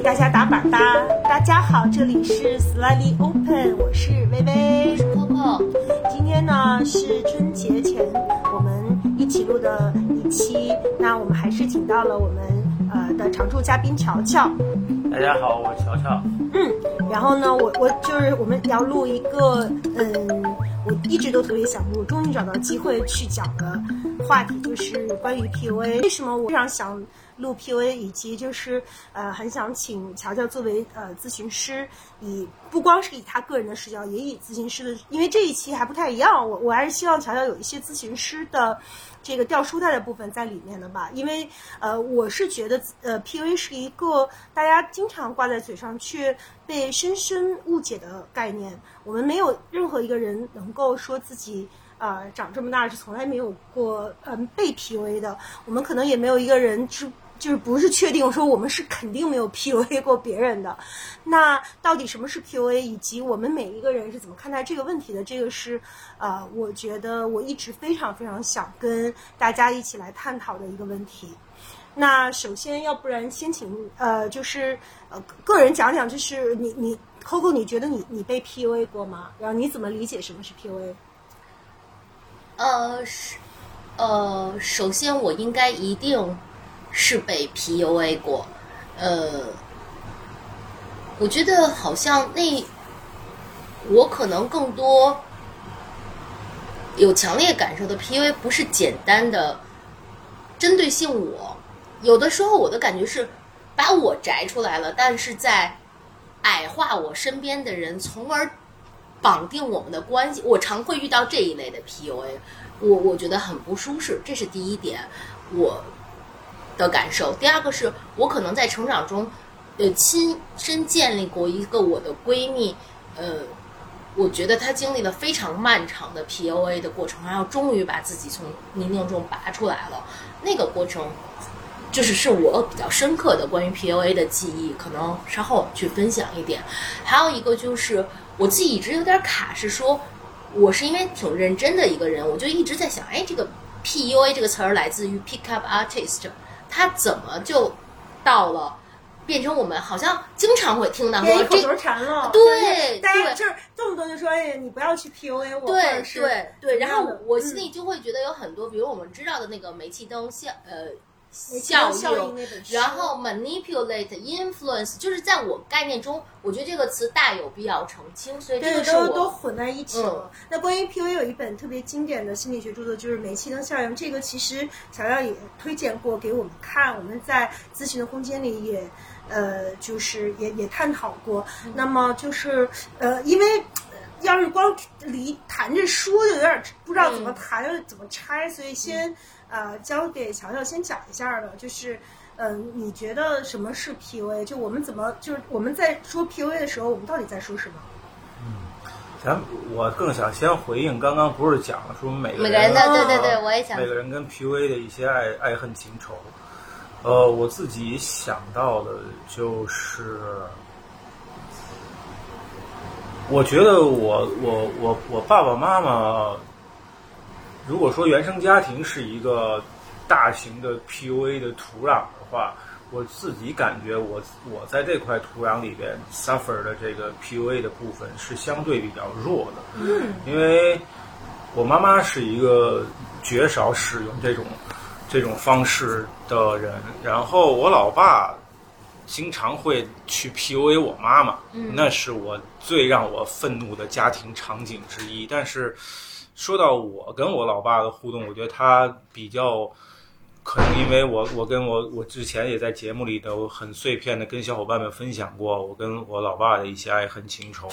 给大家打板吧。大家好，这里是 Slightly Open，我是微微，我是 Coco。今天呢是春节前我们一起录的一期，那我们还是请到了我们呃的常驻嘉宾乔乔。大家好，我是乔乔。嗯，然后呢，我我就是我们要录一个，嗯，我一直都特别想录，终于找到机会去讲的话题，就是关于 PUA。为什么我非常想录 PUA，以及就是呃，很想请乔乔作为呃咨询师，以不光是以他个人的视角，也以咨询师的，因为这一期还不太一样，我我还是希望乔乔有一些咨询师的。这个掉书袋的部分在里面的吧，因为呃，我是觉得呃，PUA 是一个大家经常挂在嘴上却被深深误解的概念。我们没有任何一个人能够说自己呃长这么大是从来没有过嗯被 PUA 的。我们可能也没有一个人是。就是不是确定说我们是肯定没有 PUA 过别人的，那到底什么是 PUA，以及我们每一个人是怎么看待这个问题的？这个是呃，我觉得我一直非常非常想跟大家一起来探讨的一个问题。那首先，要不然先请呃，就是呃，个人讲讲，就是你你 Coco，你觉得你你被 PUA 过吗？然后你怎么理解什么是 PUA？呃，是呃，首先我应该一定。是被 PUA 过，呃，我觉得好像那我可能更多有强烈感受的 PUA 不是简单的针对性我，有的时候我的感觉是把我摘出来了，但是在矮化我身边的人，从而绑定我们的关系。我常会遇到这一类的 PUA，我我觉得很不舒适，这是第一点，我。的感受。第二个是我可能在成长中，呃，亲身建立过一个我的闺蜜，呃，我觉得她经历了非常漫长的 PUA 的过程，然后终于把自己从泥泞中拔出来了。那个过程，就是是我比较深刻的关于 PUA 的记忆，可能稍后去分享一点。还有一个就是我自己一直有点卡，是说我是因为挺认真的一个人，我就一直在想，哎，这个 PUA 这个词儿来自于 Pick Up Artist。他怎么就到了变成我们好像经常会听到说口头禅了？对，大家就是动不动就说：“哎，你不要去 PUA 我。”对对对，然后我心里就会觉得有很多，比如我们知道的那个煤气灯效呃效应，然后 manipulate influence，就是在我概念中，我觉得这个词大有必要澄清，所以这个是都都混在一起了。那关于 PUA 有一本特别经典的心理学著作，就是煤气灯效应。这个其实小廖也推荐过给我们看，我们在咨询的空间里也呃，就是也也探讨过。那么就是呃，因为要是光离谈着说，就有点不知道怎么谈，怎么拆，所以先。呃，交给乔乔先讲一下的，就是，嗯，你觉得什么是 PUA？就我们怎么，就是我们在说 PUA 的时候，我们到底在说什么？嗯，咱我更想先回应刚刚不是讲了说每个人的对对对，我也想每个人跟 PUA 的一些爱爱恨情仇。呃，我自己想到的就是，我觉得我我我我爸爸妈妈。如果说原生家庭是一个大型的 PUA 的土壤的话，我自己感觉我我在这块土壤里边 suffer 的这个 PUA 的部分是相对比较弱的。嗯，因为我妈妈是一个绝少使用这种这种方式的人，然后我老爸经常会去 PUA 我妈妈，那是我最让我愤怒的家庭场景之一。但是。说到我跟我老爸的互动，我觉得他比较可能，因为我我跟我我之前也在节目里都很碎片的跟小伙伴们分享过我跟我老爸的一些爱恨情仇，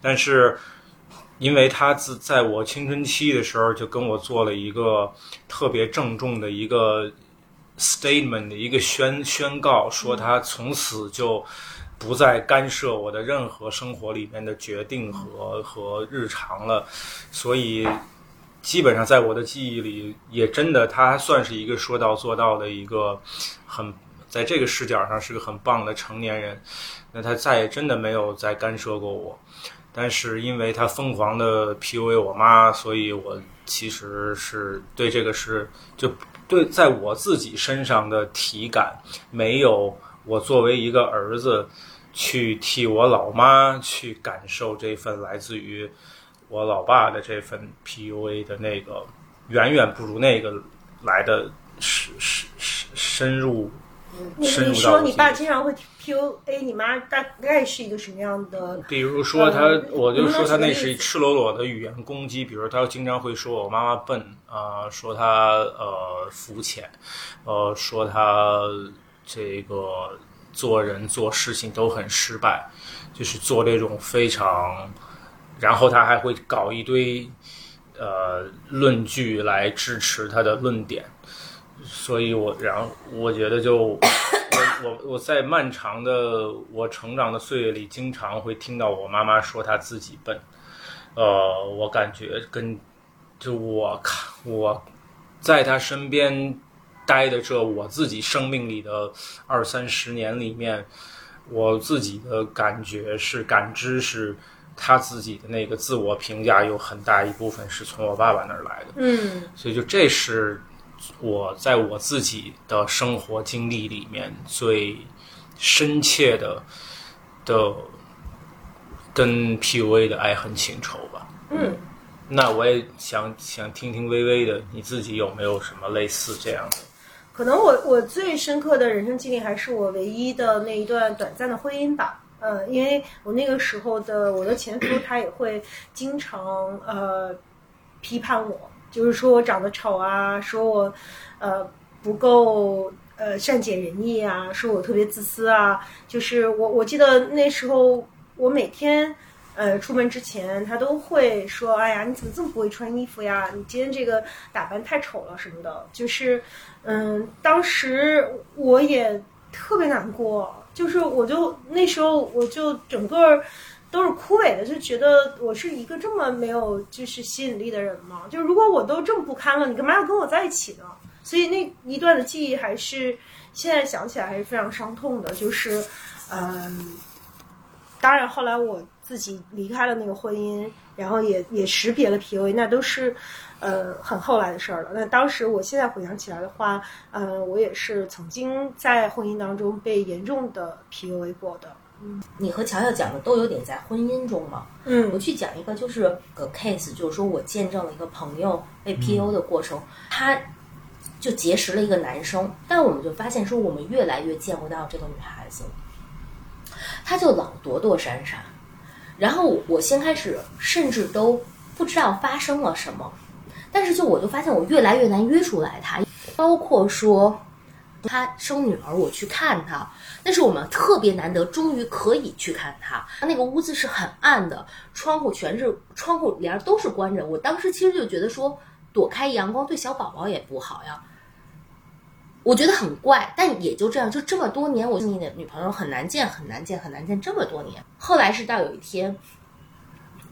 但是因为他自在我青春期的时候就跟我做了一个特别郑重的一个 statement 的一个宣宣告，说他从此就。不再干涉我的任何生活里面的决定和和日常了，所以基本上在我的记忆里，也真的他算是一个说到做到的一个很在这个视角上是个很棒的成年人。那他再也真的没有再干涉过我，但是因为他疯狂的 PUA 我妈，所以我其实是对这个是就对在我自己身上的体感没有。我作为一个儿子，去替我老妈去感受这份来自于我老爸的这份 PUA 的那个，远远不如那个来的深深深深入。你深入你说你爸经常会 PUA 你妈，大概是一个什么样的？比如说他呃，我就说他那是赤裸裸的语言攻击，比如他经常会说我妈妈笨啊、说她呃肤浅，呃说她这个做人做事情都很失败，就是做这种非常，然后他还会搞一堆呃论据来支持他的论点，所以我然后我觉得就我我我在漫长的我成长的岁月里，经常会听到我妈妈说她自己笨，呃，我感觉跟就我看我在她身边待的这我自己生命里的二三十年里面，我自己的感觉是感知是。他自己的那个自我评价有很大一部分是从我爸爸那儿来的，嗯所以就这是我在我自己的生活经历里面最深切的的跟 PUA 的爱恨情仇吧。嗯，那我也想想听听微微的，你自己有没有什么类似这样的？可能我我最深刻的人生经历还是我唯一的那一段短暂的婚姻吧。呃，因为我那个时候的我的前夫他也会经常呃批判我，就是说我长得丑啊，说我呃不够呃善解人意啊，说我特别自私啊。就是我我记得那时候我每天呃出门之前，他都会说：“哎呀，你怎么这么不会穿衣服呀？你今天这个打扮太丑了什么的。”就是嗯，当时我也特别难过，就是我就那时候我就整个都是枯萎的，就觉得我是一个这么没有就是吸引力的人嘛。就如果我都这么不堪了，你干嘛要跟我在一起呢？所以那一段的记忆还是现在想起来还是非常伤痛的，就是嗯。当然，后来我自己离开了那个婚姻，然后也也识别了 PUA，那都是呃很后来的事儿了。那当时我现在回想起来的话，呃，我也是曾经在婚姻当中被严重的 PUA 过的。嗯你和乔乔讲的都有点在婚姻中嘛。我嗯去讲一个就是个 case，就是说我见证了一个朋友被 PUA 的过程，他就结识了一个男生，但我们就发现说我们越来越见不到这个女孩子了，她就老躲躲闪闪，然后我先开始甚至都不知道发生了什么，但是就我就发现我越来越难约出来她，包括说她生女儿我去看她，那是我们特别难得，终于可以去看她。那个屋子是很暗的，窗户全是窗户帘都是关着。我当时其实就觉得说，躲开阳光对小宝宝也不好呀。我觉得很怪，但也就这样，就这么多年，我心里的女朋友很难见，很难见，很难见，这么多年。后来是到有一天，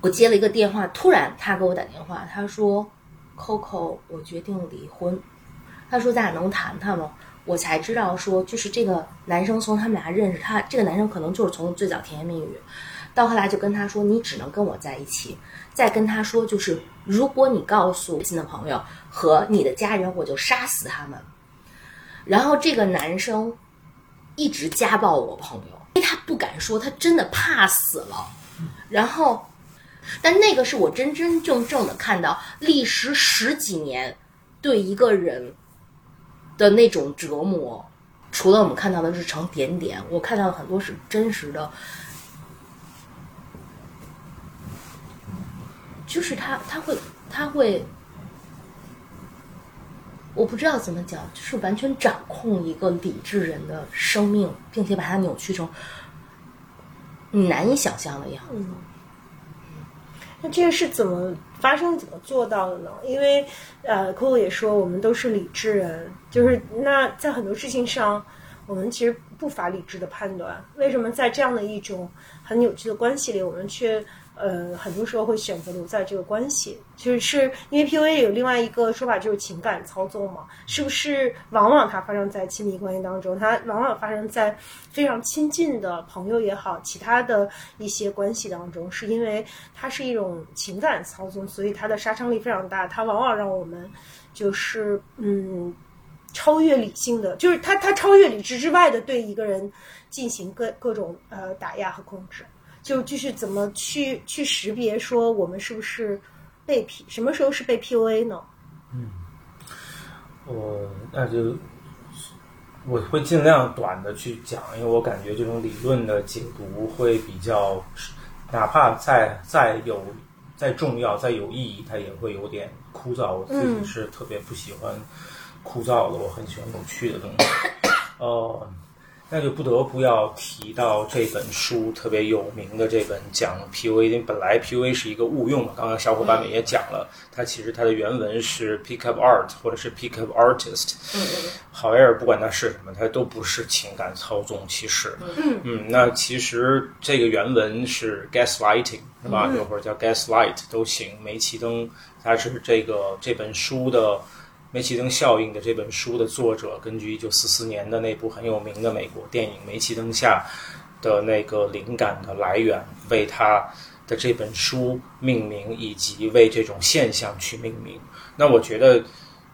我接了一个电话，突然他给我打电话，他说：“Coco，我决定离婚。”他说：“咱俩能谈谈吗？”我才知道说，就是这个男生从他们俩认识，他这个男生可能就是从最早甜言蜜语，到后来就跟他说，你只能跟我在一起，再跟他说，就是如果你告诉新的朋友和你的家人，我就杀死他们。然后这个男生一直家暴我朋友，因为他不敢说，他真的怕死了。然后，但那个是我真真正正的看到历时十几年对一个人的那种折磨。除了我们看到的日常点点，我看到的很多是真实的，就是他他会他会，我不知道怎么讲，就是完全掌控一个理智人的生命，并且把它扭曲成你难以想象的样子。那这个是怎么发生、怎么做到的呢？因为呃，Coco 也说我们都是理智人，就是那在很多事情上，我们其实不乏理智的判断。为什么在这样的一种很扭曲的关系里，我们却呃很多时候会选择留在这个关系？就是是因为 PUA 有另外一个说法就是情感操纵嘛？是不是往往它发生在亲密关系当中？它往往发生在非常亲近的朋友也好，其他的一些关系当中，是因为它是一种情感操纵，所以它的杀伤力非常大。它往往让我们就是嗯，超越理性的，就是他他超越理智之外的对一个人进行各各种呃打压和控制，就就是怎么去去识别说我们是不是被 P 什么时候是被 PUA 呢？嗯我那就我会尽量短的去讲，因为我感觉这种理论的解读会比较，哪怕再再有再重要再有意义，它也会有点枯燥。我自己是特别不喜欢枯燥的，我很喜欢有趣的东西。哦。那就不得不要提到这本书特别有名的这本讲 PUA，因为本来 PUA 是一个误用嘛，刚刚小伙伴们也讲了，它其实它的原文是 pick up art 或者是 pick up artist，嗯好 r 不管它是什么，它都不是情感操纵，其实，嗯嗯，那其实这个原文是 gaslighting 是吧？嗯或者叫 gaslight 都行。煤气灯它是这个这本书的。煤气灯效应的这本书的作者，根据一九四四年的那部很有名的美国电影《煤气灯下》的那个灵感的来源，为他的这本书命名，以及为这种现象去命名。那我觉得，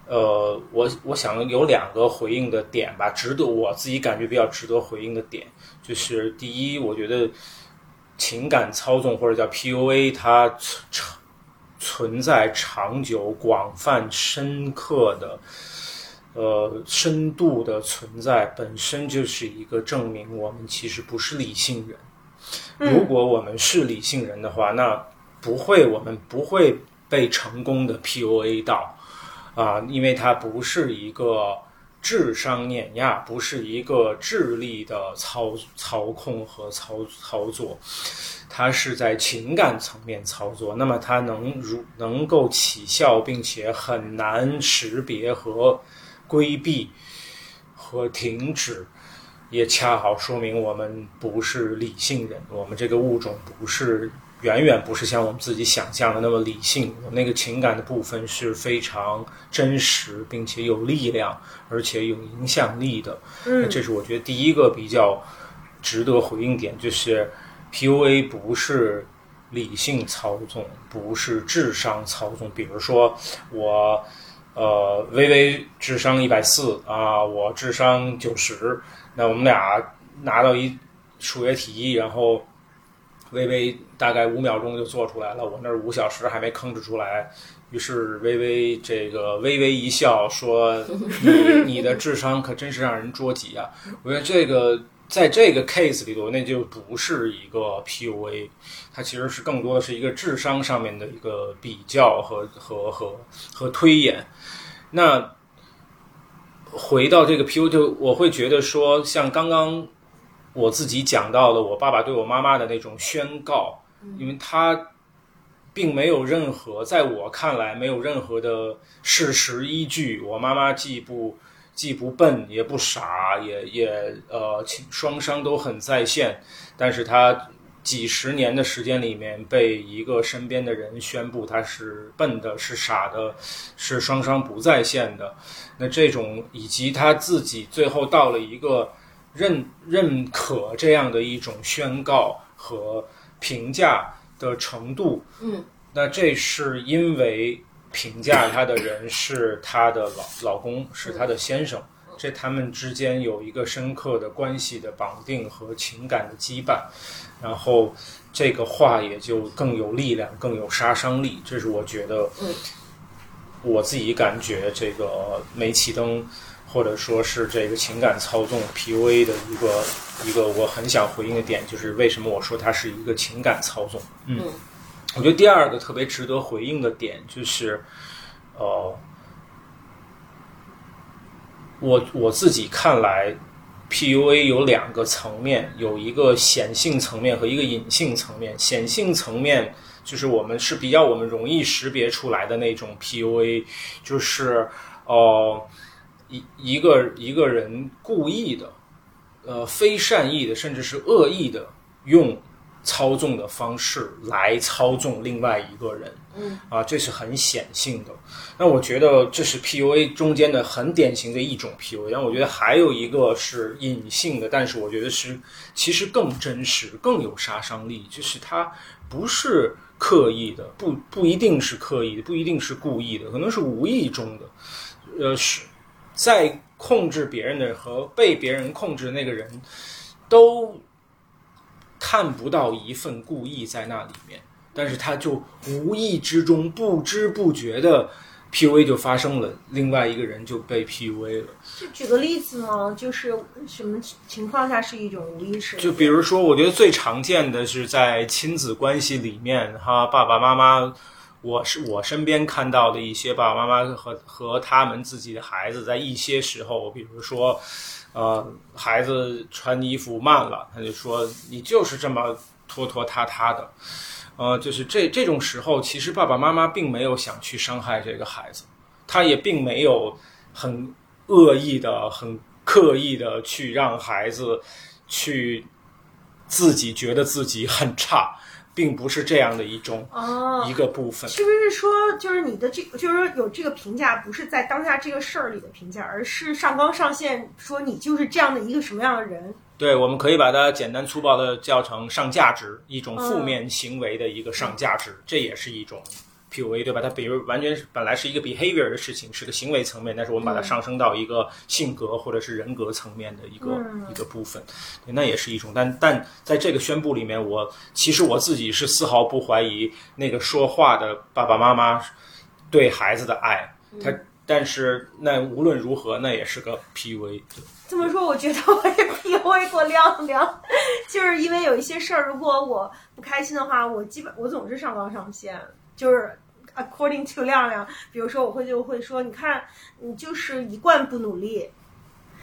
呃，我我想有两个回应的点吧，值得我自己感觉比较值得回应的点，就是第一，我觉得情感操纵或者叫 PUA，它成存存在长久、广泛、深刻的。呃，深度的存在本身就是一个证明，我们其实不是理性人。如果我们是理性人的话，那不会，我们不会被成功的 PUA 到啊，因为它不是一个智商碾压，不是一个智力的操操控和操操作，它是在情感层面操作。那么它能如能够起效，并且很难识别和规避和停止。也恰好说明我们不是理性人，我们这个物种不是远远不是像我们自己想象的那么理性。那个情感的部分是非常真实，并且有力量，而且有影响力的。嗯这是我觉得第一个比较值得回应点，就是 PUA 不是理性操纵，不是智商操纵。比如说我。呃，微微智商一百四啊，我智商九十，那我们俩拿到一数学题，然后微微大概五秒钟就做出来了，我那五小时还没吭哧出来。于是微微这个微微一笑说：“你你的智商可真是让人捉急啊！”我觉得这个在这个 case 里头，那就不是一个 PUA，它其实是更多的是一个智商上面的一个比较和和和和推演。那回到这个 PU，就我会觉得说，像刚刚我自己讲到的，我爸爸对我妈妈的那种宣告，因为他并没有任何，在我看来没有任何的事实依据。我妈妈既不既不笨，也不傻，也也呃，双商都很在线，但是他。几十年的时间里面，被一个身边的人宣布他是笨的、是傻的、是双商不在线的，那这种以及他自己最后到了一个认认可这样的一种宣告和评价的程度，嗯，那这是因为评价他的人是他的老老公，是他的先生。这他们之间有一个深刻的关系的绑定和情感的羁绊，然后这个话也就更有力量、更有杀伤力。这是我觉得，我自己感觉这个煤气灯，或者说是这个情感操纵 PUA 的一个一个我很想回应的点，就是为什么我说它是一个情感操纵。嗯，我觉得第二个特别值得回应的点就是，呃。我我自己看来，PUA 有两个层面，有一个显性层面和一个隐性层面。显性层面就是我们是比较我们容易识别出来的那种 PUA，就是呃一一个一个人故意的，呃非善意的，甚至是恶意的用操纵的方式来操纵另外一个人。嗯啊，这是很显性的。那我觉得这是 PUA 中间的很典型的一种 PUA。然后我觉得还有一个是隐性的，但是我觉得是其实更真实、更有杀伤力。就是它不是刻意的，不不一定是刻意的，不一定是故意的，可能是无意中的。呃，是在控制别人的和被别人控制的那个人，都看不到一份故意在那里面，但是他就无意之中不知不觉的 PUA 就发生了，另外一个人就被 PUA 了。就举个例子吗，就是什么情况下是一种无意识？就比如说，我觉得最常见的是在亲子关系里面，哈，爸爸妈妈，我是我身边看到的一些爸爸妈妈和和他们自己的孩子，在一些时候，比如说，呃，孩子穿衣服慢了，他就说你就是这么拖拖沓沓的，呃，就是这这种时候，其实爸爸妈妈并没有想去伤害这个孩子，他也并没有很恶意的、很刻意的去让孩子去自己觉得自己很差，并不是这样的一种哦，一个部分。是不是说，就是你的这个，就是说有这个评价，不是在当下这个事儿里的评价，而是上纲上线，说你就是这样的一个什么样的人？对，我们可以把它简单粗暴的叫成上价值，一种负面行为的一个上价值，这也是一种 PUA，对吧？它比如完全是本来是一个 behavior 的事情，是个行为层面，但是我们把它上升到一个性格或者是人格层面的一个、嗯一个部分，对那也是一种。但但在这个宣布里面，我其实我自己是丝毫不怀疑那个说话的爸爸妈妈对孩子的爱，他。但是那无论如何，那也是个 PUA。这么说，我觉得我也 PUA 过亮亮，就是因为有一些事儿，如果我不开心的话，我基本我总是上纲上线，就是 according to 亮亮，比如说我会就会说，你看你就是一贯不努力。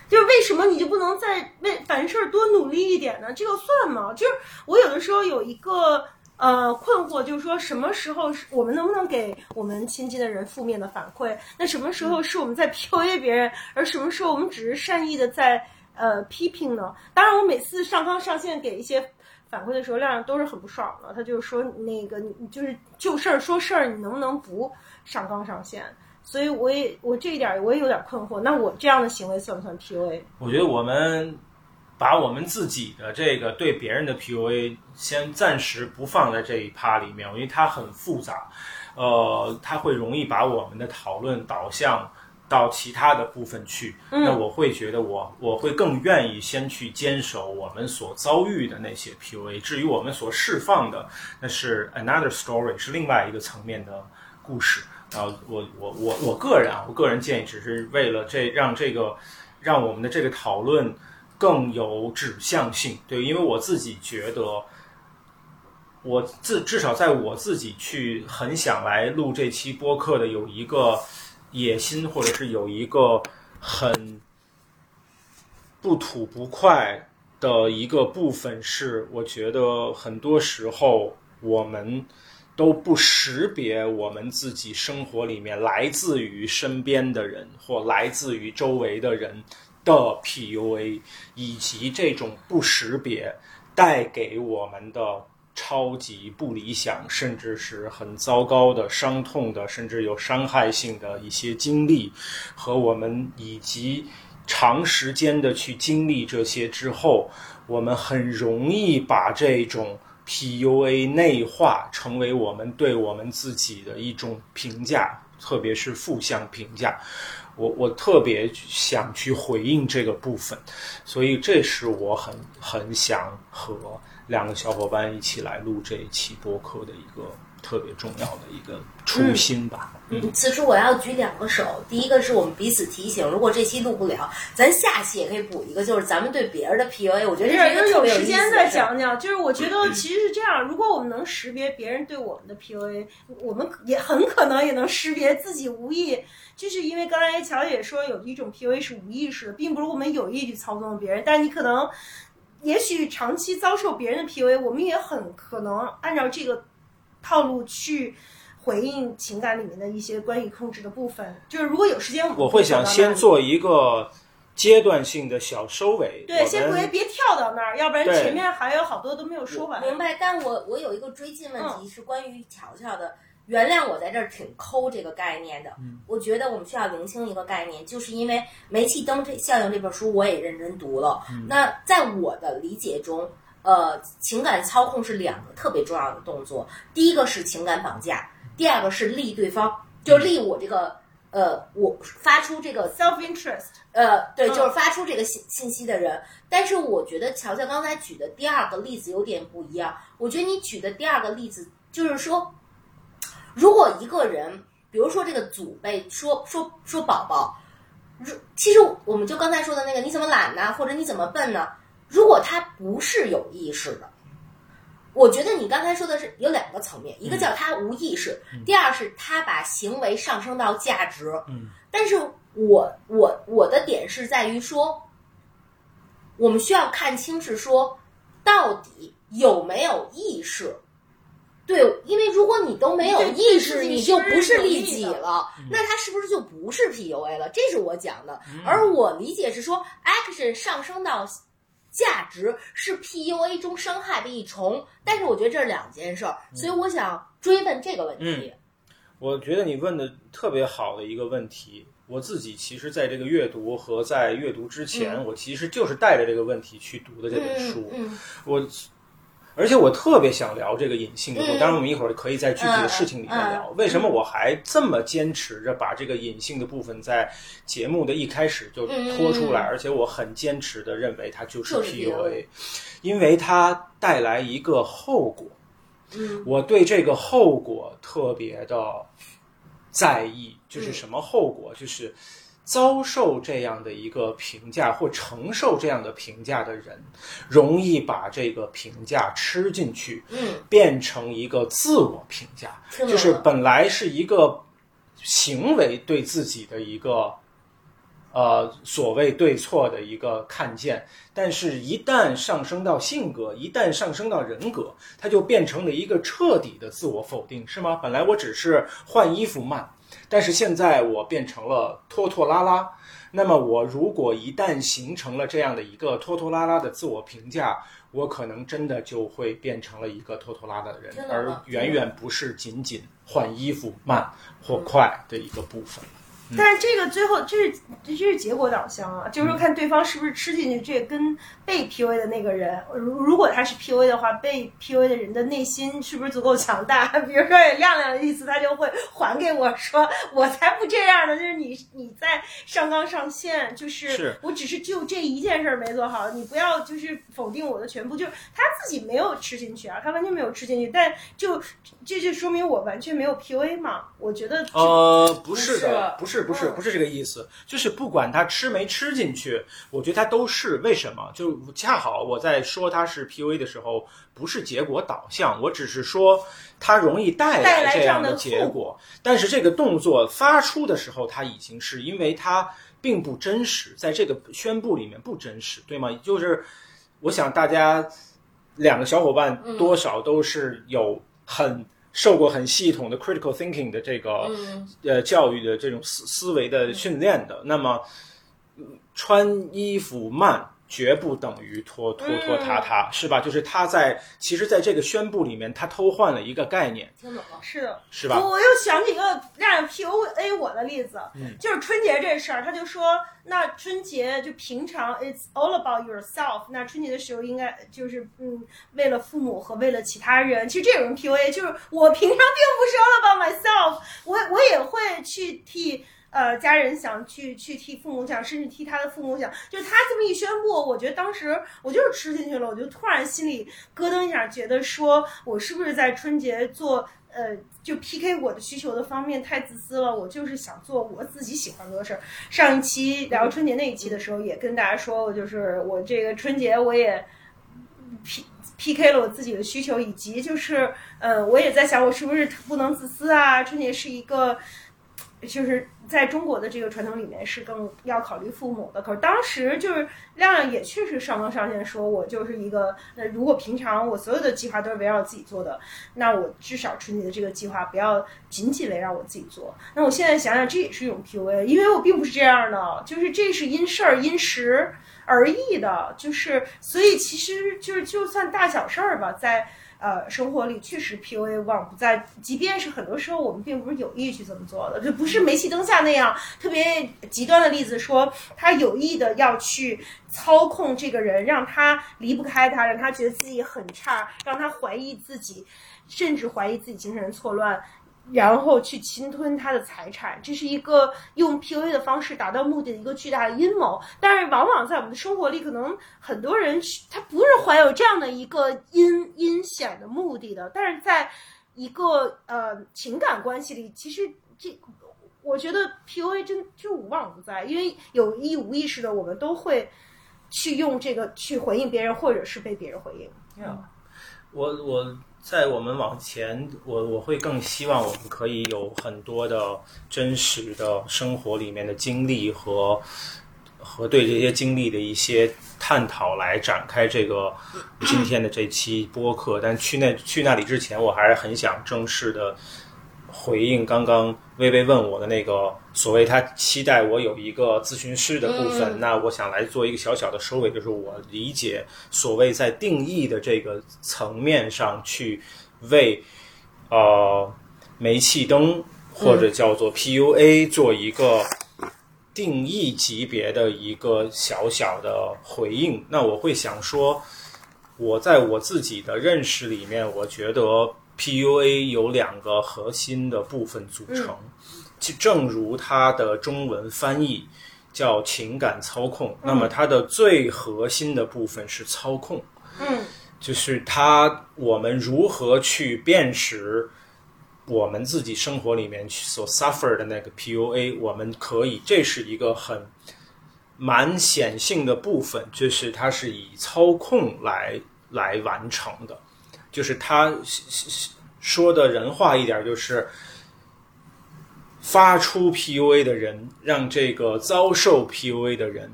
就是为什么你就不能再为凡事多努力一点呢？这个算吗？就是我有的时候有一个呃困惑，就是说什么时候是我们能不能给我们亲近的人负面的反馈？那什么时候是我们在 PUA 别人，而什么时候我们只是善意的在呃批评呢？当然，我每次上纲上线给一些反馈的时候，亮亮都是很不爽的。他就是说那个你你就是就事儿说事儿，你能不能不上纲上线？所以我也我这一点我也有点困惑。那我这样的行为算不算 PUA？我觉得我们把我们自己的这个对别人的 PUA 先暂时不放在这一趴里面，因为它很复杂，呃，它会容易把我们的讨论导向到其他的部分去。那我会觉得我我会更愿意先去坚守我们所遭遇的那些 PUA，至于我们所释放的，那是 another story，是另外一个层面的故事。然后我我我我个人啊，我个人建议只是为了这让这个让我们的这个讨论更有指向性，对，因为我自己觉得，我自至少在我自己去很想来录这期播客的有一个野心，或者是有一个很不吐不快的一个部分是，我觉得很多时候我们。都不识别我们自己生活里面来自于身边的人或来自于周围的人的 PUA，以及这种不识别带给我们的超级不理想，甚至是很糟糕的、伤痛的，甚至有伤害性的一些经历，和我们以及长时间的去经历这些之后，我们很容易把这种。PUA 内化成为我们对我们自己的一种评价，特别是负向评价。我我特别想去回应这个部分，所以这是我很很想和两个小伙伴一起来录这一期播客的一个特别重要的一个初心吧。嗯，此处我要举两个手，第一个是我们彼此提醒，如果这期录不了，咱下期也可以补一个，就是咱们对别人的 PUA，我觉得这是一个特别有时间再意思的事儿。讲讲。就是我觉得其实是这样，如果我们能识别别人对我们的 PUA，我们也很可能也能识别自己无意。就是因为刚才乔姐说有一种 PUA 是无意识的，并不是我们有意去操纵别人，但你可能也许长期遭受别人的 PUA，我们也很可能按照这个套路去。回应情感里面的一些关于控制的部分，就是如果有时间，我会想先做一个阶段性的小收尾。对，先别别跳到那儿，要不然前面还有好多都没有说完。明白，但我我有一个追进问嗯题是关于乔乔的。原谅我在这儿挺抠这个概念的，嗯我觉得我们需要厘清一个概念，就是因为《煤气灯这效应》这本书我也认真读了。嗯那在我的理解中，呃，情感操控是两个特别重要的动作，第一个是情感绑架，第二个是利对方，就利我这个。呃，我发出这个 self interest，呃，对，嗯就是发出这个信信息的人。但是我觉得乔乔刚才举的第二个例子有点不一样。我觉得你举的第二个例子就是说，如果一个人，比如说这个祖辈说说说宝宝，如其实我们就刚才说的那个，你怎么懒呢？或者你怎么笨呢？如果他不是有意识的。我觉得你刚才说的是有两个层面，一个叫他无意识，第二是他把行为上升到价值。嗯，但是我我我的点是在于说，我们需要看清是说，到底有没有意识。对，因为如果你都没有意识，你就不不是利己了，那他是不是就不是 PUA 了？这是我讲的。嗯而我理解是说，action 上升到价值是 PUA 中伤害的一重，但是我觉得这是两件事儿，所以我想追问这个问题。我觉得你问的特别好的一个问题。我自己其实在这个阅读和在阅读之前，我其实就是带着这个问题去读的这本书。嗯嗯我，而且我特别想聊这个隐性的部分。嗯当然，我们一会儿可以在具体的事情里面聊。嗯为什么我还这么坚持着把这个隐性的部分在节目的一开始就拖出来？嗯而且我很坚持的认为它就是 PUA，因为它带来一个后果。嗯我对这个后果特别的在意，就是什么后果？就是遭受这样的一个评价或承受这样的评价的人，容易把这个评价吃进去，嗯，变成一个自我评价，就是本来是一个行为对自己的一个。呃，所谓对错的一个看见，但是，一旦上升到性格，一旦上升到人格，它就变成了一个彻底的自我否定，是吗？本来我只是换衣服慢，但是现在我变成了拖拖拉拉。那么，我如果一旦形成了这样的一个拖拖拉拉的自我评价，我可能真的就会变成了一个拖拖拉拉的人而远远不是仅仅换衣服慢或快的一个部分。但是这个最后这是这是结果导向啊，就是说看对方是不是吃进去，这跟被 PUA 的那个人，如如果他是 PUA 的话，被 PUA 的人的内心是不是足够强大？比如说有亮亮的意思，他就会还给我说，我才不这样呢，就是你你在上纲上线，就是是我只是就这一件事儿没做好，你不要就是否定我的全部，就是他自己没有吃进去啊，他完全没有吃进去，但就这就说明我完全没有 PUA 嘛，我觉得呃，不是的，不不是，不是，嗯不是这个意思。就是不管他吃没吃进去，我觉得他都是为什么？就恰好我在说他是 PUA 的时候，不是结果导向，我只是说他容易带带来来这样的结果。但是这个动作发出的时候，他已经是因为他并不真实，在这个宣布里面不真实，对吗？就是我想大家两个小伙伴多少都是有很。受过很系统的 critical thinking 的这个、嗯。呃教育的这种思思维的训练的，那么嗯穿衣服慢绝不等于拖拖拖沓沓，是吧？就是他在其实在这个宣布里面，他偷换了一个概念，听懂了。是的，是吧？我我又想起一个让 PUA 我的例子，嗯就是春节这事儿，他就说，那春节就平常 it's all about yourself，那春节的时候应该就是嗯，为了父母和为了其他人，其实这种 PUA 就是我平常并不是 all about myself，我我也会去替。呃，家人想去去替父母想，甚至替他的父母想，就他这么一宣布，我觉得当时我就是吃进去了，我就突然心里咯噔一下，觉得说我是不是在春节做呃，就 PK 我的需求的方面太自私了，我就是想做我自己喜欢做的事儿。上一期聊春节那一期的时候，也跟大家说，我就是我这个春节我也 P PK 了我自己的需求，以及就是呃，我也在想，我是不是不能自私啊？春节是一个。就是在中国的这个传统里面是更要考虑父母的，可是当时就是亮亮也确实上纲上线说，我就是一个，呃，如果平常我所有的计划都是围绕自己做的，那我至少春节的这个计划不要仅仅围绕我自己做。那我现在想想，这也是一种 PUA，因为我并不是这样的，就是这是因事儿因时而异的，就是所以其实就是就算大小事儿吧，在。呃，生活里确实 PUA 忘不在，即便是很多时候我们并不是有意去这么做的，就不是煤气灯下那样特别极端的例子，说他有意的要去操控这个人，让他离不开他，让他觉得自己很差，让他怀疑自己，甚至怀疑自己精神错乱。然后去侵吞他的财产，这是一个用 PUA 的方式达到目的的一个巨大的阴谋。但是，往往在我们的生活里，可能很多人他不是怀有这样的一个阴阴险的目的的。但是，在一个呃情感关系里，其实这我觉得 PUA 真就无往不在，因为有意无意识的，我们都会去用这个去回应别人，或者是被别人回应。我我。在我们往前，我我会更希望我们可以有很多的真实的生活里面的经历和和对这些经历的一些探讨来展开这个今天的这期播客。但去那去那里之前，我还是很想正式的。回应刚刚微微问我的那个所谓他期待我有一个咨询师的部分，那我想来做一个小小的收尾，就是我理解所谓在定义的这个层面上去为呃煤气灯或者叫做 PUA 做一个定义级别的一个小小的回应。那我会想说，我在我自己的认识里面，我觉得。PUA 有两个核心的部分组成，就正如它的中文翻译叫情感操控。那么它的最核心的部分是操控，嗯，就是它我们如何去辨识我们自己生活里面所 suffer 的那个 PUA，我们可以，这是一个很蛮显性的部分，就是它是以操控来来完成的。就是他说的人话一点，就是发出 PUA 的人，让这个遭受 PUA 的人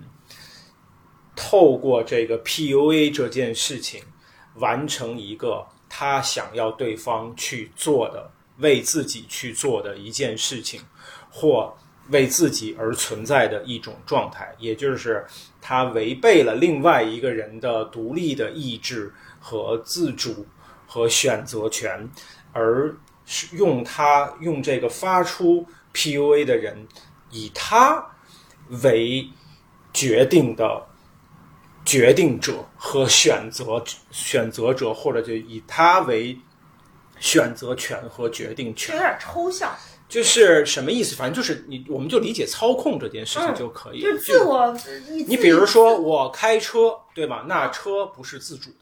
透过这个 PUA 这件事情，完成一个他想要对方去做的、为自己去做的一件事情，或为自己而存在的一种状态，也就是他违背了另外一个人的独立的意志和自主。和选择权，而是用他用这个发出 PUA 的人，以他为决定的决定者和选择选择者，或者就以他为选择权和决定权，有点抽象。就是什么意思？反正就是你，我们就理解操控这件事情就可以。就自我，你比如说我开车，对吧？那车不是自主的。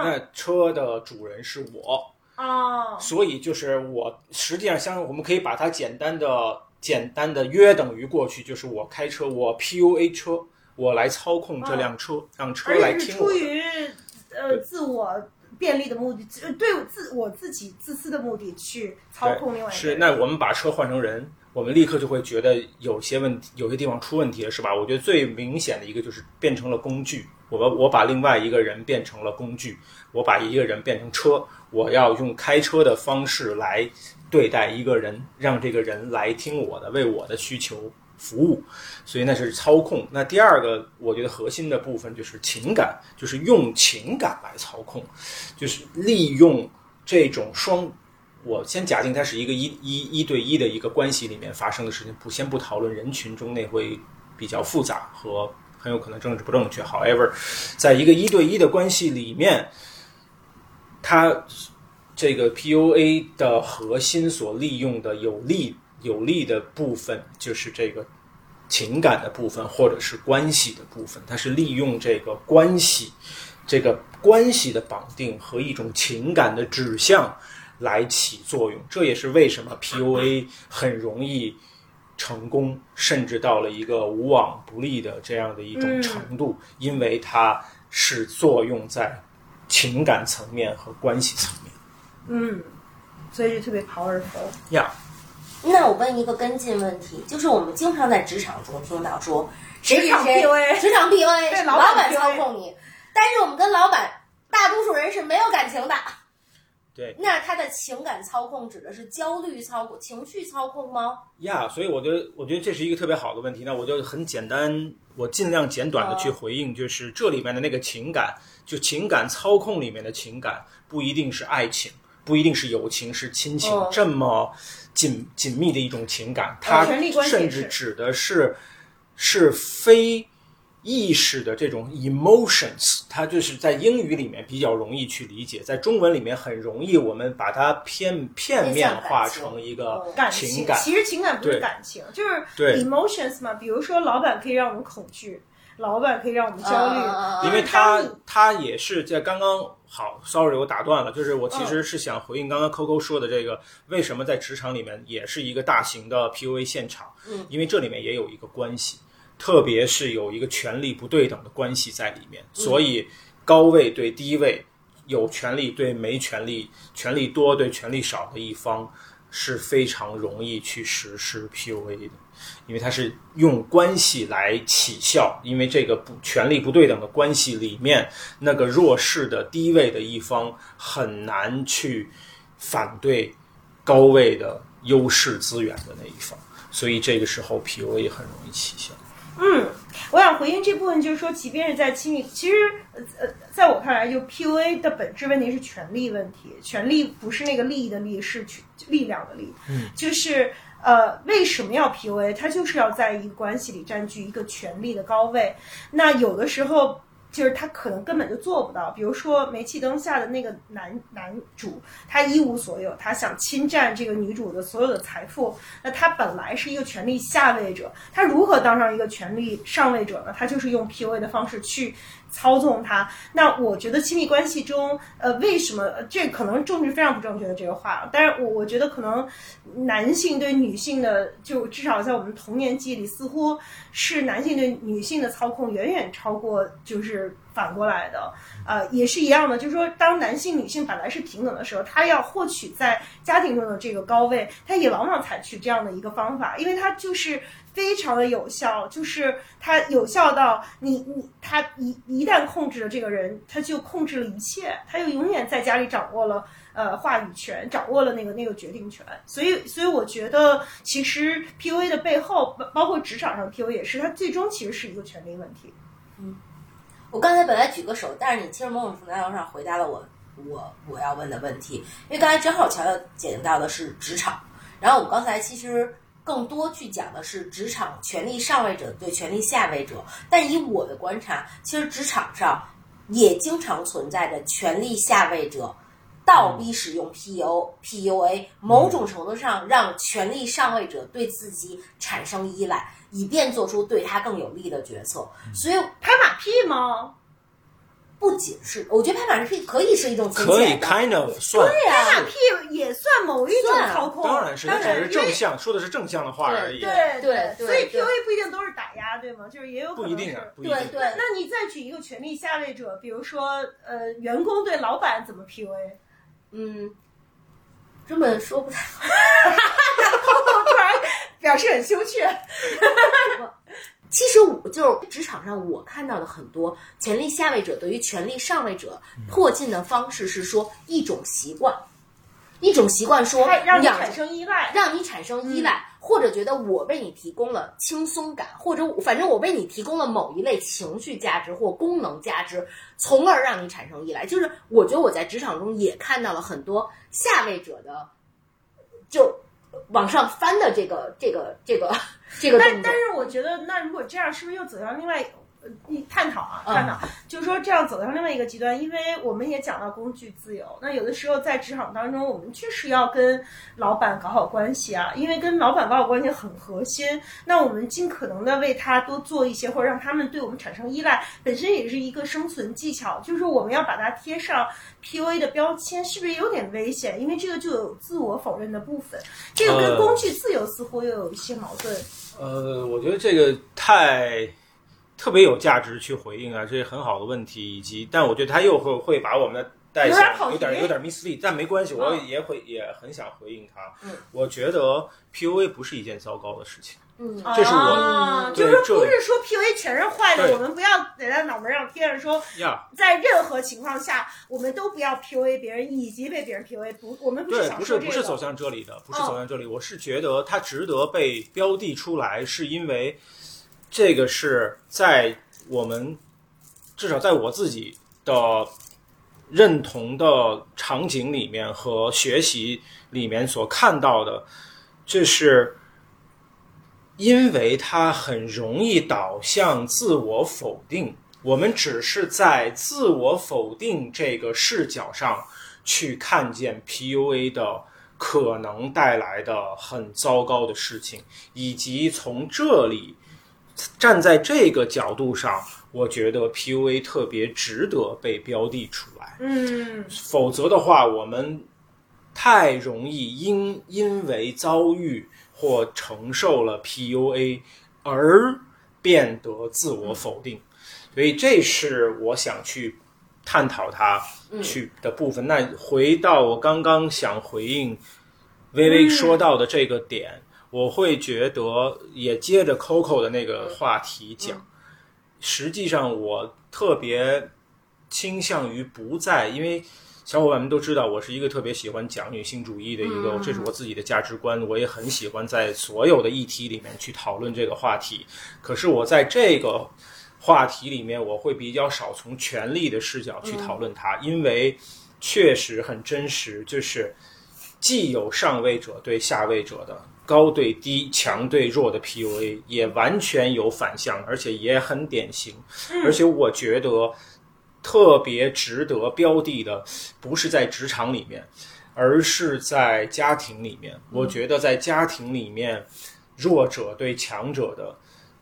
那车的主人是我哦，所以就是我实际上相，我们可以把它简单的、简单的约等于过去，就是我开车，我 PUA 车，我来操控这辆车，让车来听我。出于呃自我便利的目的，对自我自己自私的目的去操控另外一个。是，那我们把车换成人，我们立刻就会觉得有些问题，有些地方出问题了，是吧？我觉得最明显的一个就是变成了工具。我把我把另外一个人变成了工具，我把一个人变成车，我要用开车的方式来对待一个人，让这个人来听我的，为我的需求服务，所以那是操控。那第二个，我觉得核心的部分就是情感，就是用情感来操控，就是利用这种双。我先假定它是一个一一一对一的一个关系里面发生的事情，不先不讨论人群中那会比较复杂和。很有可能政治不正确。However，在一个一对一的关系里面，它这个 PUA 的核心所利用的有利有利的部分，就是这个情感的部分，或者是关系的部分。它是利用这个关系，这个关系的绑定和一种情感的指向来起作用。这也是为什么 PUA 很容易。成功，甚至到了一个无往不利的这样的一种程度，因为它是作用在情感层面和关系层面。嗯，所以就特别 powerful。呀，那我问一个跟进问题，就是我们经常在职场中听到说，职场 PUA，职场 PUA，对老板操控你，但是我们跟老板大多数人是没有感情的。对，那他的情感操控指的是焦虑操控、情绪操控吗？呀，所以我觉得，我觉得这是一个特别好的问题。那我就很简单，我尽量简短的去回应，就是这里面的那个情感，就情感操控里面的情感，不一定是爱情，不一定是友情，是亲情这么紧紧密的一种情感，它甚至指的是是非意识的这种 emotions，它就是在英语里面比较容易去理解，在中文里面很容易我们把它片片面化成一个感情感。其实情感不是感情，就是对 emotions 嘛。比如说，老板可以让我们恐惧，老板可以让我们焦虑，因为他他也是在刚刚好，sorry，我打断了，就是我其实是想回应刚刚 Coco 说的这个，为什么在职场里面也是一个大型的 PUA 现场？嗯，因为这里面也有一个关系，特别是有一个权力不对等的关系在里面，所以高位对低位，有权力对没权利，权力多对权力少的一方是非常容易去实施 PUA 的。因为它是用关系来起效，因为这个不权力不对等的关系里面，那个弱势的低位的一方很难去反对高位的优势资源的那一方，所以这个时候 PUA 很容易起效。嗯，我想回应这部分，就是说，即便是在亲密，其实呃呃，在我看来，就 PUA 的本质问题是权力问题，权力不是那个利益的利，是权力量的力，嗯，就是。呃，为什么要 PUA？它就是要在一个关系里占据一个权力的高位。那有的时候就是他可能根本就做不到。比如说煤气灯下的那个男男主，他一无所有，他想侵占这个女主的所有的财富。那他本来是一个权力下位者，他如何当上一个权力上位者呢？他就是用 PUA 的方式去操纵他。那我觉得亲密关系中，呃，为什么这可能政治非常不正确的这个话？但是我我觉得可能男性对女性的，就至少在我们童年记忆里，似乎是男性对女性的操控远远超过就是反过来的。呃，也是一样的，就是说，当男性女性本来是平等的时候，他要获取在家庭中的这个高位，他也往往采取这样的一个方法，因为他就是非常的有效，就是他有效到你你他一一旦控制了这个人，他就控制了一切，他就永远在家里掌握了呃话语权，掌握了那个那个决定权。所以所以我觉得，其实 PUA 的背后，包括职场上 PUA 也是，它最终其实是一个权利问题。嗯我刚才本来举个手，但是你其实某种程度上回答了我我我要问的问题，因为刚才正好乔乔讲到的是职场，然后我刚才其实更多去讲的是职场权力上位者对权力下位者，但以我的观察，其实职场上也经常存在着权力下位者。倒逼使用 P U P U A，某种程度上让权力上位者对自己产生依赖，以便做出对他更有利的决策。所以拍马屁吗？不仅是，我觉得拍马屁可以是一种侵可以的 kind of 算，对拍马、屁也算某一种操控，当然是，它当然只是正向，说的是正向的话而已。对对对所以 PUA 不一定都是打压，对吗？就是也有可能是不一定啊，不一定。对对那你再举一个权力下位者，比如说呃，员工对老板怎么 PUA？嗯，这么说不太好。突然表示很羞怯。其实我就是职场上我看到的很多权力下位者对于权力上位者迫近的方式是说一种习惯，一种习惯说让你产生依赖，让你产生依赖，或者觉得我为你提供了轻松感，或者反正我为你提供了某一类情绪价值或功能价值，从而让你产生依赖。就是我觉得我在职场中也看到了很多下位者的，就往上翻的这个这个这个这个但但。是我觉得，那如果这样，是不是又走向另外？呃你探讨啊，嗯探讨，就是说这样走向另外一个极端，因为我们也讲到工具自由。那有的时候在职场当中，我们确实要跟老板搞好关系啊，因为跟老板搞好关系很核心。那我们尽可能的为他多做一些，或者让他们对我们产生依赖，本身也是一个生存技巧。就是我们要把它贴上 PUA 的标签，是不是有点危险？因为这个就有自我否认的部分，这个跟呃工具自由似乎又有一些矛盾。呃，我觉得这个太特别有价值去回应啊，这些很好的问题，以及但我觉得他又会会把我们的带有点有点题有点 mislead，但没关系，我嗯也会也很想回应他。嗯，我觉得 PUA 不是一件糟糕的事情。嗯，这是我啊，就是说不是说 PUA 全是坏的，我们不要在他脑门上贴上说，呀，在任何情况下我们都不要 PUA 别人，以及被别人 PUA。不，我们不是不是说这个。不是走向这里的，不是哦走向这里。我是觉得它值得被标的出来，是因为这个是在我们至少在我自己的认同的场景里面和学习里面所看到的，这是因为它很容易导向自我否定。我们只是在自我否定这个视角上去看见 PUA 的可能带来的很糟糕的事情，以及从这里站在这个角度上，我觉得 PUA 特别值得被标的出来。嗯否则的话，我们太容易因因为遭遇或承受了 PUA 而变得自我否定，所以这是我想去探讨它去的部分。那回到我刚刚想回应微微说到的这个点，我会觉得也接着 Coco 的那个话题讲，实际上我特别倾向于不在，因为小伙伴们都知道，我是一个特别喜欢讲女性主义的一个，这是我自己的价值观，我也很喜欢在所有的议题里面去讨论这个话题。可是我在这个话题里面，我会比较少从权力的视角去讨论它，因为确实很真实，就是既有上位者对下位者的。高对低、强对弱的 PUA 也完全有反向，而且也很典型。而且我觉得特别值得标的的，不是在职场里面，而是在家庭里面。我觉得在家庭里面，弱者对强者的、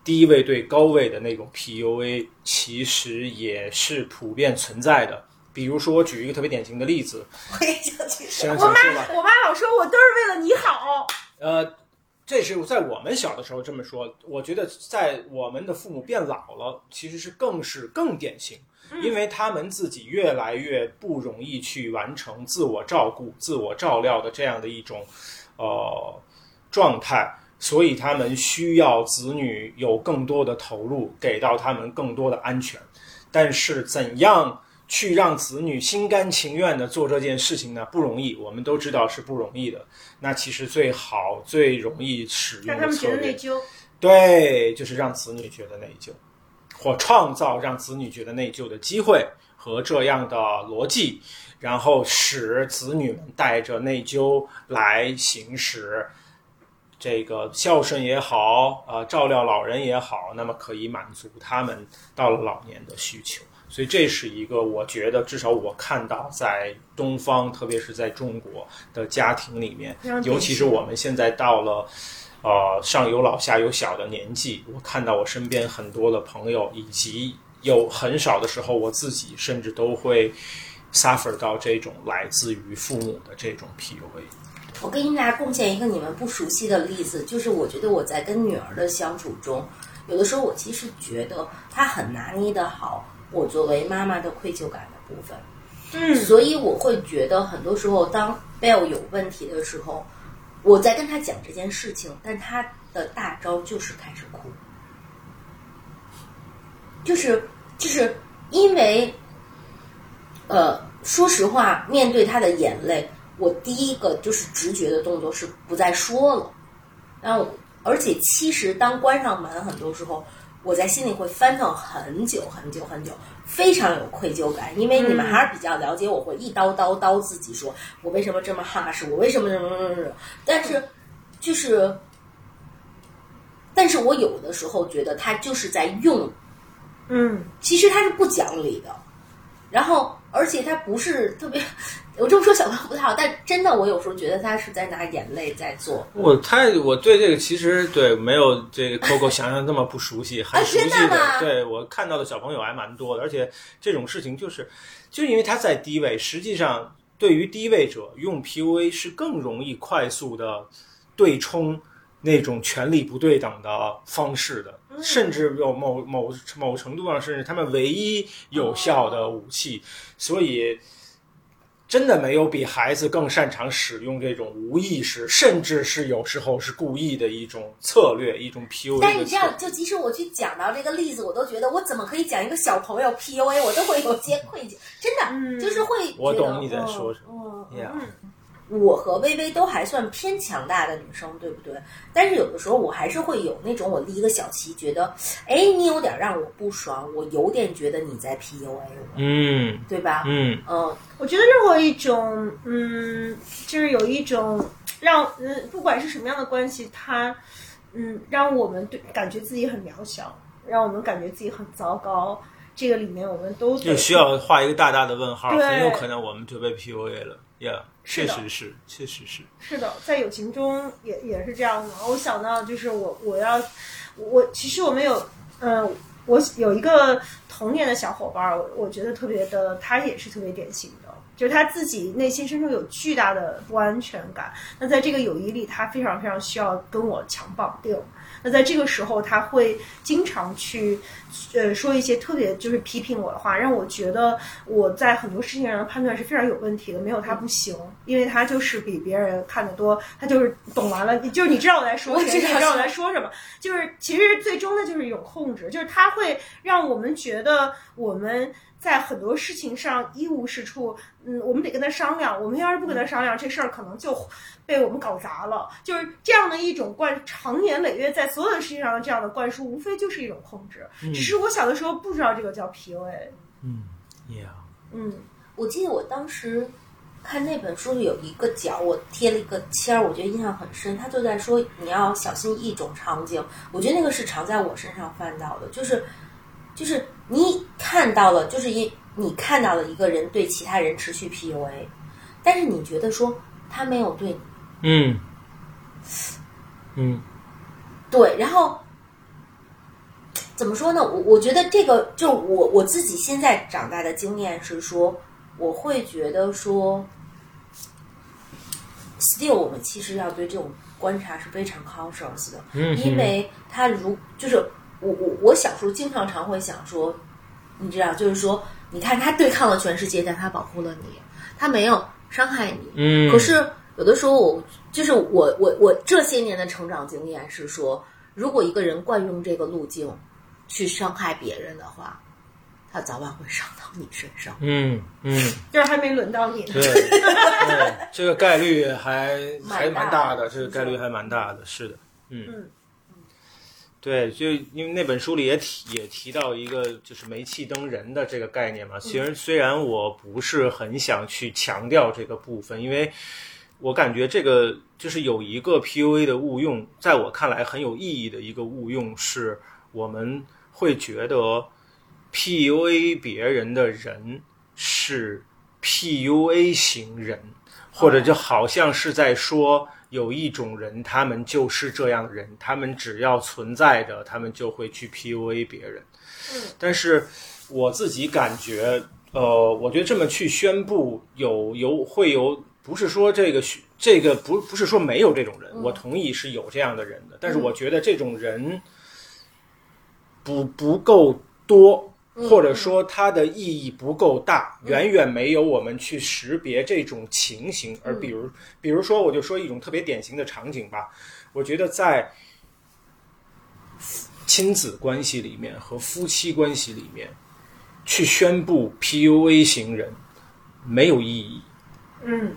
低位对高位的那种 PUA，其实也是普遍存在的。比如说，我举一个特别典型的例子，我也想去我妈我妈老说我都是为了你好。呃，这是在我们小的时候这么说。我觉得在我们的父母变老了，其实是更是更典型，因为他们自己越来越不容易去完成自我照顾、自我照料的这样的一种呃状态，所以他们需要子女有更多的投入，给到他们更多的安全。但是怎样？去让子女心甘情愿地做这件事情呢，不容易。我们都知道是不容易的。那其实最好、最容易使用的策略，内疚。对，就是让子女觉得内疚，或创造让子女觉得内疚的机会和这样的逻辑，然后使子女们带着内疚来行使这个孝顺也好，呃，照料老人也好，那么可以满足他们到了老年的需求。所以这是一个我觉得至少我看到在东方，特别是在中国的家庭里面尤其是我们现在到了。呃，上有老下有小的年纪，我看到我身边很多的朋友，以及有很少的时候，我自己甚至都会 suffer 到这种来自于父母的这种 PUA。我给你们俩贡献一个你们不熟悉的例子，就是我觉得我在跟女儿的相处中，有的时候我其实觉得她很拿捏的好我作为妈妈的愧疚感的部分，嗯。所以我会觉得很多时候当 Bell 有问题的时候，我在跟他讲这件事情，但他的大招就是开始哭，就是就是因为，呃，说实话，面对他的眼泪，我第一个就是直觉的动作是不再说了，然后而且其实当关上门，很多时候我在心里会翻腾很久很久很久，非常有愧疚感，因为你们还是比较了解我，会一刀刀刀自己说，我为什么这么哈是我为什么什么什么什么，但是就是，但是我有的时候觉得他就是在用嗯。其实他是不讲理的，然后而且他不是特别，我这么说小朋友不太好，但真的我有时候觉得他是在拿眼泪在做。我太我对这个其实对没有这个 Coco 想象那么不熟悉，很啊熟悉真的吗对我看到的小朋友还蛮多的，而且这种事情就是就因为他在低位，实际上对于低位者用 PUA 是更容易快速的对冲那种权力不对等的方式的，甚至有某某某程度上甚至他们唯一有效的武器，所以。真的没有比孩子更擅长使用这种无意识，甚至是有时候是故意的一种策略，一种 PUA 但你知道，的策略。就即使我去讲到这个例子，我都觉得我怎么可以讲一个小朋友 PUA，我都会有些愧疚，真的、嗯就是会。我懂你在说什么嗯嗯 Yeah 我和微微都还算偏强大的女生，对不对？但是有的时候我还是会有那种我立一个小旗，觉得，哎，你有点让我不爽，我有点觉得你在 PUA 我，嗯对吧？嗯嗯，我觉得任何一种，嗯，就是有一种让，嗯，不管是什么样的关系，它嗯，让我们对感觉自己很渺小，让我们感觉自己很糟糕。这个里面我们都就需要画一个大大的问号，很有可能我们就被 PUA 了。Yeah，确实是，确实是。是的，在友情中也也是这样的。我想到就是我我要我其实我们有嗯、我有一个童年的小伙伴儿，我我觉得特别的，他也是特别典型的，就是他自己内心深处有巨大的不安全感。那在这个友谊里，他非常非常需要跟我强绑定。那在这个时候，他会经常去，呃，说一些特别就是批评我的话，让我觉得我在很多事情上的判断是非常有问题的，没有他不行，因为他就是比别人看得多，他就是懂完了，就是你知道我在说什么，我知道你知道我在说什么，就是其实最终的就是一种控制，就是他会让我们觉得我们。在很多事情上一无是处，嗯，我们得跟他商量。我们要是不跟他商量，这事儿可能就被我们搞砸了。就是这样的一种灌，长年累月在所有的事情上的这样的灌输，无非就是一种控制。只是我小的时候不知道这个叫 PUA。嗯，Yeah，嗯我记得我当时看那本书里有一个角，我贴了一个签儿，我觉得印象很深。他就在说你要小心一种场景，我觉得那个是常在我身上犯到的，就是就是你看到了，就是一你看到了一个人对其他人持续 PUA，但是你觉得说他没有对你嗯，嗯，对，然后怎么说呢？我我觉得这个就我我自己现在长大的经验是说，我会觉得说，still 我们其实要对这种观察是非常 cautious 的，嗯因为他如就是我我我小时候经常常会想说，你知道，就是说，你看他对抗了全世界，但他保护了你，他没有伤害你，嗯，可是有的时候我就是我我我这些年的成长经验是说，如果一个人惯用这个路径去伤害别人的话，他早晚会伤到你身上。嗯嗯，就是还没轮到你呢。对对，这个概率还蛮还蛮大的大的，这个概率还蛮大的，是的，嗯嗯。对，就因为那本书里也提也提到一个就是煤气灯人的这个概念嘛。其实虽然我不是很想去强调这个部分，因为我感觉这个就是有一个 PUA 的误用，在我看来很有意义的一个误用是，我们会觉得 PUA 别人的人是 PUA 型人，或者就好像是在说。有一种人，他们就是这样的人，他们只要存在着，他们就会去 PUA 别人。嗯，但是我自己感觉，呃，我觉得这么去宣布有有会有，不是说这个这个不不是说没有这种人，我同意是有这样的人的，但是我觉得这种人不不够多。或者说它的意义不够大，远远没有我们去识别这种情形。而比如，比如说，我就说一种特别典型的场景吧。我觉得在亲子关系里面和夫妻关系里面，去宣布 PUA 型人没有意义，嗯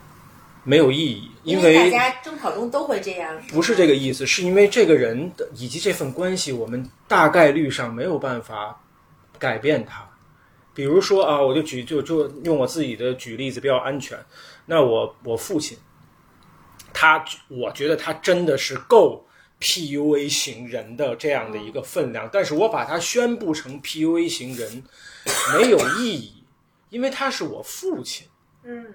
没有意义，因为大家争吵中都会这样。不是这个意思，是因为这个人的以及这份关系，我们大概率上没有办法。改变它，比如说啊，我就举就就用我自己的举例子比较安全。那我我父亲，他我觉得他真的是够 PUA 型人的这样的一个分量，但是我把他宣布成 PUA 型人没有意义，因为他是我父亲。嗯。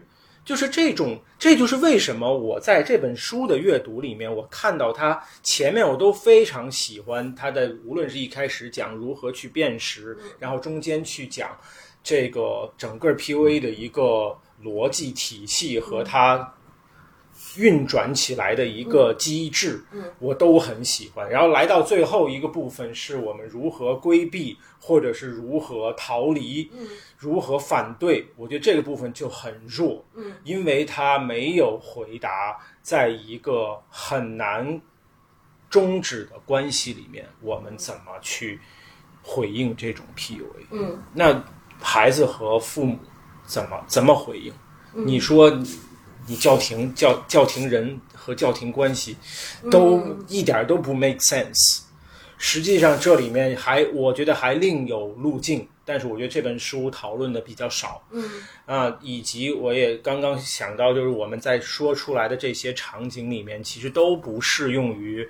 就是这种，这就是为什么我在这本书的阅读里面，我看到他前面我都非常喜欢他的，无论是一开始讲如何去辨识，然后中间去讲这个整个 PUA 的一个逻辑体系和它运转起来的一个机制，我都很喜欢。然后来到最后一个部分，是我们如何规避，或者是如何逃离。如何反对？我觉得这个部分就很弱，嗯，因为他没有回答，在一个很难终止的关系里面，我们怎么去回应这种 PUA？嗯，那孩子和父母怎么怎么回应？你说你叫停叫叫停人和叫停关系，都一点都不 make sense。实际上这里面还我觉得还另有路径。但是我觉得这本书讨论的比较少，嗯啊，以及我也刚刚想到，就是我们在说出来的这些场景里面，其实都不适用于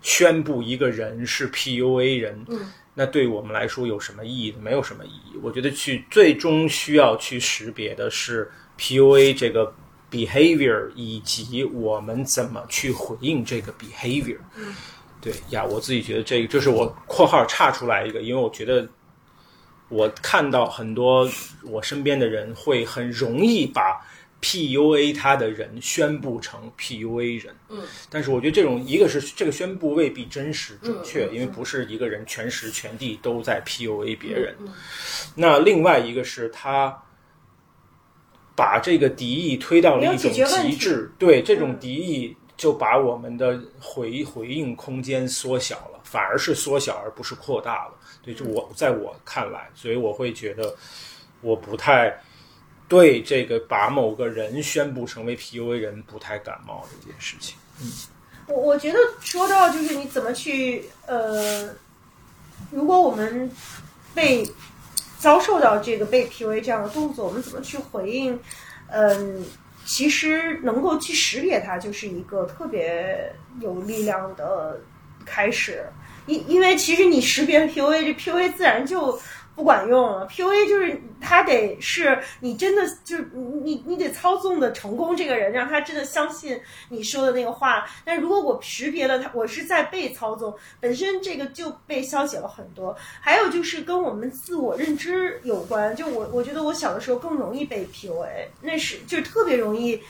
宣布一个人是 PUA 人，嗯，那对我们来说有什么意义？没有什么意义。我觉得去最终需要去识别的是 PUA 这个 behavior 以及我们怎么去回应这个 behavior。嗯，对呀，我自己觉得这个这是我括号岔出来一个，因为我觉得我看到很多我身边的人会很容易把 PUA 他的人宣布成 PUA 人。嗯，但是我觉得这种一个是这个宣布未必真实准确，因为不是一个人全时全地都在 PUA 别人。嗯那另外一个是他把这个敌意推到了一种极致，对这种嗯敌意就把我们的回回应空间缩小了，反而是缩小而不是扩大了。对，就我在我看来，所以我会觉得我不太对这个把某个人宣布成为 PUA 人不太感冒这件事情。嗯我我觉得说到就是你怎么去呃，如果我们被遭受到这个被 PUA 这样的动作，我们怎么去回应？嗯，其实能够去识别它，就是一个特别有力量的开始。因因为其实你识别 PUA，这 PUA 自然就不管用了。PUA 就是他得是你真的就是你你得操纵的成功这个人，让他真的相信你说的那个话。但如果我识别了他，我是在被操纵，本身这个就被消解了很多。还有就是跟我们自我认知有关，就我我觉得我小的时候更容易被 PUA，那是就特别容易。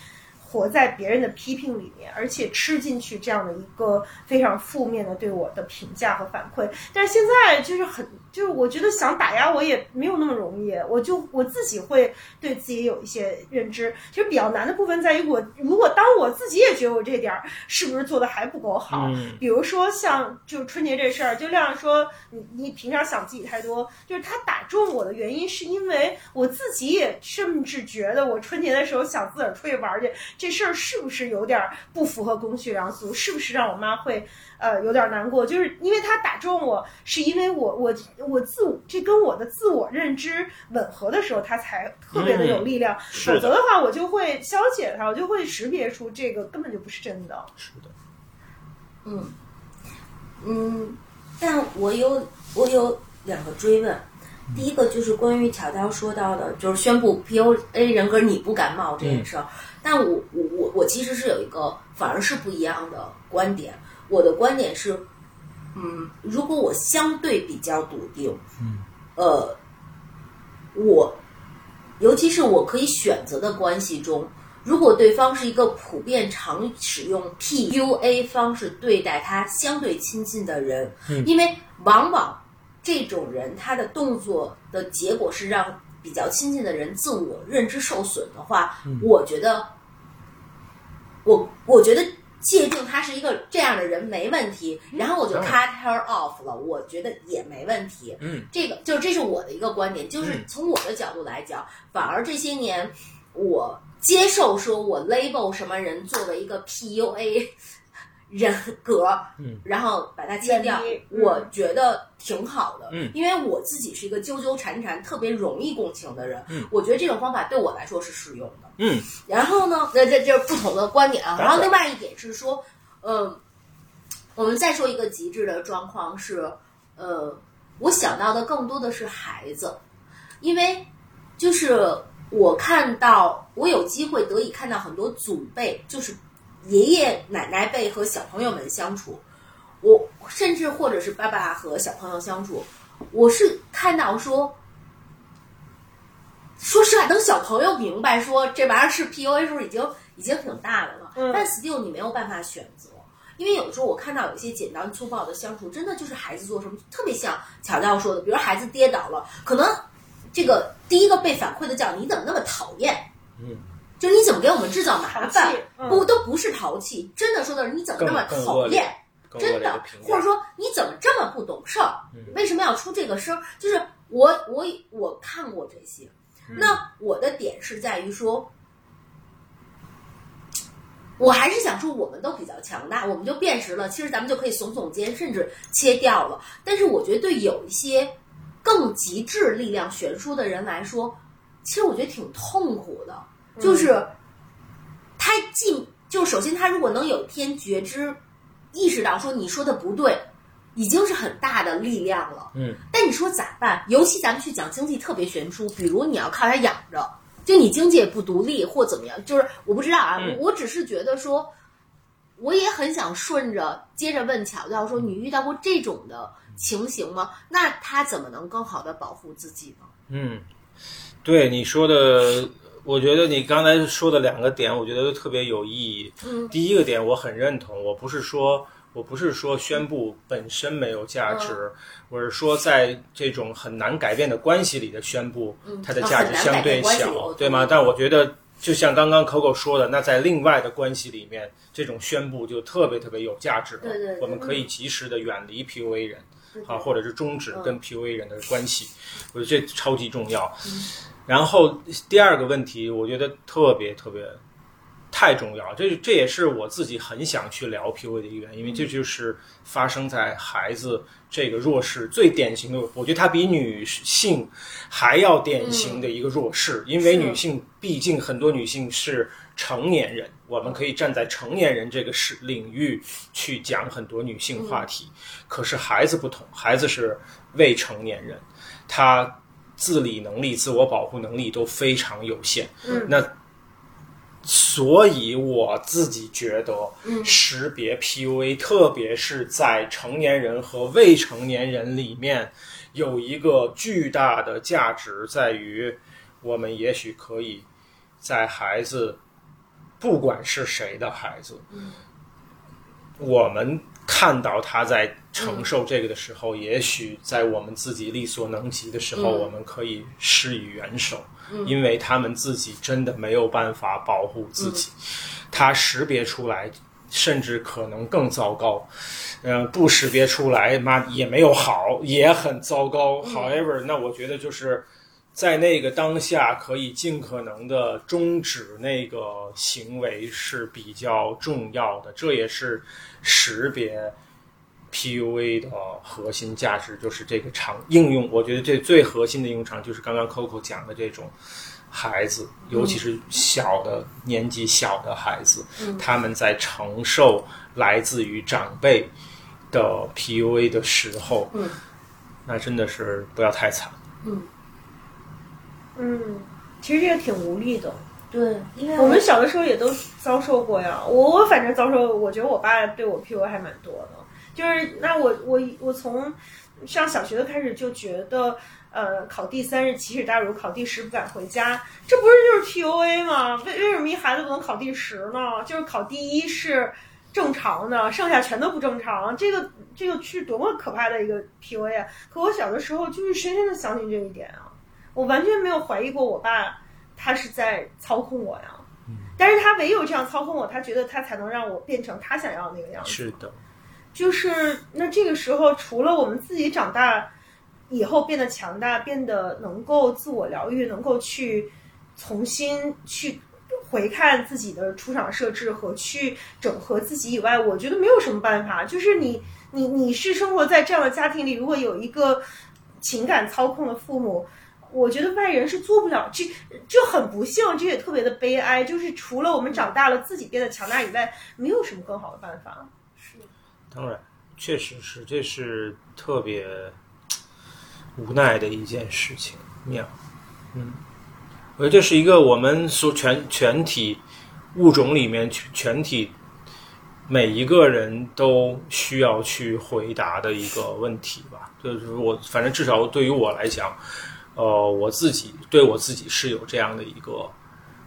活在别人的批评里面，而且吃进去这样的一个非常负面的对我的评价和反馈。但是现在就是很，就是我觉得想打压我也没有那么容易，我就我自己会对自己有一些认知。其实比较难的部分在于我，如果当我自己也觉得我这点儿是不是做的还不够好，嗯比如说像就春节这事儿，就亮亮说你你平常想自己太多，就是他打中我的原因是因为我自己也甚至觉得我春节的时候想自个儿出去玩儿去，这事儿是不是有点儿不符合公序良俗？是不是让我妈会呃有点难过？就是因为他打中我，是因为我我我自我这跟我的自我认知吻合的时候，他才特别的有力量。否则的话，我就会消解它，我就会识别出这个根本就不是真的。是的，嗯嗯，但我有我有两个追问。第一个就是关于乔乔说到的，就是宣布 PUA 人格你不感冒这件事儿。但我我我我其实是有一个反而是不一样的观点。我的观点是，嗯，如果我相对比较笃定，嗯，呃，我尤其是我可以选择的关系中，如果对方是一个普遍常使用 PUA 方式对待他相对亲近的人，嗯因为往往这种人他的动作的结果是让比较亲近的人自我认知受损的话，我觉得，我我觉得界定他是一个这样的人没问题，然后我就 cut her off 了，我觉得也没问题。嗯，这个就是这是我的一个观点，就是嗯从我的角度来讲，反而这些年我接受说我 label 什么人作为一个 PUA 人格，嗯，然后把它切掉，嗯。我觉得挺好的，嗯。因为我自己是一个纠纠缠缠、特别容易共情的人，嗯，我觉得这种方法对我来说是适用的。嗯。然后呢，那这这是不同的观点啊。然然后另外一点是说，呃，我们再说一个极致的状况是，呃，我想到的更多的是孩子，因为就是我看到我有机会得以看到很多祖辈，就是爷爷奶奶辈和小朋友们相处，我甚至或者是爸爸和小朋友相处，我是看到说。说实话，等小朋友明白说这玩意儿是 PUA 时候，已经已经挺大的了。嗯。但 still 你没有办法选择，因为有的时候我看到有一些简单粗暴的相处，真的就是孩子做什么，特别像乔教说的，比如孩子跌倒了，可能这个第一个被反馈的叫你怎么那么讨厌，嗯，就你怎么给我们制造麻烦，嗯不都不是淘气，真的说的是你怎么那么讨厌。真的或者说你怎么这么不懂事儿？嗯为什么要出这个声儿？就是我我我看过这些，嗯那我的点是在于说，我还是想说我们都比较强大，我们就辨识了，其实咱们就可以耸耸肩，甚至切掉了。但是我觉得对有一些更极致力量悬殊的人来说，其实我觉得挺痛苦的，就是他既就首先他如果能有一天觉知意识到说你说的不对，已经是很大的力量了。嗯，但你说咋办？尤其咱们去讲经济特别悬殊，比如你要靠他养着，就你经济也不独立或怎么样，就是我不知道啊，嗯我只是觉得说，我也很想顺着接着问巧巧说，你遇到过这种的情形吗？那他怎么能更好的保护自己呢？嗯，对你说的，我觉得你刚才说的两个点，我觉得都特别有意义。嗯，第一个点我很认同，我不是说我不是说宣布本身没有价值，嗯我是说在这种很难改变的关系里的宣布，它的价值相对小，对吗？但我觉得。就像刚刚 Coco 说的，那在另外的关系里面，这种宣布就特别特别有价值了。对对对我们可以及时的远离 PUA 人，对啊，或者是终止嗯跟 PUA 人的关系，我觉得这超级重要。然后第二个问题，我觉得特别特别太重要，这这也是我自己很想去聊 PUA 的一个原因，因为这就是发生在孩子这个弱势最典型的，我觉得它比女性还要典型的一个弱势，因为女性毕竟很多女性是成年人，我们可以站在成年人这个是领域去讲很多女性话题，可是孩子不同，孩子是未成年人，他自理能力、自我保护能力都非常有限。嗯那所以我自己觉得，嗯识别 PUA，特别是在成年人和未成年人里面，有一个巨大的价值，在于我们也许可以在孩子，不管是谁的孩子，我们看到他在承受这个的时候，也许在我们自己力所能及的时候，嗯。我们可以施以援手，因为他们自己真的没有办法保护自己，他识别出来，甚至可能更糟糕。嗯、不识别出来，妈也没有好，也很糟糕。However，那我觉得就是在那个当下，可以尽可能的终止那个行为是比较重要的。这也是识别 PUA 的核心价值，就是这个场应用。我觉得这最核心的应用场就是刚刚 Coco 讲的这种孩子，尤其是小的、年纪小的孩子，他们在承受来自于长辈的 PUA 的时候，嗯那真的是不要太惨。嗯，其实这个挺无力的。对，因为我们小的时候也都遭受过呀。我我反正遭受，我觉得我爸对我 PUA 还蛮多的。就是那我我我从上小学的开始就觉得，呃，考第三是奇耻大辱，考第十不敢回家，这不是就是 PUA 吗？为为什么一孩子不能考第十呢？就是考第一是正常的，剩下全都不正常。这个这个是多么可怕的一个 PUA 啊！可我小的时候就是深深的相信这一点啊，我完全没有怀疑过我爸他是在操控我呀。但是他唯有这样操控我，他觉得他才能让我变成他想要的那个样子。是的，就是那这个时候，除了我们自己长大以后变得强大，变得能够自我疗愈，能够去重新去回看自己的出厂设置和去整合自己以外，我觉得没有什么办法。就是你你你是生活在这样的家庭里，如果有一个情感操控的父母。我觉得外人是做不了，这这很不幸，这也特别的悲哀。就是除了我们长大了，自己变得强大以外，没有什么更好的办法。是当然，确实是，这是特别无奈的一件事情。妙，嗯，我觉得这是一个我们所全全体物种里面全全体每一个人都需要去回答的一个问题吧。就是我，反正至少对于我来讲，呃，我自己对我自己是有这样的一个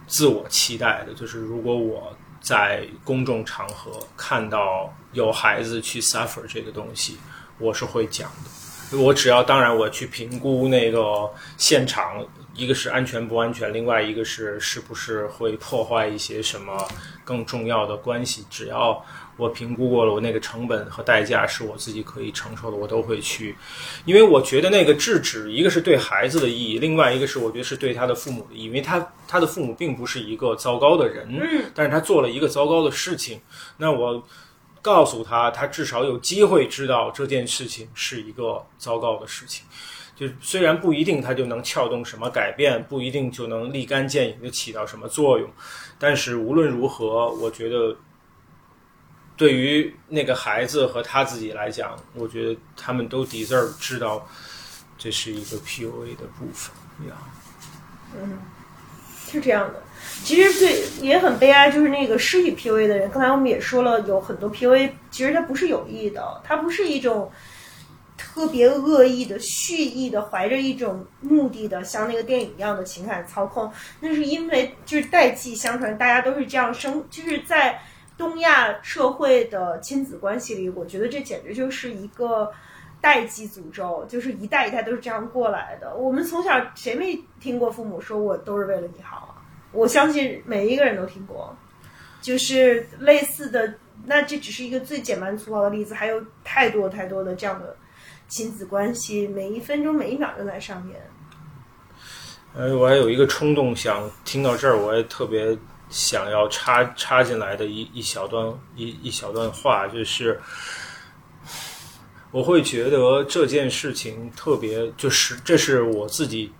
自我期待的，就是如果我在公众场合看到有孩子去 suffer 这个东西，我是会讲的。我只要当然我去评估那个现场，一个是安全不安全，另外一个是是不是会破坏一些什么更重要的关系。只要我评估过了，我那个成本和代价是我自己可以承受的，我都会去。因为我觉得那个制止，一个是对孩子的意义，另外一个是我觉得是对他的父母的意义，因为他他的父母并不是一个糟糕的人，嗯，但是他做了一个糟糕的事情，那我告诉他，他至少有机会知道这件事情是一个糟糕的事情。就虽然不一定他就能撬动什么改变，不一定就能立竿见影的起到什么作用，但是无论如何，我觉得对于那个孩子和他自己来讲，我觉得他们都 deserve 知道这是一个 PUA 的部分呀。嗯，是这样的。其实对也很悲哀，就是那个施予 PUA 的人。刚才我们也说了，有很多 PUA 其实它不是有意的，它不是一种特别恶意的、蓄意的、怀着一种目的的，像那个电影一样的情感操控。那是因为就是代际相传，大家都是这样生，就是在东亚社会的亲子关系里，我觉得这简直就是一个。代际诅咒就是一代一代都是这样过来的。我们从小谁没听过父母说我都是为了你好啊？我相信每一个人都听过，就是类似的。那这只是一个最简单粗暴的例子，还有太多太多的这样的亲子关系，每一分钟每一秒都在上面。呃，我还有一个冲动，想听到这儿，我也特别想要插插进来的一一小段一一小段话，就是。我会觉得这件事情特别，就是这是我自己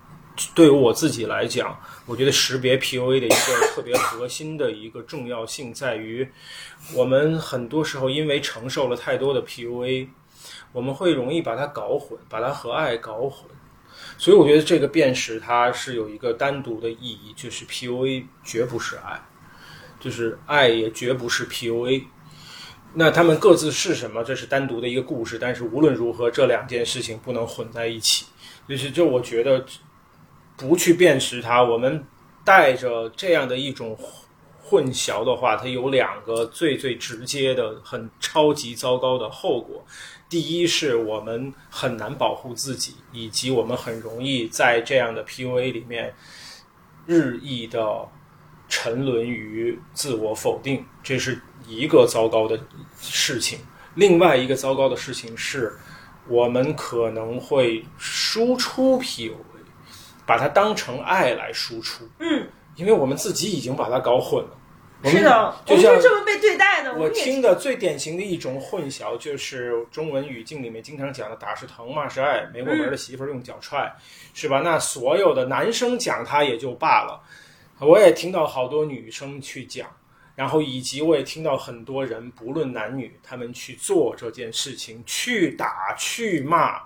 对于我自己来讲，我觉得识别 PUA 的一个特别核心的一个重要性在于，我们很多时候因为承受了太多的 PUA，我们会容易把它搞混，把它和爱搞混。所以我觉得这个辨识它是有一个单独的意义，就是 PUA 绝不是爱，就是爱也绝不是 PUA。那他们各自是什么？这是单独的一个故事。但是无论如何，这两件事情不能混在一起。就是，就我觉得，不去辨识它，我们带着这样的一种混淆的话，它有两个最最直接的、很超级糟糕的后果。第一，是我们很难保护自己，以及我们很容易在这样的 PUA 里面日益的沉沦于自我否定。这是。一个糟糕的事情，另外一个糟糕的事情是，我们可能会输出 PUA，把它当成爱来输出。嗯，因为我们自己已经把它搞混了。是的，就像这么被对待的。我听的最典型的一种混淆，就是中文语境里面经常讲的“打是疼，骂是爱”，没过门的媳妇儿用脚踹，是吧？那所有的男生讲他也就罢了，我也听到好多女生去讲。然后以及我也听到很多人，不论男女，他们去做这件事情，去打、去骂、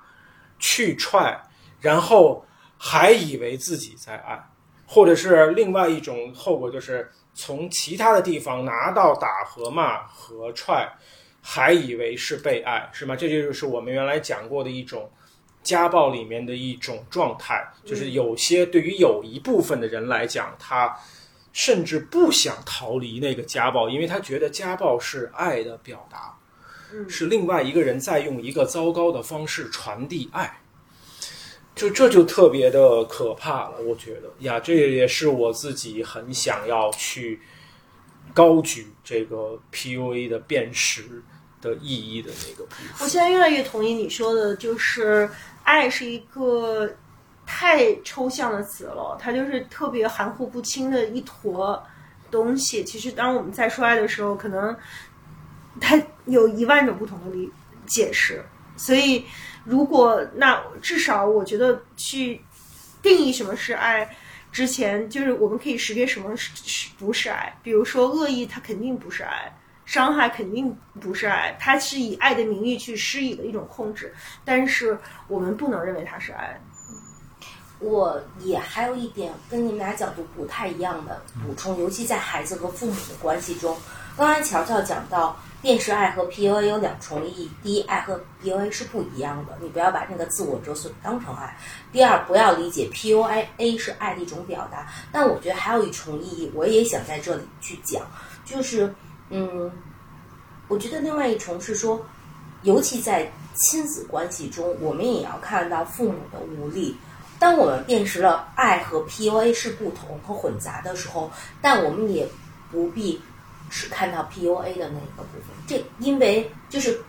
去踹，然后还以为自己在爱，或者是另外一种后果，就是从其他的地方拿到打和骂和踹，还以为是被爱，是吗？这就是我们原来讲过的一种家暴里面的一种状态，就是有些对于有一部分的人来讲，他。甚至不想逃离那个家暴，因为他觉得家暴是爱的表达，是另外一个人在用一个糟糕的方式传递爱，就这就特别的可怕了。我觉得呀，这也是我自己很想要去高举这个 PUA 的辨识的意义的那个。我现在越来越同意你说的，就是爱是一个。太抽象的词了，它就是特别含糊不清的一坨东西。其实，当我们在说爱的时候，可能它有一万种不同的理解释。所以，如果那至少我觉得去定义什么是爱之前，就是我们可以识别什么是是不是爱。比如说，恶意它肯定不是爱，伤害肯定不是爱，它是以爱的名义去施以的一种控制。但是，我们不能认为它是爱。我也还有一点跟你们俩角度不太一样的补充，尤其在孩子和父母的关系中。刚才乔乔讲到，辨识爱和 PUA 有两重意义：第一，爱和 PUA 是不一样的，你不要把那个自我折损当成爱；第二，不要理解 PUA 是爱的一种表达。但我觉得还有一重意义，我也想在这里去讲，就是，嗯，我觉得另外一重是说，尤其在亲子关系中，我们也要看到父母的无力。当我们辨识了爱和 PUA 是不同和混杂的时候，但我们也不必只看到 PUA 的那一个部分。这因为就是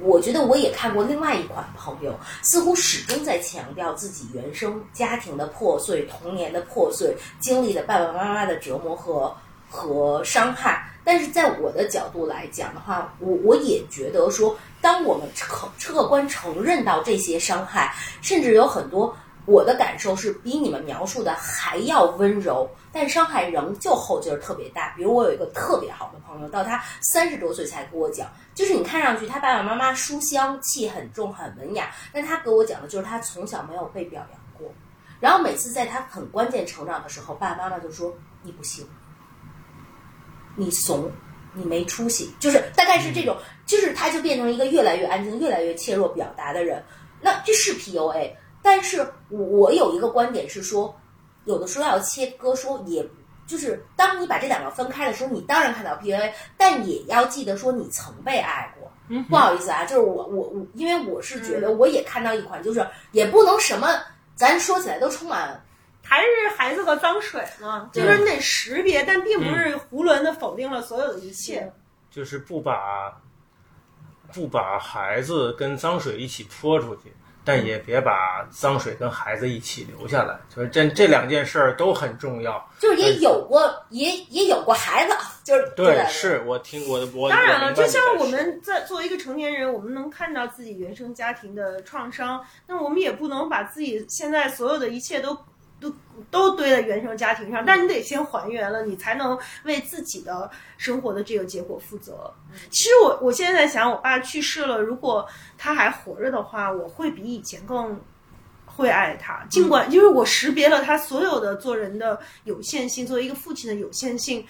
我，我觉得我也看过另外一款朋友，似乎始终在强调自己原生家庭的破碎、童年的破碎、经历的爸爸妈妈的折磨和和伤害。但是在我的角度来讲的话，我我也觉得说，当我们客客观承认到这些伤害，甚至有很多。我的感受是比你们描述的还要温柔，但伤害仍旧后劲儿特别大。比如我有一个特别好的朋友，到他三十多岁才跟我讲，就是你看上去他爸爸妈妈书香气很重、很文雅，但他给我讲的就是他从小没有被表扬过。然后每次在他很关键成长的时候，爸爸妈妈就说你不行，你怂，你没出息，就是大概是这种，就是他就变成一个越来越安静、越来越怯弱表达的人。那这是 PUA，但是我我有一个观点是说，有的时候要切割，说也就是当你把这两个分开的时候，你当然看到 PUA，但也要记得说你曾被爱过。嗯不好意思啊，就是我我我，因为我是觉得我也看到一款，就是也不能什么，咱说起来都充满。还是孩子和脏水嘛，就是你得识别，但并不是囫囵的否定了所有的一切。就是不把不把孩子跟脏水一起泼出去，但也别把脏水跟孩子一起留下来。就是这这两件事儿都很重要。就是也有过，也也有过孩子，就是对，是我听过的。我当然了，就像我们在作为一个成年人，我们能看到自己原生家庭的创伤，那我们也不能把自己现在所有的一切都都都堆在原生家庭上，但你得先还原了，你才能为自己的生活的这个结果负责。其实我我现在在想，我爸去世了，如果他还活着的话，我会比以前更。会爱他，尽管就是我识别了他所有的做人的有限性，作为一个父亲的有限性，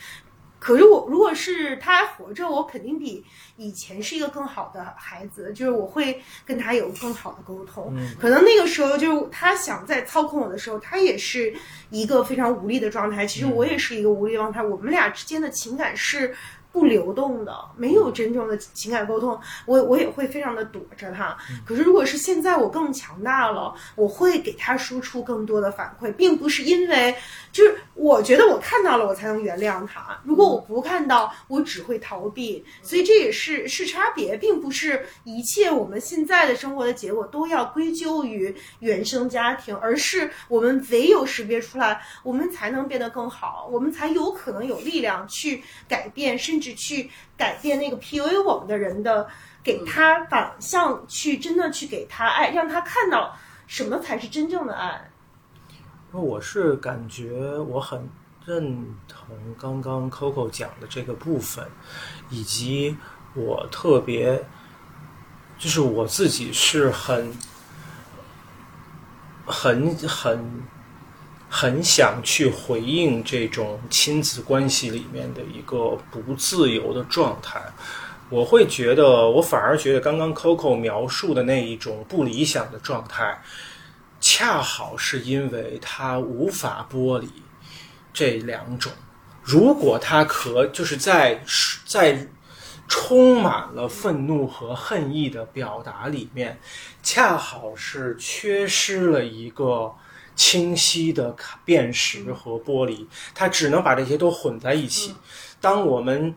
可是我如果是他还活着，我肯定比以前是一个更好的孩子，就是我会跟他有更好的沟通。可能那个时候就是他想在操控我的时候，他也是一个非常无力的状态。其实我也是一个无力状态，我们俩之间的情感是。不流动的，没有真正的情感沟通，我我也会非常的躲着他。可是如果是现在我更强大了，我会给他输出更多的反馈，并不是因为就是我觉得我看到了我才能原谅他，如果我不看到，我只会逃避。所以这也是是差别，并不是一切我们现在的生活的结果都要归咎于原生家庭，而是我们唯有识别出来，我们才能变得更好，我们才有可能有力量去改变，甚至去改变那个 PUA 我们的人的，给他反向去真的去给他爱，让他看到什么才是真正的爱。我是感觉我很认同刚刚 Coco 讲的这个部分，以及我特别就是我自己是很很很很想去回应这种亲子关系里面的一个不自由的状态。我会觉得，我反而觉得刚刚 Coco 描述的那一种不理想的状态，恰好是因为他无法剥离这两种。如果他可就是在在充满了愤怒和恨意的表达里面，恰好是缺失了一个清晰的辨识和剥离，他只能把这些都混在一起。当我们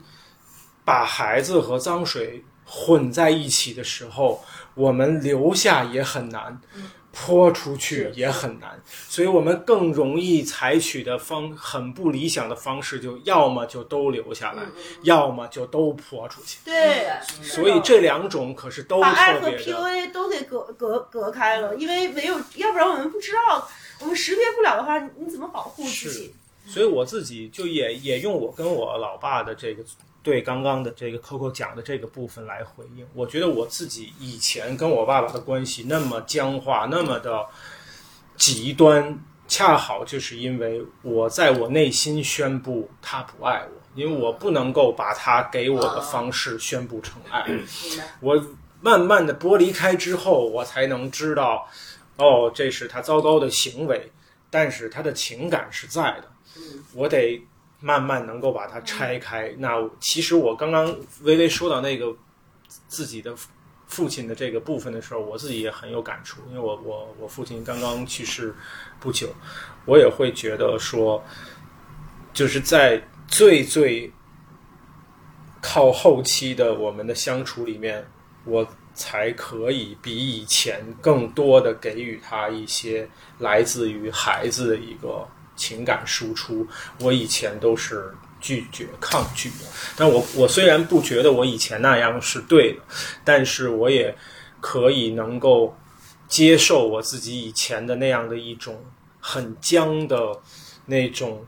把孩子和脏水混在一起的时候，我们留下也很难，泼出去也很难，所以我们更容易采取的方很不理想的方式，就要么就都留下来，要么就都泼出去。对，所以这两种可是都把爱和特别的。PUA 都给隔隔隔开了，因为没有，要不然我们不知道，我们识别不了的话，你怎么保护自己？所以我自己就也也用我跟我老爸的这个对刚刚的这个 Coco 讲的这个部分来回应。我觉得我自己以前跟我爸爸的关系那么僵化，那么的极端，恰好就是因为我在我内心宣布他不爱我，因为我不能够把他给我的方式宣布成爱。我慢慢的剥离开之后，我才能知道，哦，这是他糟糕的行为，但是他的情感是在的。我得慢慢能够把它拆开。那其实我刚刚微微说到那个自己的父亲的这个部分的时候，我自己也很有感触，因为我我我父亲刚刚去世不久，我也会觉得说，就是在最最靠后期的我们的相处里面，我才可以比以前更多的给予他一些来自于孩子的一个情感输出。我以前都是拒绝、抗拒的，但我我虽然不觉得我以前那样是对的，但是我也可以能够接受我自己以前的那样的一种很僵的那种。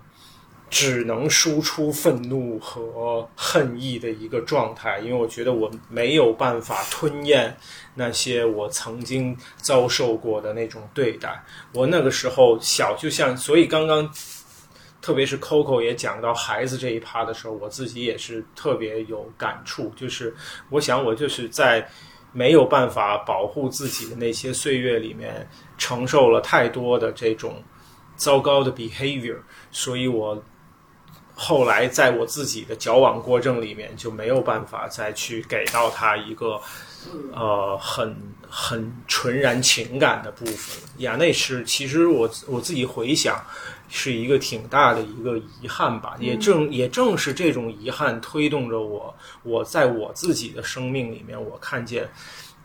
只能输出愤怒和恨意的一个状态，因为我觉得我没有办法吞咽那些我曾经遭受过的那种对待。我那个时候小，就像所以刚刚，特别是 Coco 也讲到孩子这一趴的时候，我自己也是特别有感触。就是我想，我就是在没有办法保护自己的那些岁月里面，承受了太多的这种糟糕的 behavior，所以我。后来在我自己的矫枉过正里面就没有办法再去给到他一个呃很很纯然情感的部分。呀，那是其实我我自己回想是一个挺大的一个遗憾吧。也正也正是这种遗憾推动着我，我在我自己的生命里面，我看见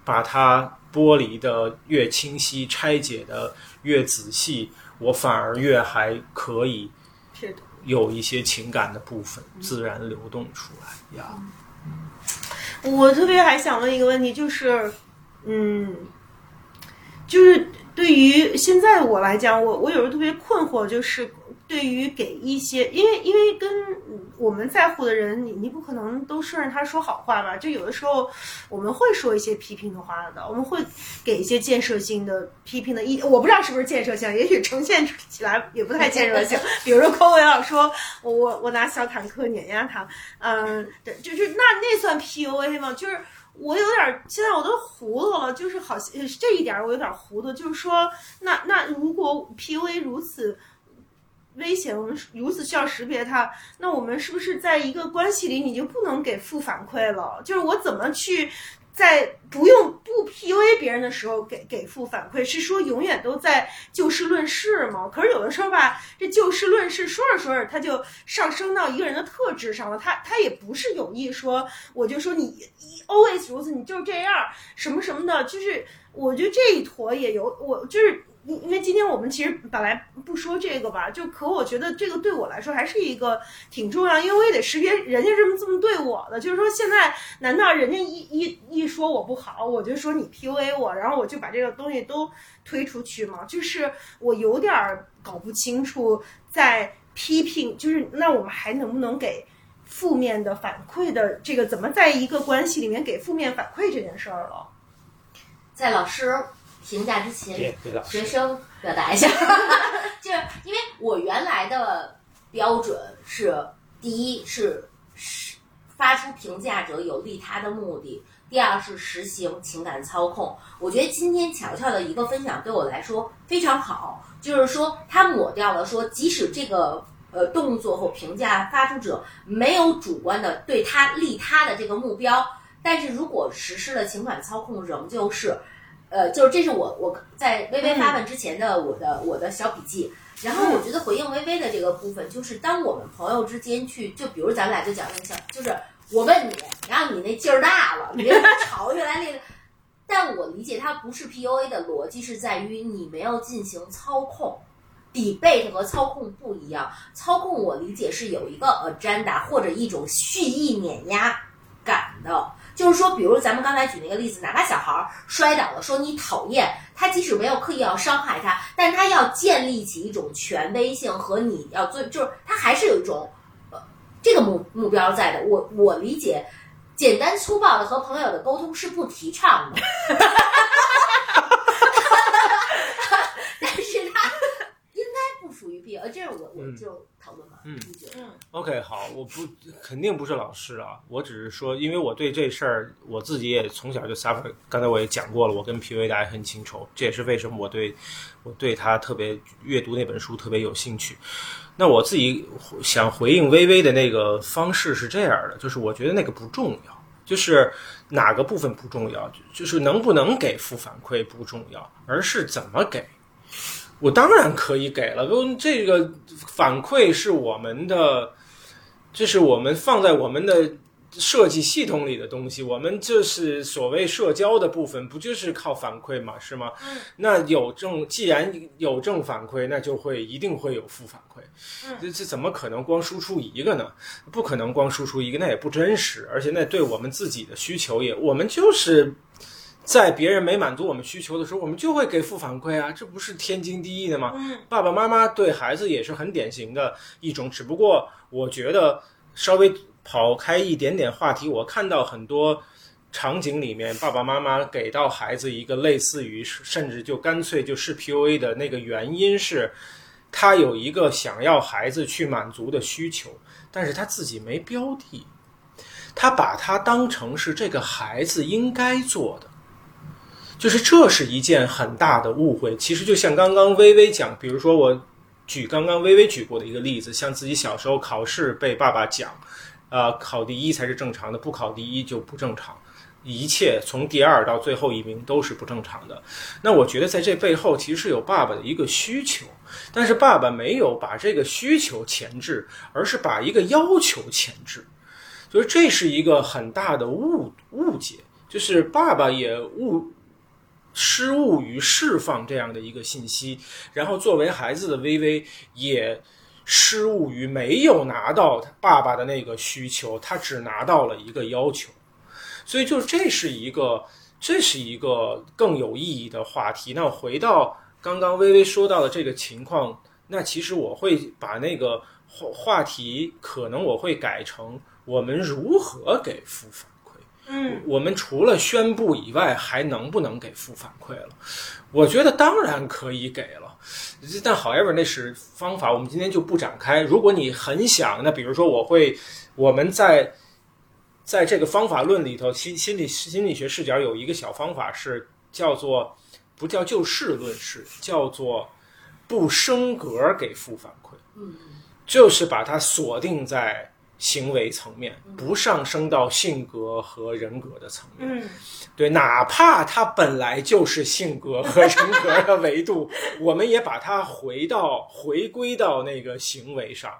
把它剥离的越清晰，拆解的越仔细，我反而越还可以。有一些情感的部分自然流动出来呀。我特别还想问一个问题，就是，嗯，就是对于现在我来讲，我我有时候特别困惑，就是。对于给一些，因为因为跟我们在乎的人，你你不可能都顺着他说好话吧？就有的时候我们会说一些批评的话的，我们会给一些建设性的批评的意，我不知道是不是建设性，也许呈现起来也不太建设性。比如说寇伟老说，我我我拿小坦克碾压他，嗯，就是那那算 PUA 吗？就是我有点现在我都糊涂了，就是好像这一点我有点糊涂，就是说，那那如果 PUA 如此。危险，我们如此需要识别它。那我们是不是在一个关系里，你就不能给负反馈了？就是我怎么去在不用不 PUA 别人的时候给给负反馈？是说永远都在就事论事吗？可是有的时候吧，这就事论事说着说着，他就上升到一个人的特质上了。他他也不是有意说，我就说你 always 如此，你就这样什么什么的。就是我觉得这一坨也有我就是。因因为今天我们其实本来不说这个吧，就可我觉得这个对我来说还是一个挺重要，因为我也得识别人家这么这么对我的，就是说现在难道人家一一一说我不好，我就说你 PUA 我，然后我就把这个东西都推出去吗？就是我有点搞不清楚，在批评，就是那我们还能不能给负面的反馈的这个怎么在一个关系里面给负面反馈这件事儿了，在老师。评价之前，学生表达一下，就是因为我原来的标准是：第一是发出评价者有利他的目的；第二是实行情感操控。我觉得今天乔乔的一个分享对我来说非常好，就是说他抹掉了说，即使这个呃动作或评价发出者没有主观的对他利他的这个目标，但是如果实施了情感操控，仍旧是。呃，就是这是我我在微微发问之前的我的我的小笔记，然后我觉得回应微微的这个部分，就是当我们朋友之间去，就比如咱们俩就讲那个小，就是我问你，然后你那劲儿大了，你吵越来那个，但我理解它不是 PUA 的逻辑，是在于你没有进行操控，debate 和操控不一样，操控我理解是有一个 agenda 或者一种蓄意碾压感的。就是说，比如咱们刚才举那个例子，哪怕小孩儿摔倒了，说你讨厌他，即使没有刻意要伤害他，但他要建立起一种权威性和你要做，就是他还是有一种呃这个目目标在的。我 我理解，简单粗暴的和朋友的沟通是不提倡的。呃，这是我我就讨论吧。嗯嗯，OK，好，我不肯定不是老师啊，我只是说，因为我对这事儿我自己也从小就 suffer。刚才我也讲过了，我跟 PUA 大家很清楚，这也是为什么我对我对他特别阅读那本书特别有兴趣。那我自己想回应微微的那个方式是这样的，就是我觉得那个不重要，就是哪个部分不重要，就是能不能给负反馈不重要，而是怎么给。我当然可以给了，这个反馈是我们的，这是我们放在我们的设计系统里的东西。我们就是所谓社交的部分，不就是靠反馈嘛，是吗？嗯。那有正，既然有正反馈，那就会一定会有负反馈。嗯。这这怎么可能光输出一个呢？不可能光输出一个，那也不真实，而且那对我们自己的需求也，我们就是。在别人没满足我们需求的时候，我们就会给负反馈啊，这不是天经地义的吗？嗯，爸爸妈妈对孩子也是很典型的一种，只不过我觉得稍微跑开一点点话题，我看到很多场景里面，爸爸妈妈给到孩子一个类似于，甚至就干脆就是 PUA 的那个原因是，他有一个想要孩子去满足的需求，但是他自己没标的，他把它当成是这个孩子应该做的。就是这是一件很大的误会。其实就像刚刚微微讲，比如说我举刚刚微微举过的一个例子，像自己小时候考试被爸爸讲，呃，考第一才是正常的，不考第一就不正常。一切从第二到最后一名都是不正常的。那我觉得在这背后其实是有爸爸的一个需求，但是爸爸没有把这个需求前置，而是把一个要求前置，就是这是一个很大的误误解，就是爸爸也误。失误于释放这样的一个信息，然后作为孩子的微微也失误于没有拿到爸爸的那个需求，他只拿到了一个要求，所以就这是一个这是一个更有意义的话题。那回到刚刚微微说到的这个情况，那其实我会把那个话话题可能我会改成我们如何给负反。嗯，我们除了宣布以外，还能不能给负反馈了？我觉得当然可以给了，但 however 那是方法，我们今天就不展开。如果你很想，那比如说我会，我们在在这个方法论里头，心心理心理学视角有一个小方法是叫做不叫就事论事，叫做不升格给负反馈，嗯，就是把它锁定在。行为层面不上升到性格和人格的层面，嗯，对，哪怕它本来就是性格和人格的维度，我们也把它回到回归到那个行为上。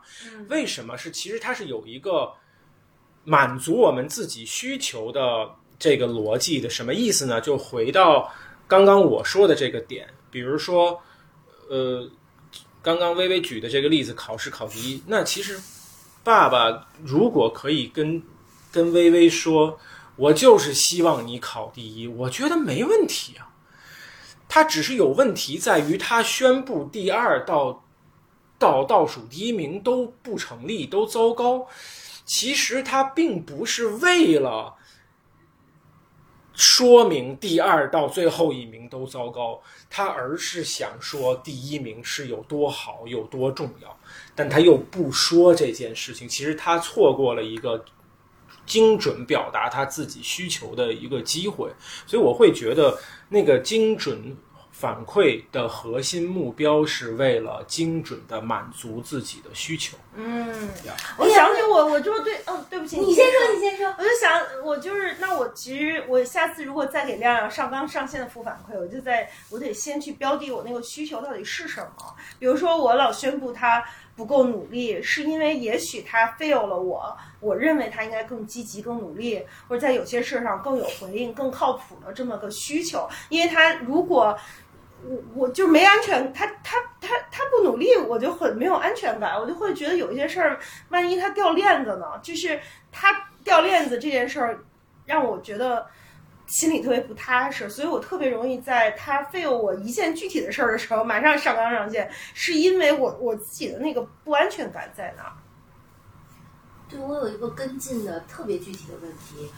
为什么是？其实它是有一个满足我们自己需求的这个逻辑的。什么意思呢？就回到刚刚我说的这个点，比如说，呃，刚刚微微举的这个例子，考试考第一，那其实。爸爸如果可以跟跟微微说，我就是希望你考第一，我觉得没问题啊。他只是有问题在于他宣布第二到到倒数第一名都不成立，都糟糕。其实他并不是为了说明第二到最后一名都糟糕，他而是想说第一名是有多好，有多重要。但他又不说这件事情，其实他错过了一个精准表达他自己需求的一个机会，所以我会觉得那个精准反馈的核心目标是为了精准的满足自己的需求。嗯，我想起我，我就对，哦，对不起，你先说，你先说。我就想，我就是那我其实我下次如果再给亮亮上纲上线的负反馈，我就在我得先去标的我那个需求到底是什么。比如说我老宣布他。不够努力，是因为也许他 fail 了我，我认为他应该更积极、更努力，或者在有些事上更有回应、更靠谱的这么个需求。因为他如果我我就没安全，他他他他不努力，我就很没有安全感，我就会觉得有一些事儿，万一他掉链子呢？就是他掉链子这件事儿，让我觉得。心里特别不踏实，所以我特别容易在他 fail 我一件具体的事儿的时候，马上上纲上线，是因为我我自己的那个不安全感在那儿。对我有一个跟进的特别具体的问题，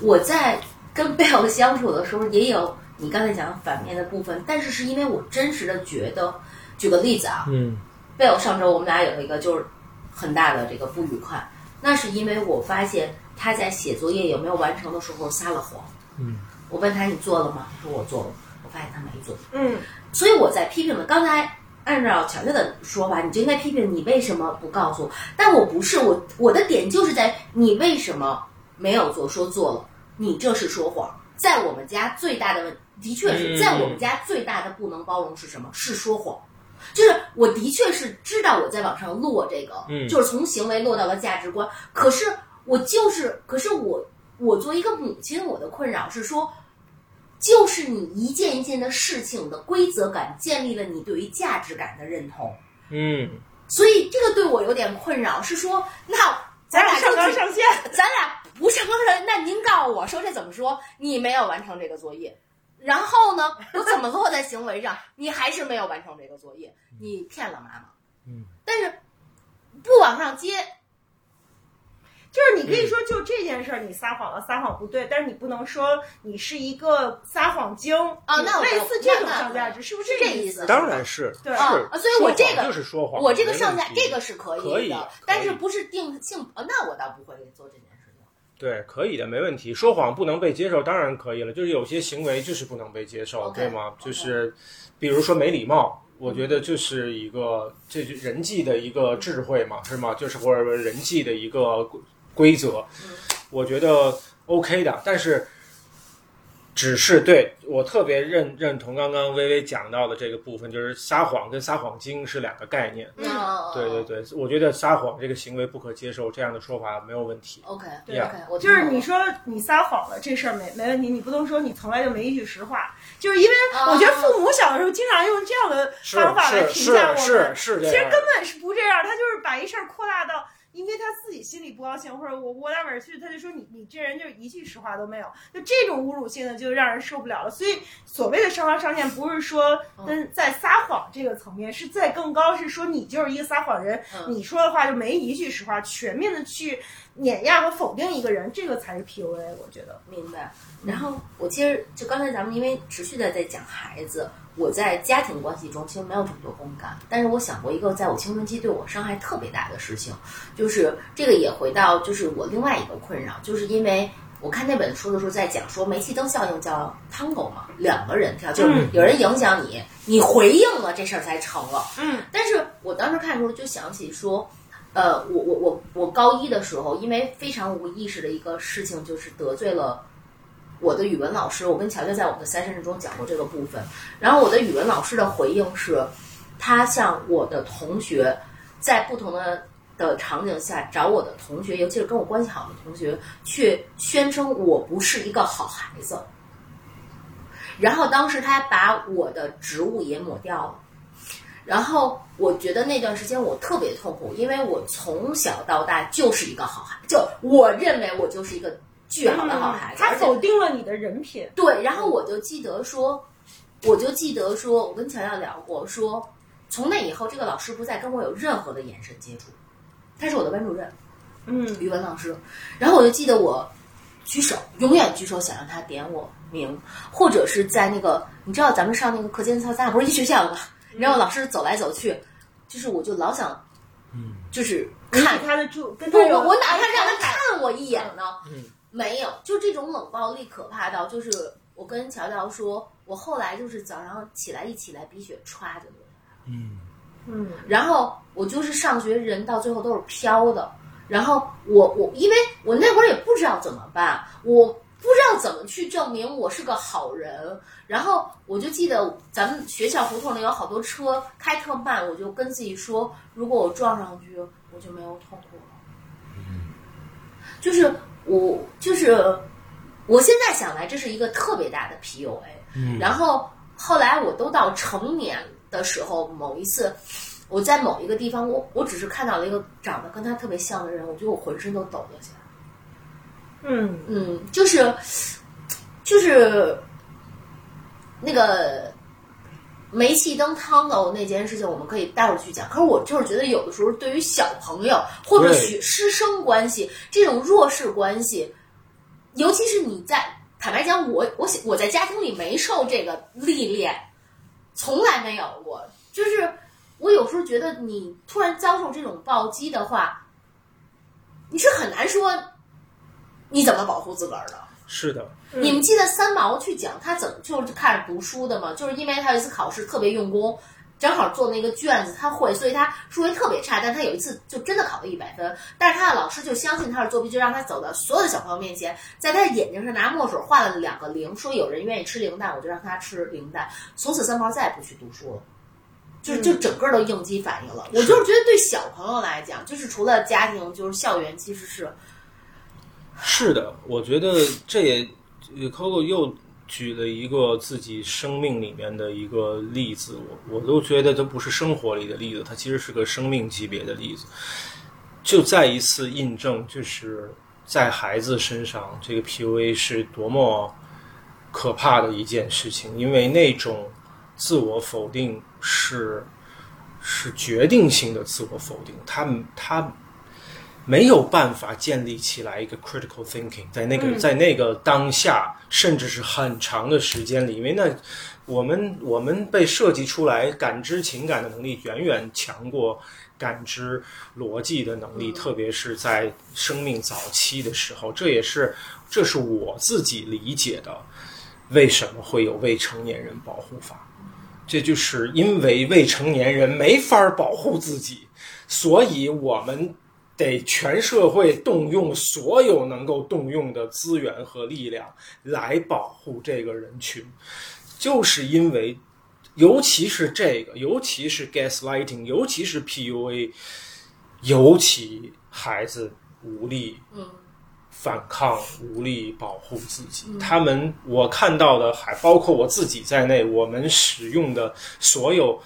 我在跟贝尔相处的时候，也有你刚才讲的反面的部分，但是是因为我真实的觉得，举个例子啊，嗯，贝尔上周我们俩有一个就是很大的这个不愉快，那是因为我发现。他在写作业有没有完成的时候撒了谎。嗯，我问他你做了吗？他说我做了。我发现他没做。嗯，所以我在批评了。刚才按照乔乔的说法，你就应该批评你为什么不告诉我。但我不是我，我的点就是在你为什么没有做，说做了，你这是说谎。在我们家最大的问，的确是在我们家最大的不能包容是什么？是说谎。就是我的确是知道我在网上落这个，就是从行为落到了价值观，可是。我就是，可是我，我作为一个母亲，我的困扰是说，就是你一件一件的事情的规则感建立了你对于价值感的认同，嗯，所以这个对我有点困扰，是说，那咱俩上纲上线，咱俩不是不是，那您告诉我说这怎么说？你没有完成这个作业，然后呢，我怎么落在行为上，你还是没有完成这个作业，你骗了妈妈。嗯，但是不往上接，就是你可以说就这件事儿你撒谎了，撒谎不对，但是你不能说你是一个撒谎精啊那我类似这种上价值，是不是这意意思？当然是对。啊所以我这个就是说谎，我这个没上架问题。这个是可以的，可以的可以。但是不是定性？呃，那我倒不会做这件事。情。对，可以的，没问题。说谎不能被接受，当然可以了。就是有些行为就是不能被接受对吗就是比如说没礼貌，我觉得就是一个这就人际的一个智慧嘛，是吗？就是或者说人际的一个规规则，我觉得 OK 的。但是只是对我特别认认同刚刚微微讲到的这个部分，就是撒谎跟撒谎精是两个概念。嗯，对对对，我觉得撒谎这个行为不可接受，这样的说法没有问题。OK 对了就是你说你撒谎了，这事儿没没问题，你不能说你从来就没一句实话，就是因为我觉得父母小的时候经常用这样的方法来评价我们，是是是。这样其实根本是不这样，他就是把一事儿扩大到。因为他自己心里不高兴，或者我我哪门儿去，他就说你你这人就是一句实话都没有，就这种侮辱性的就让人受不了了。所以所谓的上纲上线，不是说跟在撒谎这个层面，是在更高，是说你就是一个撒谎人，嗯你说的话就没一句实话，全面的去碾压和否定一个人，这个才是 PUA，我觉得。明白。然后我其实就刚才咱们因为持续的在讲孩子，我在家庭关系中其实没有这么多共感，但是我想过一个在我青春期对我伤害特别大的事情，就是这个也回到就是我另外一个困扰，就是因为。我看那本书的时候，在讲说煤气灯效应叫 tango 嘛，两个人跳，就是嗯有人影响你，你回应了，这事儿才成了。嗯但是我当时看的时候就想起说，呃，我我我我高一的时候，因为非常无意识的一个事情，就是得罪了我的语文老师。我跟乔乔在我们的三生中讲过这个部分。然后我的语文老师的回应是，他向我的同学在不同的的场景下找我的同学，尤其是跟我关系好的同学，去宣称我不是一个好孩子。然后当时他把我的职务也抹掉了。然后我觉得那段时间我特别痛苦，因为我从小到大就是一个好孩，就我认为我就是一个巨好的好孩子，他否定了你的人品。对，然后我就记得说，我就记得说，我跟乔乔聊过，说从那以后，这个老师不再跟我有任何的眼神接触，他是我的班主任，嗯语文老师。然后我就记得我举手，永远举手想让他点我名，或者是在那个，你知道咱们上那个课间操，咱俩不是一学校的吗？你知道老师走来走去，就是我就老想，嗯，就是看他的注，跟不，他有我我哪怕让他看我一眼呢，嗯没有，就这种冷暴力可怕到，就是我跟乔乔说，我后来就是早上起来一起来鼻血歘就流下来，嗯。嗯。然后我就是上学人到最后都是飘的，然后我我因为我那会儿也不知道怎么办，我不知道怎么去证明我是个好人，然后我就记得咱们学校胡同里有好多车开特慢，我就跟自己说，如果我撞上去，我就没有痛苦了。就是我就是我现在想来，这是一个特别大的 PUA。嗯然后后来我都到成年的时候，某一次我在某一个地方，我我只是看到了一个长得跟他特别像的人，我觉得我浑身都抖了起来。嗯嗯，就是就是那个煤气灯汤楼那件事情，我们可以待会儿去讲。可是我就是觉得，有的时候对于小朋友或者对许师生关系这种弱势关系，尤其是你在坦白讲，我我我在家庭里没受这个历练，从来没有过。就是我有时候觉得，你突然遭受这种暴击的话，你是很难说你怎么保护自个儿的。是的，嗯你们记得三毛去讲他怎么就是开始读书的吗？就是因为他有一次考试特别用功，正好做那个卷子他会，所以他数学特别差，但他有一次就真的考了一百分。但是他的老师就相信他是作弊，就让他走到所有的小朋友面前，在他的眼睛上拿墨水画了两个零，说有人愿意吃零蛋，我就让他吃零蛋。从此三毛再也不去读书了。就就整个都应激反应了，我就是觉得对小朋友来讲，就是除了家庭，就是校园，其实是是的，我觉得这也 Coco 又举了一个自己生命里面的一个例子，我我都觉得都不是生活里的例子，它其实是个生命级别的例子，就再一次印证，就是在孩子身上，这个 PUA 是多么可怕的一件事情，因为那种自我否定是是决定性的自我否定，他他没有办法建立起来一个 critical thinking，在那个、在那个当下，甚至是很长的时间里，因为那我们我们被设计出来感知情感的能力远远强过感知逻辑的能力，特别是在生命早期的时候，这也是这是我自己理解的，为什么会有未成年人保护法。这就是因为未成年人没法保护自己，所以我们得全社会动用所有能够动用的资源和力量来保护这个人群，就是因为，尤其是这个，尤其是 gaslighting，尤其是 PUA，尤其孩子无力嗯反抗、无力保护自己。他们我看到的，还包括我自己在内，我们使用的所有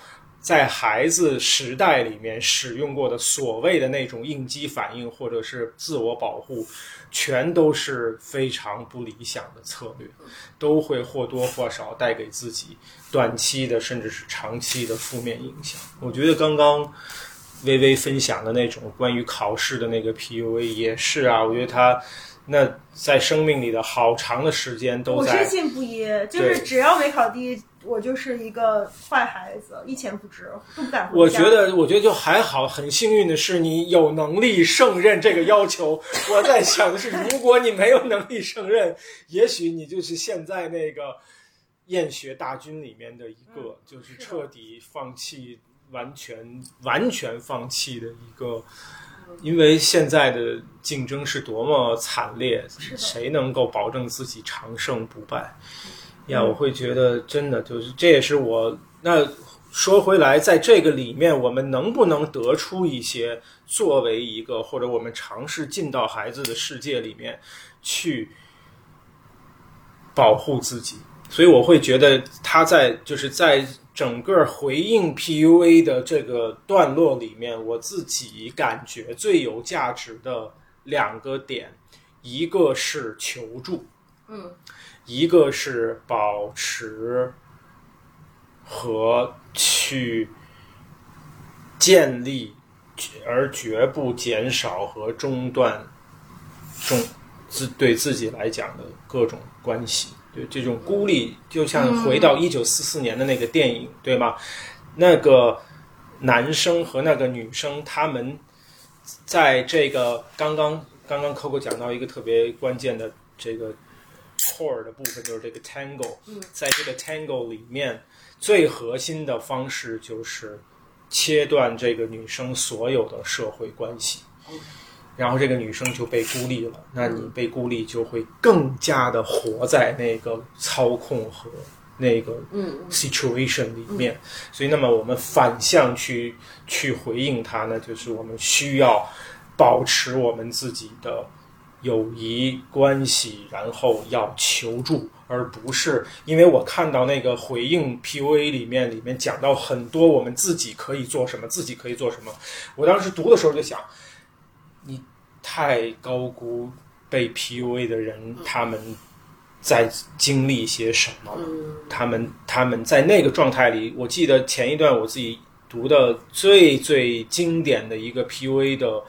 在孩子时代里面使用过的所谓的那种应激反应或者是自我保护，全都是非常不理想的策略，都会或多或少带给自己短期的甚至是长期的负面影响。我觉得刚刚。微微分享的那种关于考试的那个 PUA 也是啊，我觉得他那在生命里的好长的时间都在我在深信不疑，就是只要没考第一，我就是一个坏孩子，一钱不值，都不敢回。我觉得，我觉得就还好，很幸运的是你有能力胜任这个要求。我在想的是，如果你没有能力胜任，也许你就是现在那个厌学大军里面的一个，嗯就是彻底放弃、完全完全放弃的一个。因为现在的竞争是多么惨烈，谁能够保证自己长胜不败？呀，嗯。我会觉得真的就是，这也是我那说回来，在这个里面，我们能不能得出一些作为一个，或者我们尝试进到孩子的世界里面去保护自己？所以我会觉得他在就是在整个回应 PUA 的这个段落里面，我自己感觉最有价值的两个点，一个是求助，嗯一个是保持和去建立，而绝不减少和中断中自对自己来讲的各种关系。对这种孤立，就像回到一九四四年的那个电影，对吗？那个男生和那个女生，他们在这个刚刚刚刚 Coco 讲到一个特别关键的这个 core 的部分，就是这个 tango。嗯在这个 tango 里面，最核心的方式就是切断这个女生所有的社会关系。然后这个女生就被孤立了，那你被孤立就会更加的活在那个操控和那个嗯 situation 里面，所以那么我们反向去去回应它呢，就是我们需要保持我们自己的友谊关系，然后要求助，而不是因为我看到那个回应 PUA 里面里面讲到很多我们自己可以做什么，自己可以做什么，我当时读的时候就想，你太高估被 PUA 的人他们在经历些什么了。嗯他们他们在那个状态里，我记得前一段我自己读的最最经典的一个 PUA 的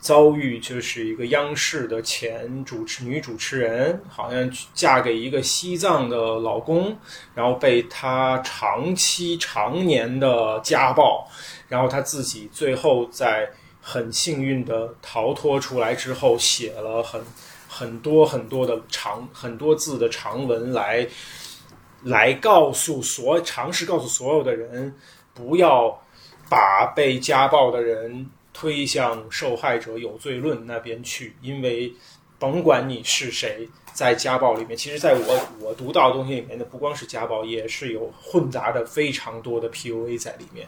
遭遇，就是一个央视的前主持女主持人，好像嫁给一个西藏的老公，然后被他长期常年的家暴，然后他自己最后在很幸运的逃脱出来之后，写了很很多很多的长很多字的长文来来告诉所尝试告诉所有的人，不要把被家暴的人推向受害者有罪论那边去，因为甭管你是谁，在家暴里面，其实在我我读到的东西里面的不光是家暴，也是有混杂着非常多的 PUA 在里面。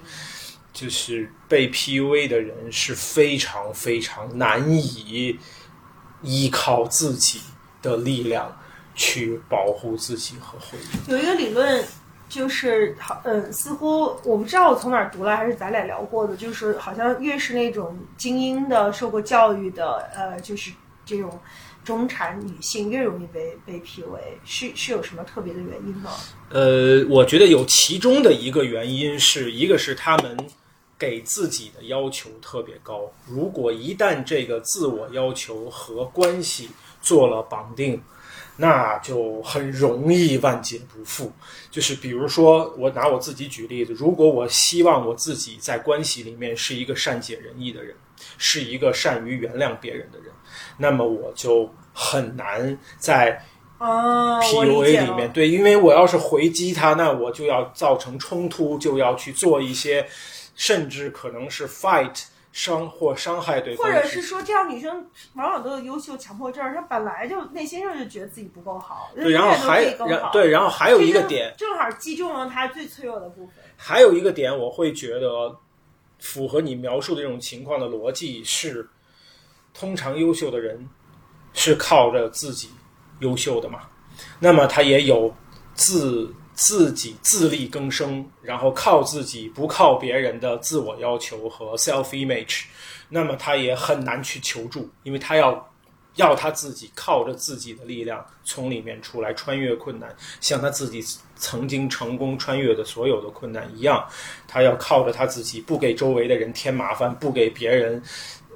就是被 PUA 的人是非常非常难以依靠自己的力量去保护自己和回应。有一个理论，就是好，嗯，似乎我不知道我从哪儿读来，还是咱俩聊过的，就是好像越是那种精英的、受过教育的，呃，就是这种中产女性越容易被被 PUA，是是有什么特别的原因吗？呃，我觉得有其中的一个原因是一个是他们给自己的要求特别高，如果一旦这个自我要求和关系做了绑定，那就很容易万劫不复。就是比如说，我拿我自己举例子，如果我希望我自己在关系里面是一个善解人意的人，是一个善于原谅别人的人，那么我就很难在哦，我理 PUA 里面，对，因为我要是回击他，那我就要造成冲突，就要去做一些，甚至可能是 fight 伤或伤害对方或。者是说，这样女生往往都有优秀强迫症，她本来就内心上就觉得自己不够好，对，然后还永远都可以更好对，然后还有一个点，正好击中了她最脆弱的部分。还有一个点，我会觉得符合你描述的这种情况的逻辑是，通常优秀的人是靠着自己优秀的嘛，那么他也有自自己自力更生，然后靠自己不靠别人的自我要求和 self image，那么他也很难去求助，因为他要。要他自己靠着自己的力量从里面出来，穿越困难，像他自己曾经成功穿越的所有的困难一样，他要靠着他自己，不给周围的人添麻烦，不给别人，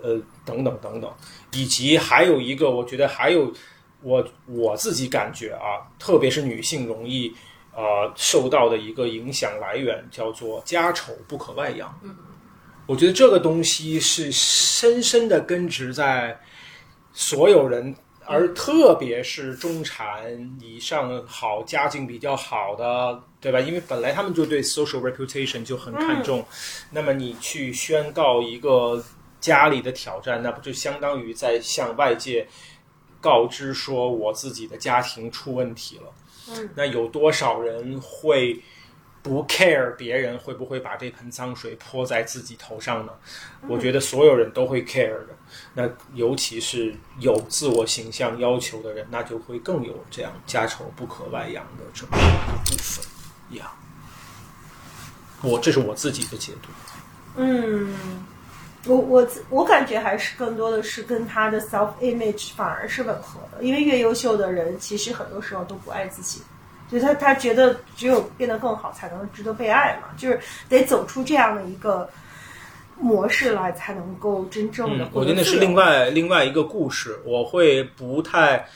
呃，等等等等，以及还有一个，我觉得还有我我自己感觉啊，特别是女性容易呃受到的一个影响来源叫做家丑不可外扬。嗯，我觉得这个东西是深深的根植在所有人。而特别是中产以上好家境比较好的，对吧？因为本来他们就对 social reputation 就很看重，那么你去宣告一个家里的挑战，那不就相当于在向外界告知说我自己的家庭出问题了？嗯，那有多少人会不 care 别人会不会把这盆脏水泼在自己头上呢？我觉得所有人都会 care 的。那尤其是有自我形象要求的人，那就会更有这样家丑不可外扬的这么一个部分呀。我这是我自己的解读。嗯，我我我感觉还是更多的是跟他的 self image 反而是吻合的，因为越优秀的人其实很多时候都不爱自己，就他他觉得只有变得更好才能值得被爱嘛，就是得走出这样的一个模式来，才能够真正的嗯，我觉得那是另外另外一个故事，我会不太。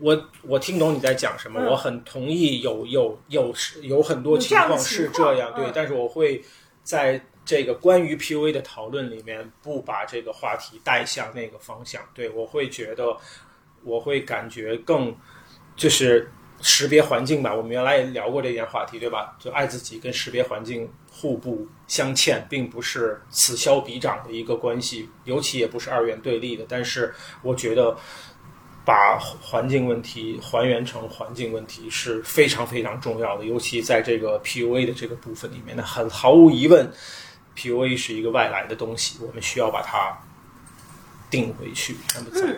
我我听懂你在讲什么，嗯我很同意有有有有很多情况是这样，对，嗯但是我会在这个关于 PUA 的讨论里面不把这个话题带向那个方向，对我会觉得我会感觉更就是识别环境吧。我们原来也聊过这件话题，对吧？就爱自己跟识别环境互不相欠，并不是此消彼长的一个关系，尤其也不是二元对立的。但是我觉得。把环境问题还原成环境问题是非常非常重要的，尤其在这个 PUA 的这个部分里面，那很毫无疑问，PUA 是一个外来的东西，我们需要把它定回去。那么在，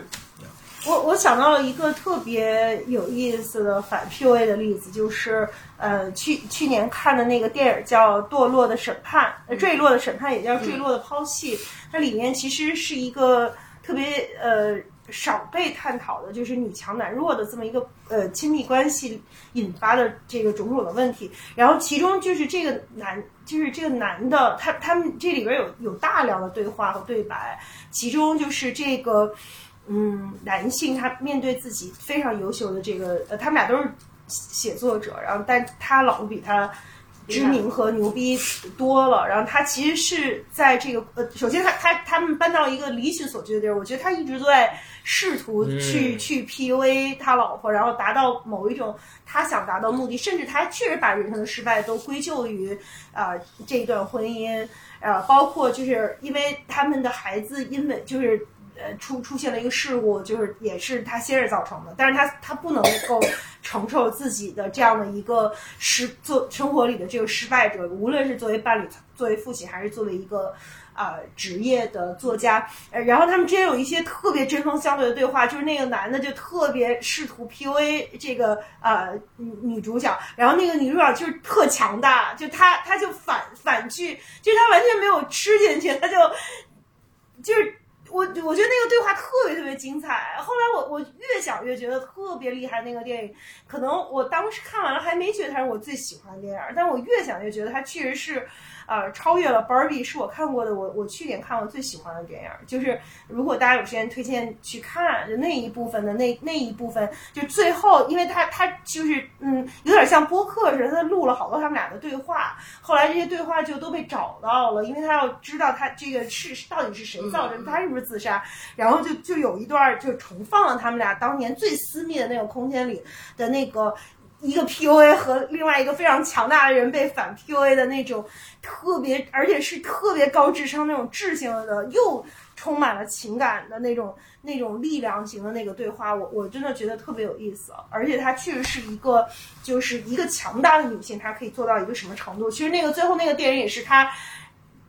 我我想到了一个特别有意思的反 PUA 的例子，就是呃去去年看的那个电影叫《堕落的审判》，呃坠落的审判也叫坠落的抛弃，它里面其实是一个特别呃。少被探讨的就是女强男弱的这么一个呃亲密关系引发的这个种种的问题，然后其中就是这个男，就是这个男的，他他们这里边有有大量的对话和对白，其中就是这个嗯男性他面对自己非常优秀的这个呃，他们俩都是写作者，然后但他老婆比他。知名和牛逼多了，然后他其实是在这个呃，首先他他他们搬到一个离群所居的地儿，我觉得他一直都在试图去、嗯去 PUA 他老婆，然后达到某一种他想达到目的，甚至他确实把人生的失败都归咎于啊、呃、这段婚姻，呃，包括就是因为他们的孩子因为就是。呃，出出现了一个事故，就是也是他先生造成的，但是他他不能够承受自己的这样的一个失做生活里的这个失败者，无论是作为伴侣、作为父亲，还是作为一个啊、职业的作家，呃，然后他们之间有一些特别针锋相对的对话，就是那个男的就特别试图 PUA 这个呃女女主角，然后那个女主角就是特强大，就她她就反反拒，就是她完全没有吃进去，她就就是。我，我觉得那个对话特别特别精彩。后来我我越想越觉得特别厉害，那个电影，可能我当时看完了还没觉得它是我最喜欢的电影，但我越想越觉得它确实是。呃，超越了 Barbie 是我看过的，我我去年看过最喜欢的电影，就是如果大家有时间推荐去看，就那一部分的那那一部分，就最后，因为他他就是嗯，有点像播客似的，他录了好多他们俩的对话，后来这些对话就都被找到了，因为他要知道他这个是到底是谁造成，他是不是自杀，然后就就有一段就重放了他们俩当年最私密的那个空间里的那个。一个 PUA 和另外一个非常强大的人被反 PUA 的那种特别，而且是特别高智商那种智性的，又充满了情感的那种那种力量型的那个对话，我我真的觉得特别有意思。而且她确实是一个，就是一个强大的女性，她可以做到一个什么程度？其实那个最后那个电影也是她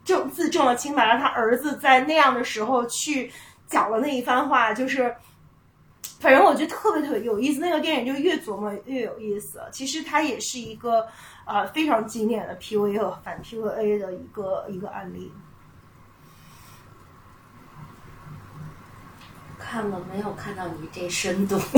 证自证了清白，让她儿子在那样的时候去讲了那一番话，就是。反正我觉得特别特别有意思，那个电影就越琢磨越有意思。其实它也是一个呃非常经典的 PUA 和反 PUA 的一个一个案例。看了没有？看到你这深度，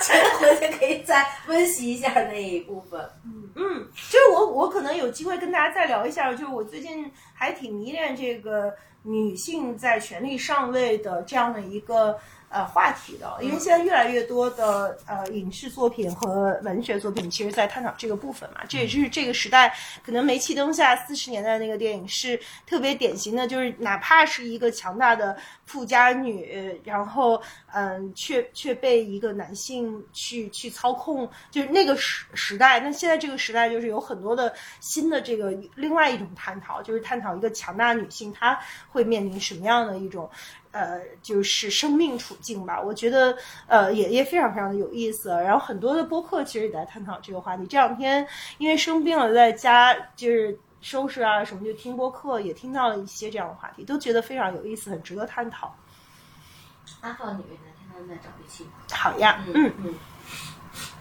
真回去可以再温习一下那一部分。嗯嗯，就是我我可能有机会跟大家再聊一下，就是我最近还挺迷恋这个女性在权力上位的这样的一个。呃，话题的，因为现在越来越多的呃影视作品和文学作品，其实在探讨这个部分嘛。这也是这个时代可能煤气灯下四十年代那个电影是特别典型的，就是哪怕是一个强大的富家女，然后嗯，却却被一个男性去去操控，就是那个时时代。那现在这个时代就是有很多的新的这个另外一种探讨，就是探讨一个强大女性她会面临什么样的一种。呃，就是生命处境吧，我觉得呃也也非常非常的有意思。然后很多的播客其实也在探讨这个话题。这两天因为生病了，在家就是收拾啊什么，就听播客，也听到了一些这样的话题，都觉得非常有意思，很值得探讨。阿浩，你哪天再找对象？好呀，嗯嗯。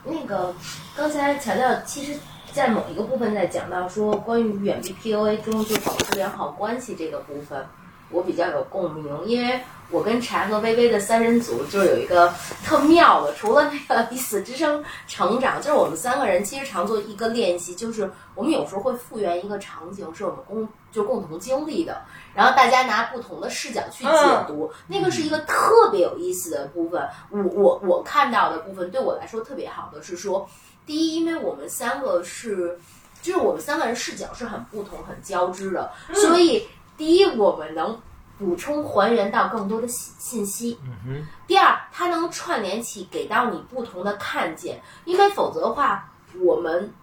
那个刚才强调，其实，在某一个部分在讲到说，关于远离 PUA 中就保持良好关系这个部分。我比较有共鸣，因为我跟柴和微微的三人组就是有一个特妙的，除了那个彼此之声成长，就是我们三个人其实常做一个练习，就是我们有时候会复原一个场景，是我们共就共同经历的，然后大家拿不同的视角去解读，那个是一个特别有意思的部分。我我我看到的部分对我来说特别好的是说，第一，因为我们三个是，就是我们三个人视角是很不同、很交织的，所以。第一，我们能补充还原到更多的信信息。嗯第二，它能串联起给到你不同的看见，因为否则的话，我们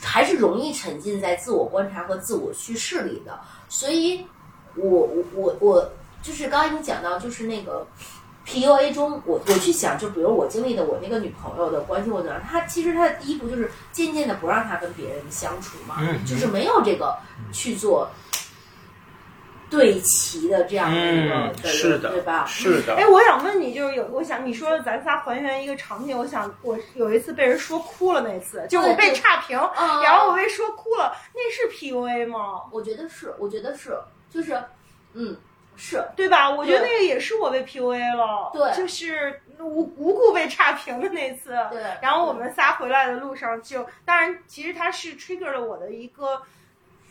还是容易沉浸在自我观察和自我叙事里的。所以，我我我我就是刚才你讲到，就是那个 PUA 中，我我去想，就比如我经历的我那个女朋友的关系，我怎么样？她其实她的第一步就是渐渐的不让她跟别人相处嘛，就是没有这个去做。对齐的这样的一个，是的，对吧？是的。哎，我想问你，就是有，我想你说咱仨还原一个场景，我想我有一次被人说哭了，那次就我被差评，然后我被说哭了，那是 PUA 吗？我觉得是，我觉得是，就是，嗯，是对吧？我觉得那个也是我被 PUA 了，对，就是无无故被差评的那次，对。然后我们仨回来的路上，就当然，其实他是 trigger 了我的一个。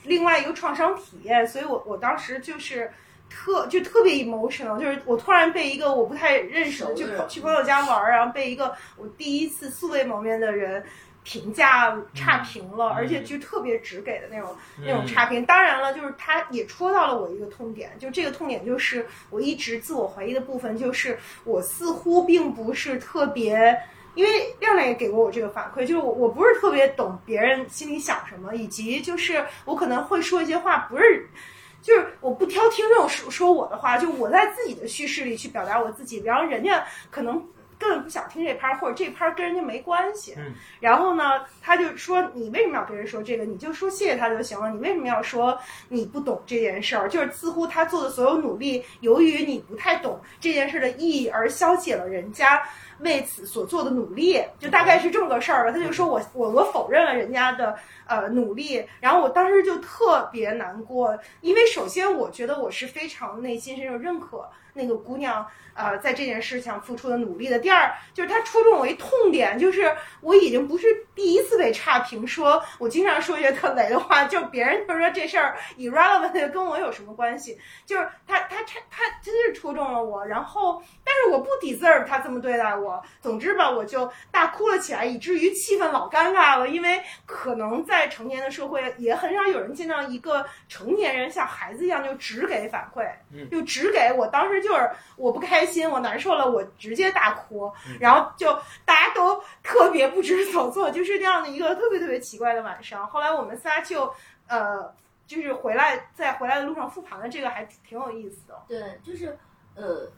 另外一个创伤体验，所以我我当时就是特就特别 emotional，就是我突然被一个我不太认识的就去朋友家玩，然后被一个我第一次素未谋面的人评价差评了，而且就特别直给的那种那种差评。当然了，就是他也戳到了我一个痛点，就这个痛点就是我一直自我怀疑的部分，就是我似乎并不是特别。因为亮亮也给过我这个反馈，就是我我不是特别懂别人心里想什么，以及就是我可能会说一些话，不是，就是我不挑听众说说我的话，就我在自己的叙事里去表达我自己，然后人家可能根本不想听这拍，或者这拍跟人家没关系。嗯。然后呢，他就说你为什么要跟人说这个？你就说谢谢他就行了。你为什么要说你不懂这件事儿？就是似乎他做的所有努力，由于你不太懂这件事的意义而消解了人家。为此所做的努力，就大概是这么个事儿吧。他就说我我我否认了人家的呃努力，然后我当时就特别难过，因为首先我觉得我是非常内心深处认可那个姑娘。呃，在这件事上付出的努力的。第二，就是他戳中我一痛点，就是我已经不是第一次被差评，说我经常说一些特雷的话，就别人就说这事儿 irrelevant，跟我有什么关系？就是他他他他真是戳中了我，然后但是我不 deserve 他这么对待我。总之吧，我就大哭了起来，以至于气氛老尴尬了，因为可能在成年的社会也很少有人见到一个成年人像孩子一样就只给反馈，就只给我。当时就是我不开。开心，我难受了，我直接大哭，然后就大家都特别不知所措，就是那样的一个特别特别奇怪的晚上。后来我们仨就呃，就是回来在回来的路上复盘了，这个还挺有意思的。对，就是呃，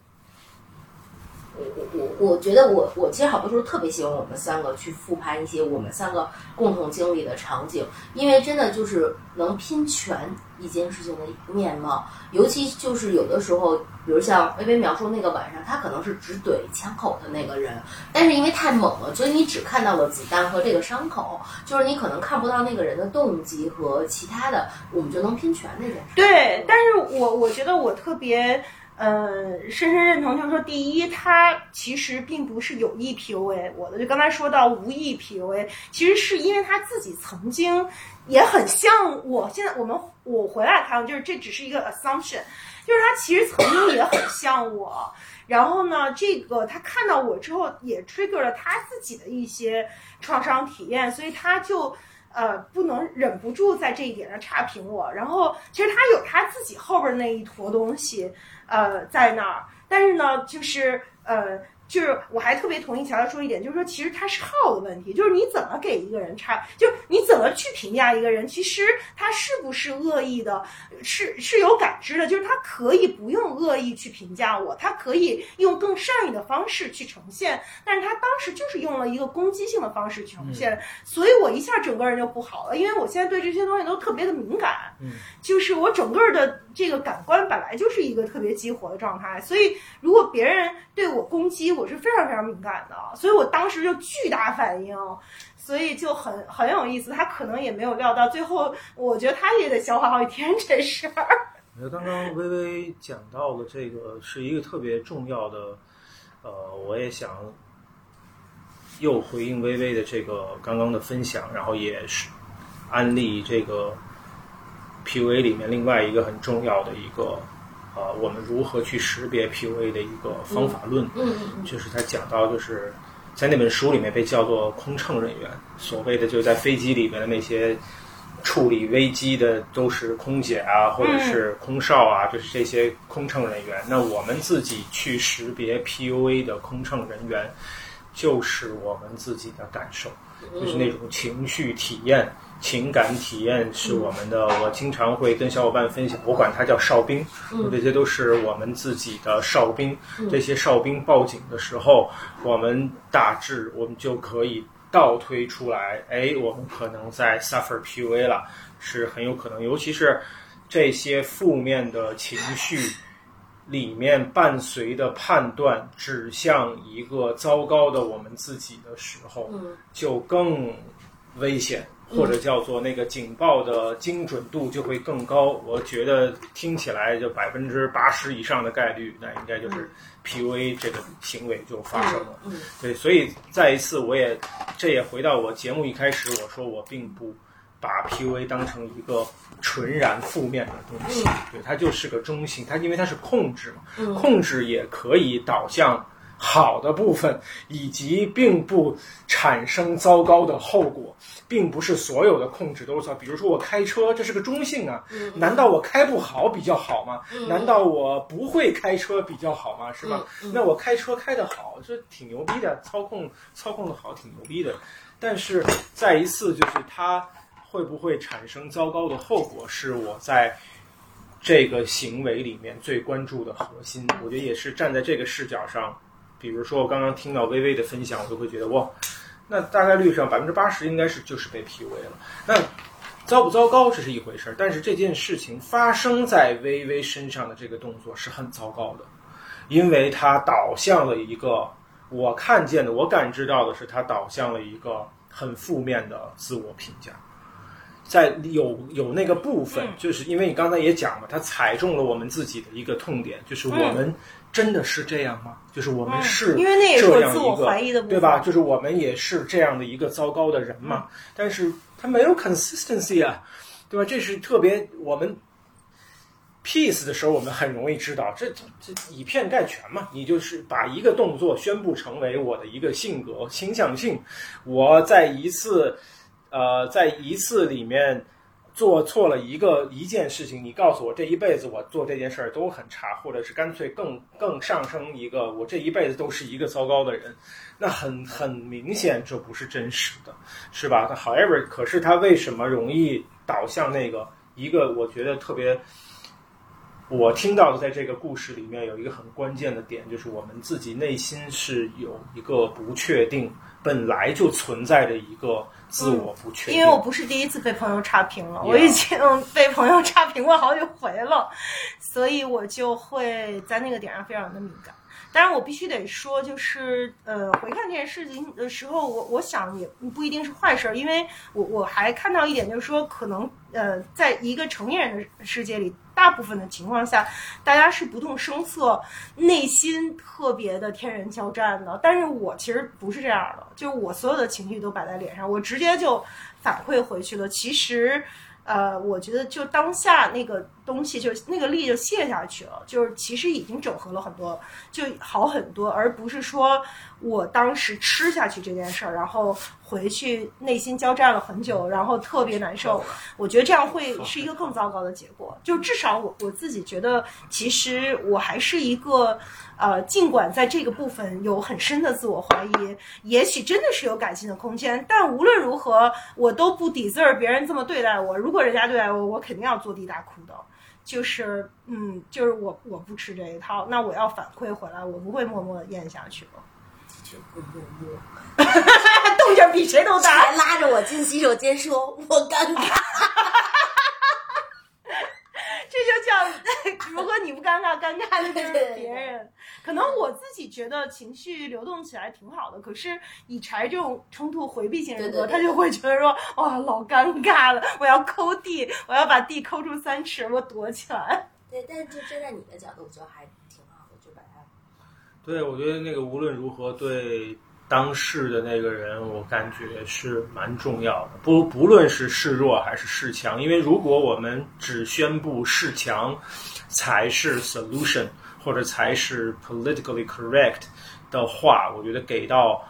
我我我我觉得我我其实好多时候特别喜欢我们三个去复盘一些我们三个共同经历的场景，因为真的就是能拼全一件事情的面貌，尤其就是有的时候。比如像微微描述那个晚上，他可能是只怼枪口的那个人，但是因为太猛了，所以你只看到了子弹和这个伤口，就是你可能看不到那个人的动机和其他的，我们就能拼全那件事。对，但是我我觉得我特别呃深深认同，就是说，第一，他其实并不是有意 PUA 我的，就刚才说到无意 PUA，其实是因为他自己曾经也很像我，现在我们我回来看，就是这只是一个 assumption。就是他其实曾经也很像我，然后呢，这个他看到我之后也 trigger 了他自己的一些创伤体验，所以他就呃不能忍不住在这一点上差评我。然后其实他有他自己后边那一坨东西呃在那儿，但是呢，就是呃。就是我还特别同意乔乔说一点，就是说其实他是号的问题，就是你怎么给一个人差，就你怎么去评价一个人，其实他是不是恶意的，是是有感知的，就是他可以不用恶意去评价我，他可以用更善意的方式去呈现，但是他当时就是用了一个攻击性的方式去呈现，所以我一下整个人就不好了，因为我现在对这些东西都特别的敏感，就是我整个的这个感官本来就是一个特别激活的状态，所以如果别人对我攻击我。是非常非常敏感的，所以我当时就巨大反应，所以就很很有意思。他可能也没有料到，最后我觉得他也得消化好几天这事儿。我觉得刚刚微微讲到的这个是一个特别重要的，呃，我也想又回应微微的这个刚刚的分享，然后也是安利这个 PUA 里面另外一个很重要的一个。呃，我们如何去识别 PUA 的一个方法论？嗯就是他讲到，就是在那本书里面被叫做空乘人员，所谓的就是在飞机里面的那些处理危机的都是空姐啊，或者是空少啊，就是这些空乘人员。那我们自己去识别 PUA 的空乘人员，就是我们自己的感受，就是那种情绪体验。情感体验是我们的，我经常会跟小伙伴分享，我管它叫哨兵，这些都是我们自己的哨兵。这些哨兵报警的时候，我们大致我们就可以倒推出来，哎，我们可能在 suffer PUA 了，是很有可能。尤其是这些负面的情绪里面伴随的判断指向一个糟糕的我们自己的时候，就更危险。或者叫做那个警报的精准度就会更高，我觉得听起来就百分之八十以上的概率，那应该就是 PUA 这个行为就发生了。对，所以再一次，我也这也回到我节目一开始我说，我并不把 PUA 当成一个纯然负面的东西，对，它就是个中性，它因为它是控制嘛，控制也可以导向。好的部分，以及并不产生糟糕的后果，并不是所有的控制都是错。比如说我开车，这是个中性啊，难道我开不好比较好吗？难道我不会开车比较好吗？是吧？那我开车开得好，这挺牛逼的，操控操控的好，挺牛逼的。但是再一次，就是它会不会产生糟糕的后果，是我在这个行为里面最关注的核心。我觉得也是站在这个视角上。比如说，我刚刚听到微微的分享，我就会觉得哇，那大概率上百分之八十应该是就是被 PUA 了。那糟不糟糕这是一回事儿，但是这件事情发生在微微身上的这个动作是很糟糕的，因为它导向了一个我看见的，我感知到的是，它导向了一个很负面的自我评价。在有有那个部分，就是因为你刚才也讲了，它踩中了我们自己的一个痛点，就是我们真的是这样吗？就是我们是因为那也是自我怀疑的部分，对吧？就是我们也是这样的一个糟糕的人嘛，但是他没有 consistency 啊，对吧？这是特别我们 peace 的时候，我们很容易知道，这这这以偏概全嘛。你就是把一个动作宣布成为我的一个性格倾向性，我在一次呃在一次里面。做错了一个一件事情，你告诉我这一辈子我做这件事儿都很差，或者是干脆更更上升一个，我这一辈子都是一个糟糕的人，那很很明显这不是真实的，是吧？However，可是他为什么容易导向那个一个？我觉得特别，我听到的在这个故事里面有一个很关键的点，就是我们自己内心是有一个不确定，本来就存在着一个。自我不确定，因为我不是第一次被朋友差评了，我已经被朋友差评过好几回了，所以我就会在那个点上非常的敏感。当然，我必须得说，就是呃，回看这件事情的时候，我我想也不一定是坏事儿，因为我我还看到一点，就是说，可能呃，在一个成年人的世界里。大部分的情况下，大家是不动声色，内心特别的天人交战的。但是我其实不是这样的，就是我所有的情绪都摆在脸上，我直接就反馈回去了。其实，呃，我觉得就当下那个东西，就那个力就卸下去了，就是其实已经整合了很多，就好很多，而不是说我当时吃下去这件事儿，然后。回去内心交战了很久，然后特别难受。我觉得这样会是一个更糟糕的结果。就至少我我自己觉得，其实我还是一个，呃，尽管在这个部分有很深的自我怀疑，也许真的是有改进的空间。但无论如何，我都不抵 e 别人这么对待我。如果人家对待我，我肯定要坐地大哭的。就是，嗯，就是我我不吃这一套，那我要反馈回来，我不会默默的咽下去了。不默默，动静比谁都大，还拉着我进洗手间说：“我尴尬。”这就叫，如果你不尴尬，尴尬的就是别人。可能我自己觉得情绪流动起来挺好的，可是以柴这种冲突回避型人格，他就会觉得说：“哇，老尴尬了，我要抠地，我要把地抠出三尺，我躲起来。”对，但是就站在你的角度，我觉得还挺好的就把它。对，我觉得那个无论如何对当事的那个人，我感觉是蛮重要的。不不论是示弱还是示强，因为如果我们只宣布示强才是 solution 或者才是 politically correct 的话，我觉得给到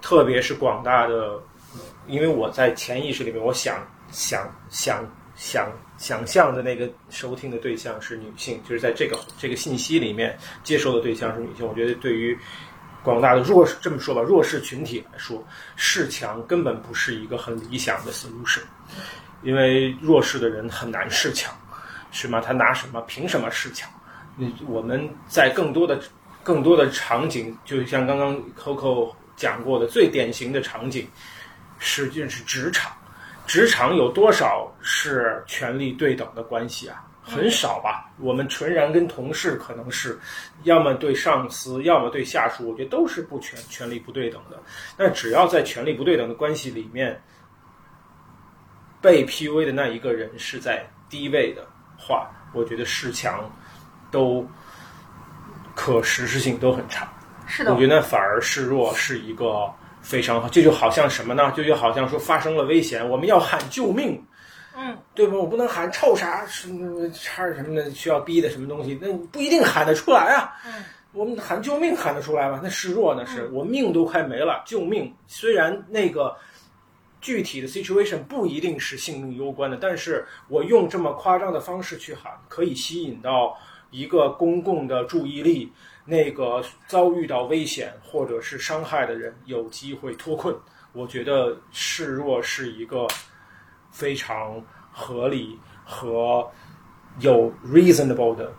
特别是广大的，因为我在潜意识里面，我想想想想。想象的那个收听的对象是女性，就是在这个这个信息里面接收的对象是女性。我觉得对于广大的弱势，这么说吧，弱势群体来说，恃强根本不是一个很理想的 solution，因为弱势的人很难恃强，是吗？他拿什么？凭什么恃强？那我们在更多的更多的场景，就像刚刚 Coco 讲过的，最典型的场景，实际是职场。职场有多少是权力对等的关系啊？很少吧。我们纯然跟同事可能是，要么对上司，要么对下属，我觉得都是不权权力不对等的。那只要在权力不对等的关系里面，被 PUA 的那一个人是在低位的话，我觉得示强都可实施性都很差。是的，我觉得反而示弱是一个。非常好，这就好像什么呢？这就好像说发生了危险，我们要喊救命，嗯，对吧？我不能喊臭啥什么叉什么的，需要逼的什么东西，那不一定喊得出来啊。嗯，我们喊救命喊得出来吗？那示弱那是我命都快没了，救命！虽然那个具体的 situation 不一定是性命攸关的，但是我用这么夸张的方式去喊，可以吸引到一个公共的注意力。那个遭遇到危险或者是伤害的人有机会脱困，我觉得示弱是一个非常合理和有 reasonable 的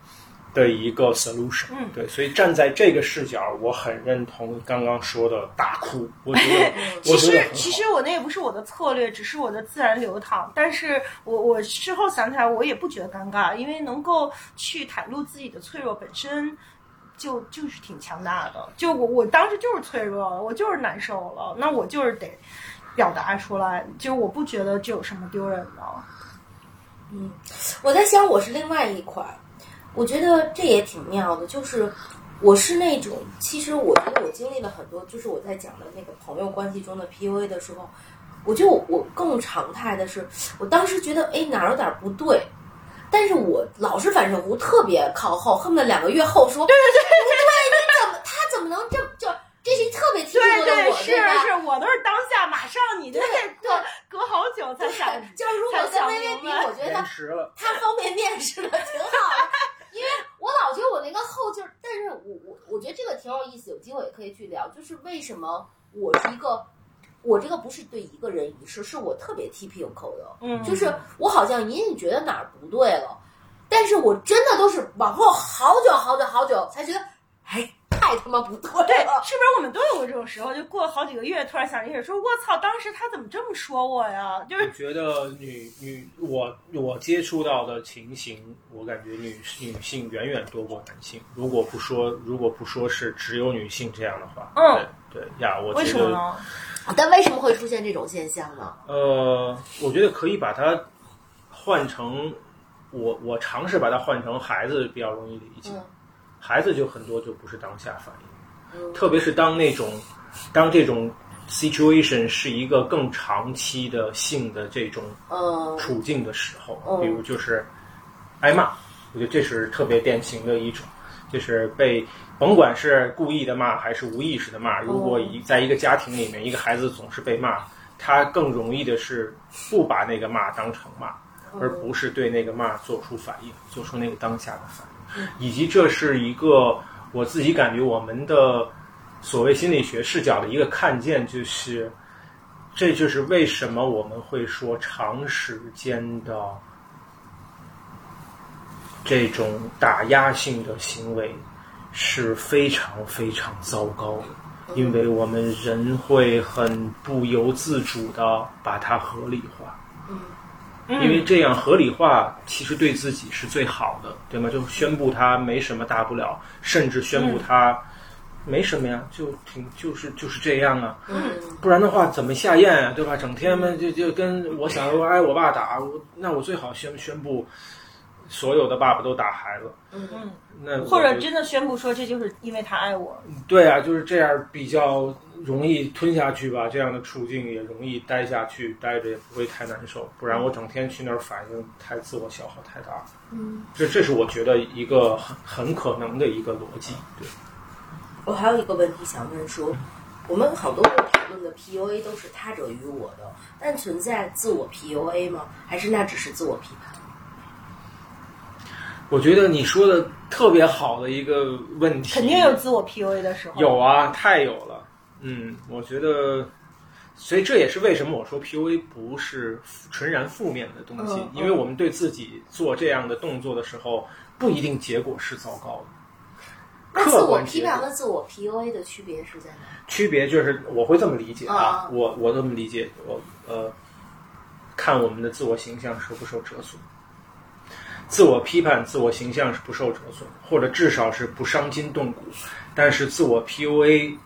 的一个 solution。嗯，对，所以站在这个视角，我很认同刚刚说的大哭。我觉得，其实其实我那也不是我的策略，只是我的自然流淌。但是我我事后想起来，我也不觉得尴尬，因为能够去袒露自己的脆弱本身。就就是挺强大的。就我我当时就是脆弱了，我就是难受了，那我就是得表达出来。就我不觉得这有什么丢人的。嗯，我在想我是另外一款，我觉得这也挺妙的，就是我是那种，其实我觉得我经历了很多，就是我在讲的那个朋友关系中的 PUA 的时候，我就我更常态的是，我当时觉得哎哪儿有点不对，但是我老是反射弧特别靠后，恨不得两个月后说，对对对对，你怎么他怎么能这么就这是一特别 T 对的对，我，是？是，我都是当下马上，你这对隔隔好久才想。就是如果跟才想微微比，我觉得。他方便面试的挺好的，因为我老觉得我那个后劲儿，但是我我我觉得这个挺有意思，有机会也可以去聊，就是为什么我是一个，我这个不是对一个人一事，是我特别 TP 有口的，嗯就是我好像隐隐觉得哪儿不对了，但是我真的都是往后好久好久好久才觉得，哎，太他妈不对对，了。是不是我们都有过这种时候？就过了好几个月，突然想起来说：“我操，当时他怎么这么说我呀？”就是觉得女女我我接触到的情形，我感觉女女性远远多过男性。如果不说如果不说是只有女性这样的话，嗯对对呀，我为觉得什么呢？但为什么会出现这种现象呢？呃，我觉得可以把它换成我我尝试把它换成孩子比较容易理解，嗯孩子就很多就不是当下反应。嗯特别是当那种当这种 situation 是一个更长期的性的这种嗯。处境的时候，嗯。比如就是挨骂，我觉得这是特别典型的一种，就是被甭管是故意的骂还是无意识的骂，如果一在一个家庭里面，一个孩子总是被骂，他更容易的是不把那个骂当成骂，而不是对那个骂做出反应，做出那个当下的反应，以及这是一个我自己感觉我们的所谓心理学视角的一个看见，就是这就是为什么我们会说长时间的这种打压性的行为是非常非常糟糕的，因为我们人会很不由自主的把它合理化。因为这样合理化其实对自己是最好的，对吗？就宣布他没什么大不了，甚至宣布他没什么呀，就挺就是就是这样啊。嗯不然的话怎么下咽啊，对吧？整天嘛就就跟我想我挨我爸打，我那我最好宣宣布所有的爸爸都打孩子，嗯嗯那或者真的宣布说这就是因为他爱我。对啊，就是这样比较容易吞下去吧，这样的处境也容易待下去，待着也不会太难受。不然我整天去那儿反应太自我消耗太大。嗯，这这是我觉得一个很很可能的一个逻辑。对，我还有一个问题想问说，我们好多人讨论的 PUA 都是他者于我的，但存在自我 PUA 吗？还是那只是自我批判？我觉得你说的特别好的一个问题，肯定有自我 PUA 的时候。有啊，太有了。嗯，我觉得，所以这也是为什么我说 PUA 不是纯然负面的东西，嗯因为我们对自己做这样的动作的时候，不一定结果是糟糕的。那自我批判和自我 PUA 的区别是在哪？区别就是我会这么理解啊啊，我我这么理解，我呃，看我们的自我形象受不受折损。自我批判、自我形象是不受折损，或者至少是不伤筋动骨。但是自我 PUA，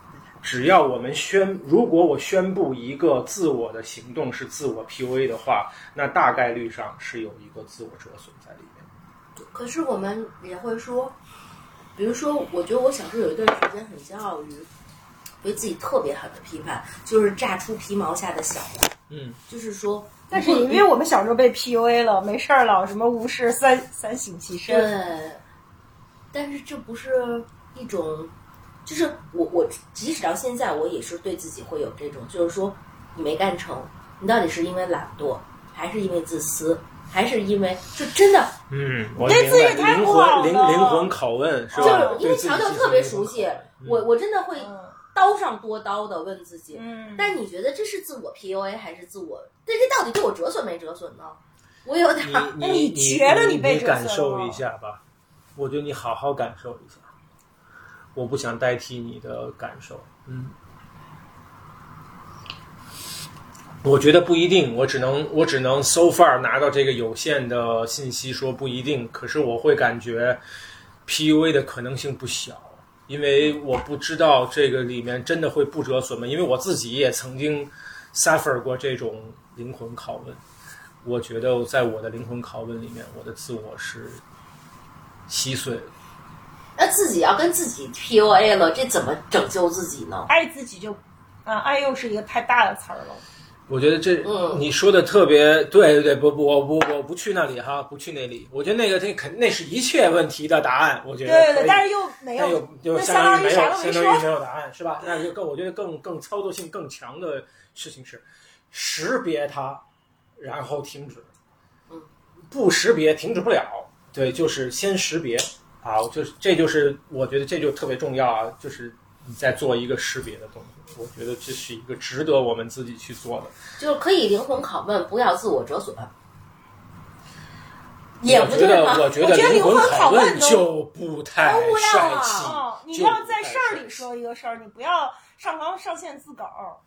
只要我们宣，如果我宣布一个自我的行动是自我 PUA 的话，那大概率上是有一个自我折损在里面。可是我们也会说，比如说，我觉得我小时候有一段时间很骄傲于对自己特别狠的批判，就是炸出皮毛下的小的，嗯，就是说，但是因为我们小时候被 PUA 了，没事儿老什么无事三三省其身。对，但是这不是一种，就是我我即使到现在，我也是对自己会有这种，就是说你没干成，你到底是因为懒惰，还是因为自私，还是因为就真的嗯，我对自己明白灵魂灵灵魂拷问是就吧？是因为对自己乔乔特别熟悉我我真的会嗯刀上多刀的问自己，嗯，但你觉得这是自我 PUA 还是自我？这这到底对我折损没折损呢？我有点你 你你觉得你你被折损感受一下吧？我觉得你好好感受一下。我不想代替你的感受，嗯。我觉得不一定，我只能我只能 so far 拿到这个有限的信息说不一定，可是我会感觉 PUA 的可能性不小，因为我不知道这个里面真的会不折损吗？因为我自己也曾经 suffer 过这种灵魂拷问。我觉得在我的灵魂拷问里面，我的自我是稀碎了。那自己要跟自己 PUA 了，这怎么拯救自己呢？爱自己就，啊，爱又是一个太大的词儿了。我觉得这嗯你说的特别对对对，不不，我不我不去那里哈，不去那里。我觉得那个那肯那是一切问题的答案。我觉得对对对，但是又没有有，就那相当于没有，相当于没说。相当于没有答案，是吧？那就更我觉得更更操作性更强的事情是识别它，然后停止。嗯，不识别停止不了。对，就是先识别啊，就是这就是我觉得这就特别重要啊，就是你在做一个识别的动作。我觉得这是一个值得我们自己去做的。就是可以灵魂拷问，不要自我折损。也我觉得，不对吗？我觉得灵灵魂魂拷问就不太都不要啊帅气哦，你要在事儿里说一个事儿，你不要上纲上线自个儿。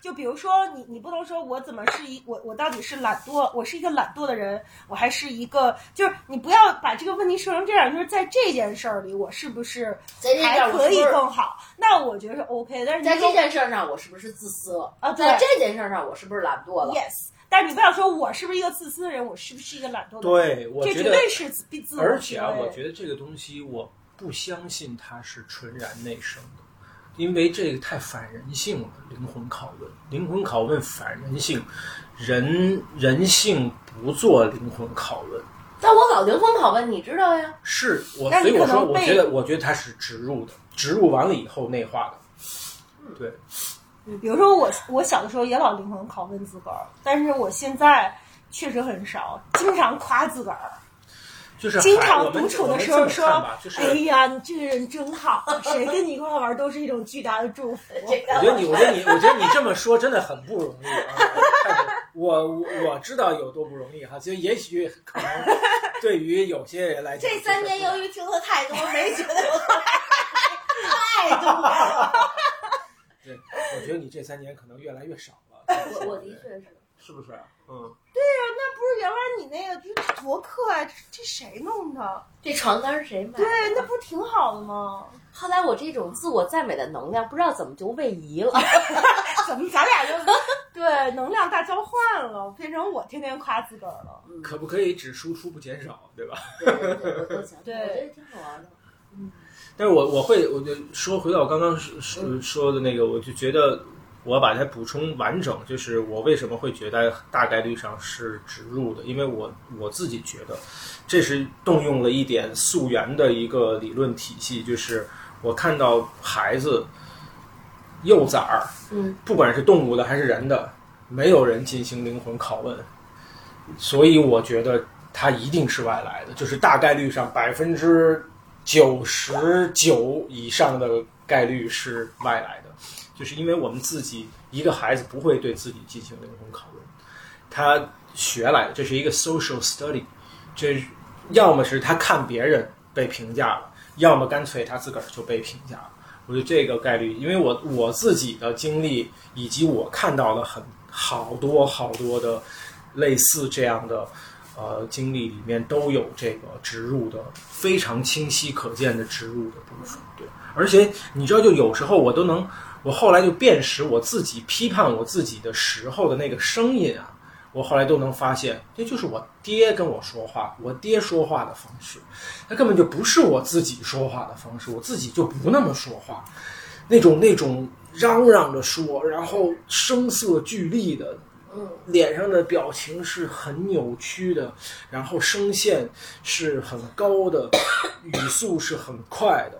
就比如说你，你不能说我怎么是一我我到底是懒惰，我是一个懒惰的人，我还是一个就是你不要把这个问题说成这样，就是在这件事儿里，我是不是在这件还可以更好？那我觉得是 OK，但是你在这件事儿上，我是不是自私了？啊对在这件事儿上，我是不是懒惰了？yes，但是你不要说我是不是一个自私的人，我是不是一个懒惰的人？对，我这觉得绝对是自自我而且啊，我觉得这个东西我不相信它是纯然内生的，因为这个太反人性了。灵魂拷问，灵魂拷问反人性，人人性不做灵魂拷问。但我搞灵魂拷问，你知道呀？是我，所以我说，我觉得，我觉得它是植入的，植入完了以后内化的。对，嗯比如说我我小的时候也老灵魂拷问自个儿，但是我现在确实很少，经常夸自个儿，就是经常独处的时候说哎呀，你这个人真好，谁跟你一块玩都是一种巨大的祝福。我觉得你，我觉得你，我觉得你这么说真的很不容易啊！我我我知道有多不容易哈，就也许可能对于有些人来讲，这三年由于听的太多，没觉得有太多了。对，我觉得你这三年可能越来越少了。我我的确是。是不是？嗯，对呀那不是原来你那个这多可爱，这这谁弄的？这床单是谁买的？对，那不是挺好的吗？后来我这种自我赞美的能量，不知道怎么就位移了。怎么咱俩就 对能量大交换了，变成我天天夸自个儿了？可不可以只输出不减少，对吧？对 对对，我都想，对我觉得挺好玩的。嗯但是我我会，我就说回到我刚刚说说说的那个，我就觉得我把它补充完整，就是我为什么会觉得大概率上是植入的，因为我我自己觉得这是动用了一点溯源的一个理论体系，就是我看到孩子幼崽儿，嗯，不管是动物的还是人的，没有人进行灵魂拷问，所以我觉得它一定是外来的，就是大概率上百分之九十九以上的概率是外来的，就是因为我们自己一个孩子不会对自己进行灵魂拷问，他学来的，这是一个 social study，这要么是他看别人被评价了，要么干脆他自个儿就被评价了。我觉得这个概率，因为我我自己的经历以及我看到了很好多好多的类似这样的呃经历里面都有这个植入的非常清晰可见的植入的部分。对，而且你知道，就有时候我都能，我后来就辨识我自己批判我自己的时候的那个声音啊。我后来都能发现，这就是我爹跟我说话，我爹说话的方式，他根本就不是我自己说话的方式，我自己就不那么说话，那种那种嚷嚷着说，然后声色俱厉的，嗯，脸上的表情是很扭曲的，然后声线是很高的，语速是很快的，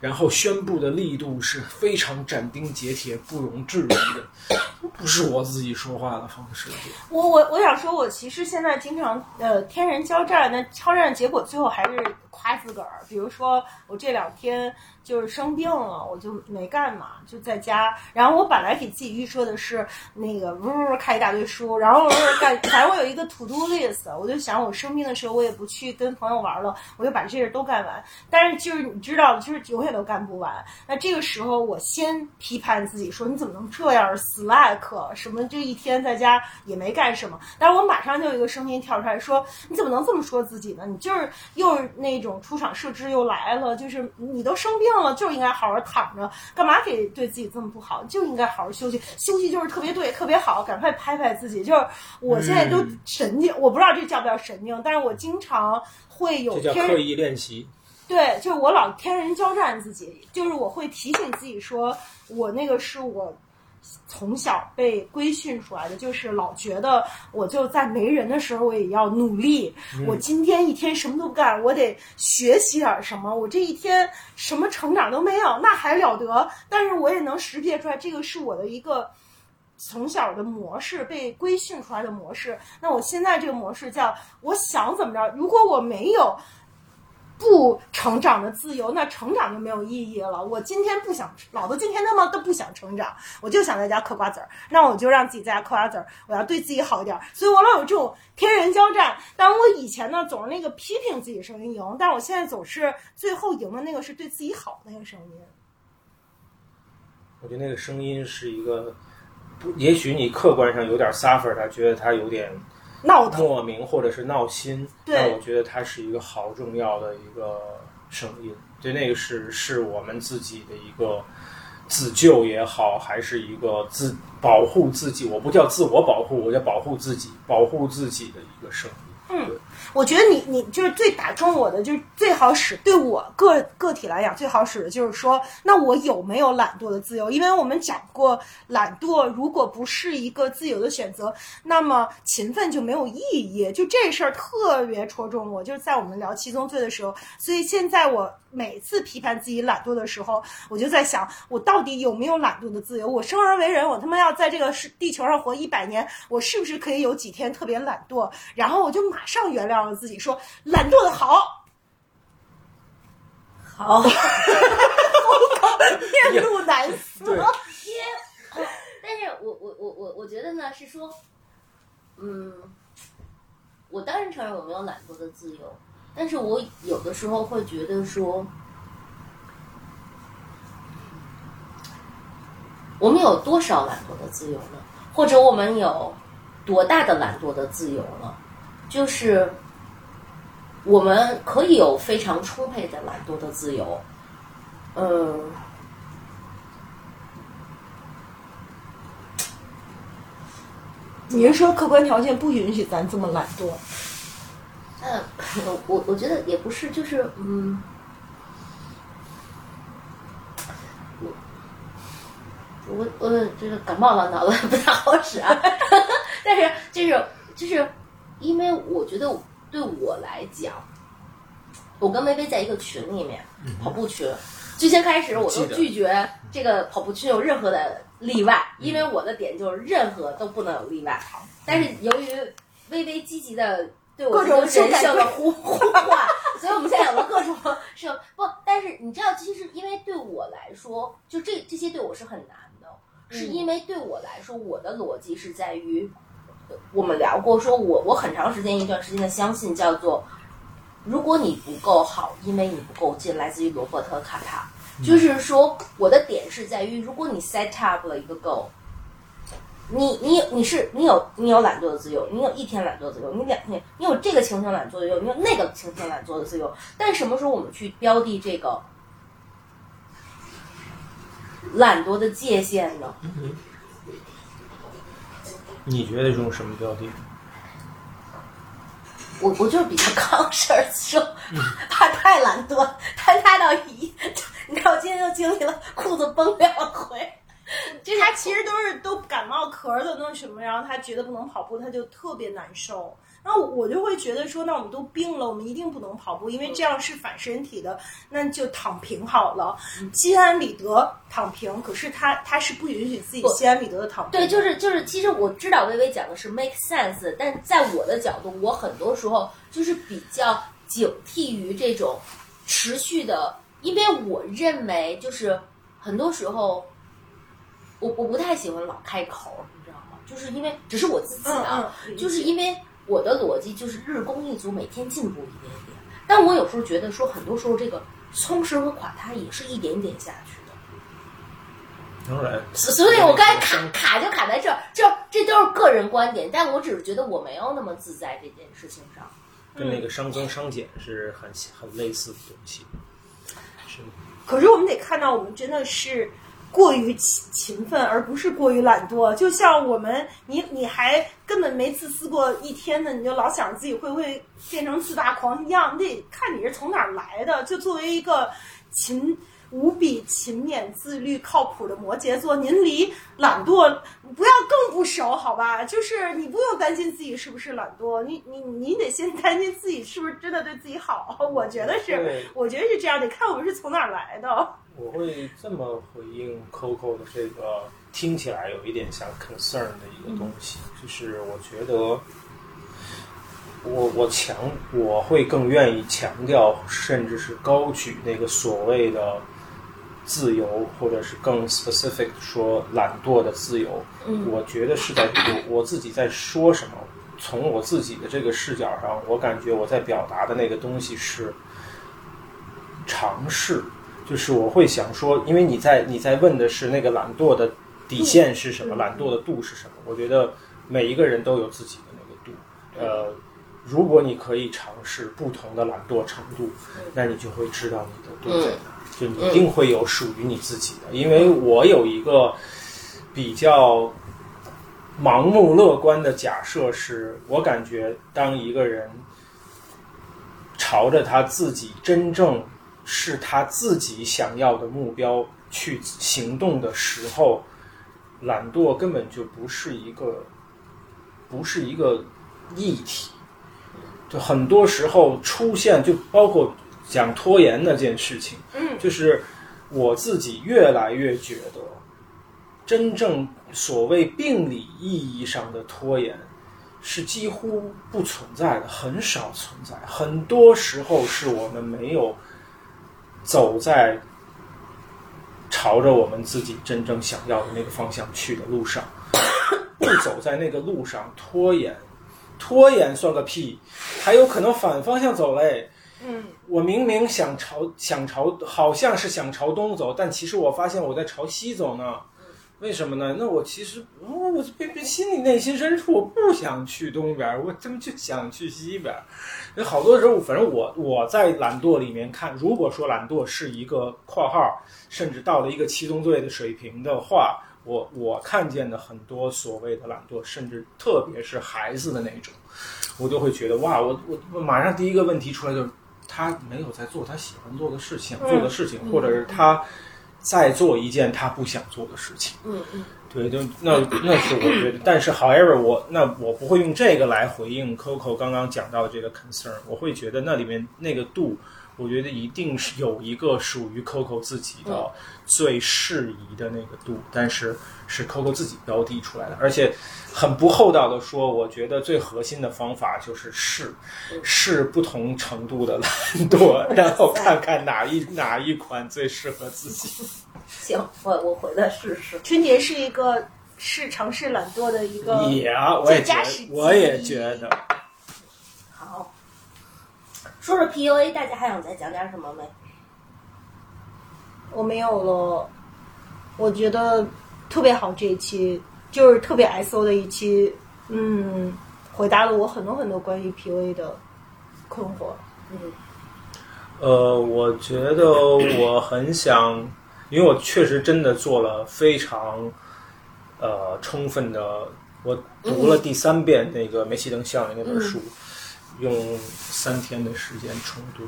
然后宣布的力度是非常斩钉截铁、不容置疑的，不是我自己说话的方式。我我我想说，我其实现在经常呃天人交战，那交战结果最后还是夸自个儿。比如说我这两天就是生病了，我就没干嘛，就在家。然后我本来给自己预设的是那个 呜呜看一大堆书，然后我干，反正我有一个 to do list，我就想我生病的时候我也不去跟朋友玩了，我就把这些事都干完。但是就是你知道，就是永远都干不完。那这个时候我先批判自己说，你怎么能这样 slack？课，什么这一天在家也没干什么。但是我马上就有一个声音跳出来说：“你怎么能这么说自己呢？你就是又是那种出厂设置又来了，就是你都生病了，就应该好好躺着，干嘛给对自己这么不好？就应该好好休息，休息就是特别对，特别好，赶快拍拍自己。就是我现在都神经，我不知道这叫不叫神经，但是我经常会有这叫刻意练习。对，就是我老天人交战自己，就是我会提醒自己说，我那个是我从小被规训出来的，就是老觉得我就在没人的时候我也要努力，我今天一天什么都不干，我得学习点什么，我这一天什么成长都没有，那还了得？但是我也能识别出来，这个是我的一个。从小的模式被规训出来的模式，那我现在这个模式叫我想怎么着？如果我没有不成长的自由，那成长就没有意义了。我今天不想，老子今天他妈都不想成长，我就想在家嗑瓜子儿。那我就让自己在家嗑瓜子儿，我要对自己好一点。所以我老有这种天人交战。但我以前呢，总是那个批评自己声音赢，但我现在总是最后赢的那个是对自己好的那个声音。我觉得那个声音是一个，也许你客观上有点 suffer，他觉得他有点闹腾，莫名或者是闹心，对但我觉得它是一个好重要的一个声音。对，那个是是我们自己的一个自救也好，还是一个自保护自己。我不叫自我保护，我叫保护自己，保护自己的一个声音。嗯，我觉得你你就是最打中我的，就是最好使对我个个体来讲最好使的就是说，那我有没有懒惰的自由？因为我们讲过，懒惰如果不是一个自由的选择，那么勤奋就没有意义。就这事儿特别戳中我，就是在我们聊七宗罪的时候，所以现在我每次批判自己懒惰的时候，我就在想，我到底有没有懒惰的自由？我生而为人，我他妈要在这个世地球上活一百年，我是不是可以有几天特别懒惰？然后我就马上原谅了自己，说懒惰的好。好，面露难色。对 但是我我我我我觉得呢是说，嗯，我当然承认我没有懒惰的自由，但是我有的时候会觉得说，我们有多少懒惰的自由呢？或者我们有多大的懒惰的自由呢？就是我们可以有非常充沛的懒惰的自由，嗯。你是说客观条件不允许咱这么懒惰？嗯，我我我觉得也不是，就是嗯，我我我这个感冒了，脑子不太好使啊。但是就是就是，因为我觉得对我来讲，我跟薇薇在一个群里面，跑步群。最先开始我都拒绝这个跑步群有任何的例外，因为我的点就是任何都不能有例外。但是由于微微积极的对我人修改设的呼呼唤，所以我们现在有了各种是不，但是你知道，其实因为对我来说，就这这些对我是很难的，是因为对我来说，我的逻辑是在于，呃我们聊过，说我我很长时间一段时间的相信叫做，如果你不够好，因为你不够近，来自于罗伯特卡帕，就是说我的点是在于，如果你 set up 了一个 goal。你你你是你有你有懒惰的自由，你有一天懒惰的自由，你两天你有这个情形懒惰的自由，你有那个情形懒惰的自由。但什么时候我们去标的这个懒惰的界限呢？你觉得用什么标的？我我就是比较抗事儿说，怕太懒惰，太太到一，你看我今天就经历了裤子崩两回。这他其实都是都感冒咳儿的那什么，然后他觉得不能跑步，他就特别难受。那我就会觉得说，那我们都病了，我们一定不能跑步，因为这样是反身体的，那就躺平好了，心安理得躺平。可是他他是不允许自己心安理得的躺平的。对，就是就是，其实我知道微微讲的是 make sense，但在我的角度，我很多时候就是比较警惕于这种持续的，因为我认为就是很多时候，我我不太喜欢老开口，你知道吗？就是因为只是我自己啊，嗯嗯就是因为我的逻辑就是日功一足，每天进步一点点。但我有时候觉得说，很多时候这个充实和垮塌也是一点点下去的。当然，所所以，我刚才卡卡就卡在这儿，这这都是个人观点，但我只是觉得我没有那么自在这件事情上。跟那个熵增熵减是很很类似的东西。是，可是我们得看到，我们真的是过于勤勤奋，而不是过于懒惰。就像我们，你你还根本没自私过一天呢，你就老想着自己会不会变成自大狂一样，你得看你是从哪儿来的。就作为一个勤。无比勤勉、自律、靠谱的摩羯座，您离懒惰不要更不熟，好吧？就是你不用担心自己是不是懒惰，你你你得先担心自己是不是真的对自己好。我觉得是，我觉得是这样，得看我们是从哪儿来的。我会这么回应 Coco 的这个听起来有一点像 concern 的一个东西，就是我觉得。我我强，我会更愿意强调，甚至是高举那个所谓的自由，或者是更 specific 说懒惰的自由。嗯，我觉得是在我我自己在说什么。从我自己的这个视角上，我感觉我在表达的那个东西是尝试，就是我会想说，因为你在你在问的是那个懒惰的底线是什么，懒惰的度是什么？我觉得每一个人都有自己的那个度，呃。如果你可以尝试不同的懒惰程度，那你就会知道你的度在哪，就你一定会有属于你自己的。因为我有一个比较盲目乐观的假设，是我感觉当一个人朝着他自己真正是他自己想要的目标去行动的时候，懒惰根本就不是一个不是一个议题。就很多时候出现，就包括讲拖延那件事情，嗯，就是我自己越来越觉得，真正所谓病理意义上的拖延是几乎不存在的，很少存在。很多时候是我们没有走在朝着我们自己真正想要的那个方向去的路上，不走在那个路上，拖延。拖延算个屁，还有可能反方向走嘞。嗯，我明明想朝想朝，好像是想朝东走，但其实我发现我在朝西走呢。为什么呢？那我其实，我偏偏心里内心深处我不想去东边，我他妈就想去西边。有好多时候，反正我我在懒惰里面看，如果说懒惰是一个括号，甚至到了一个七宗罪的水平的话。我我看见的很多所谓的懒惰，甚至特别是孩子的那种，我就会觉得哇，我我马上第一个问题出来就是他没有在做他喜欢做的事情，做的事情，或者是他在做一件他不想做的事情。嗯嗯，对，就那那是我觉得，但是 however 我那我不会用这个来回应 Coco 刚刚讲到的这个 concern，我会觉得那里面那个度。我觉得一定是有一个属于 Coco 自己的最适宜的那个度，但是是 Coco 自己标的出来的，而且很不厚道的说，我觉得最核心的方法就是试试不同程度的懒惰，然后看看哪一哪一款最适合自己。行，我我回来试试。春节是一个试尝试懒惰的一个也，我也觉得，我也觉得。说说 PUA，大家还想再讲点什么没？我没有了。我觉得特别好，这一期就是特别 SO 的一期，嗯，回答了我很多很多关于 PUA 的困惑。嗯。呃，我觉得我很想，因为我确实真的做了非常呃充分的，我读了第三遍那个煤气灯效应那本书。用三天的时间重读，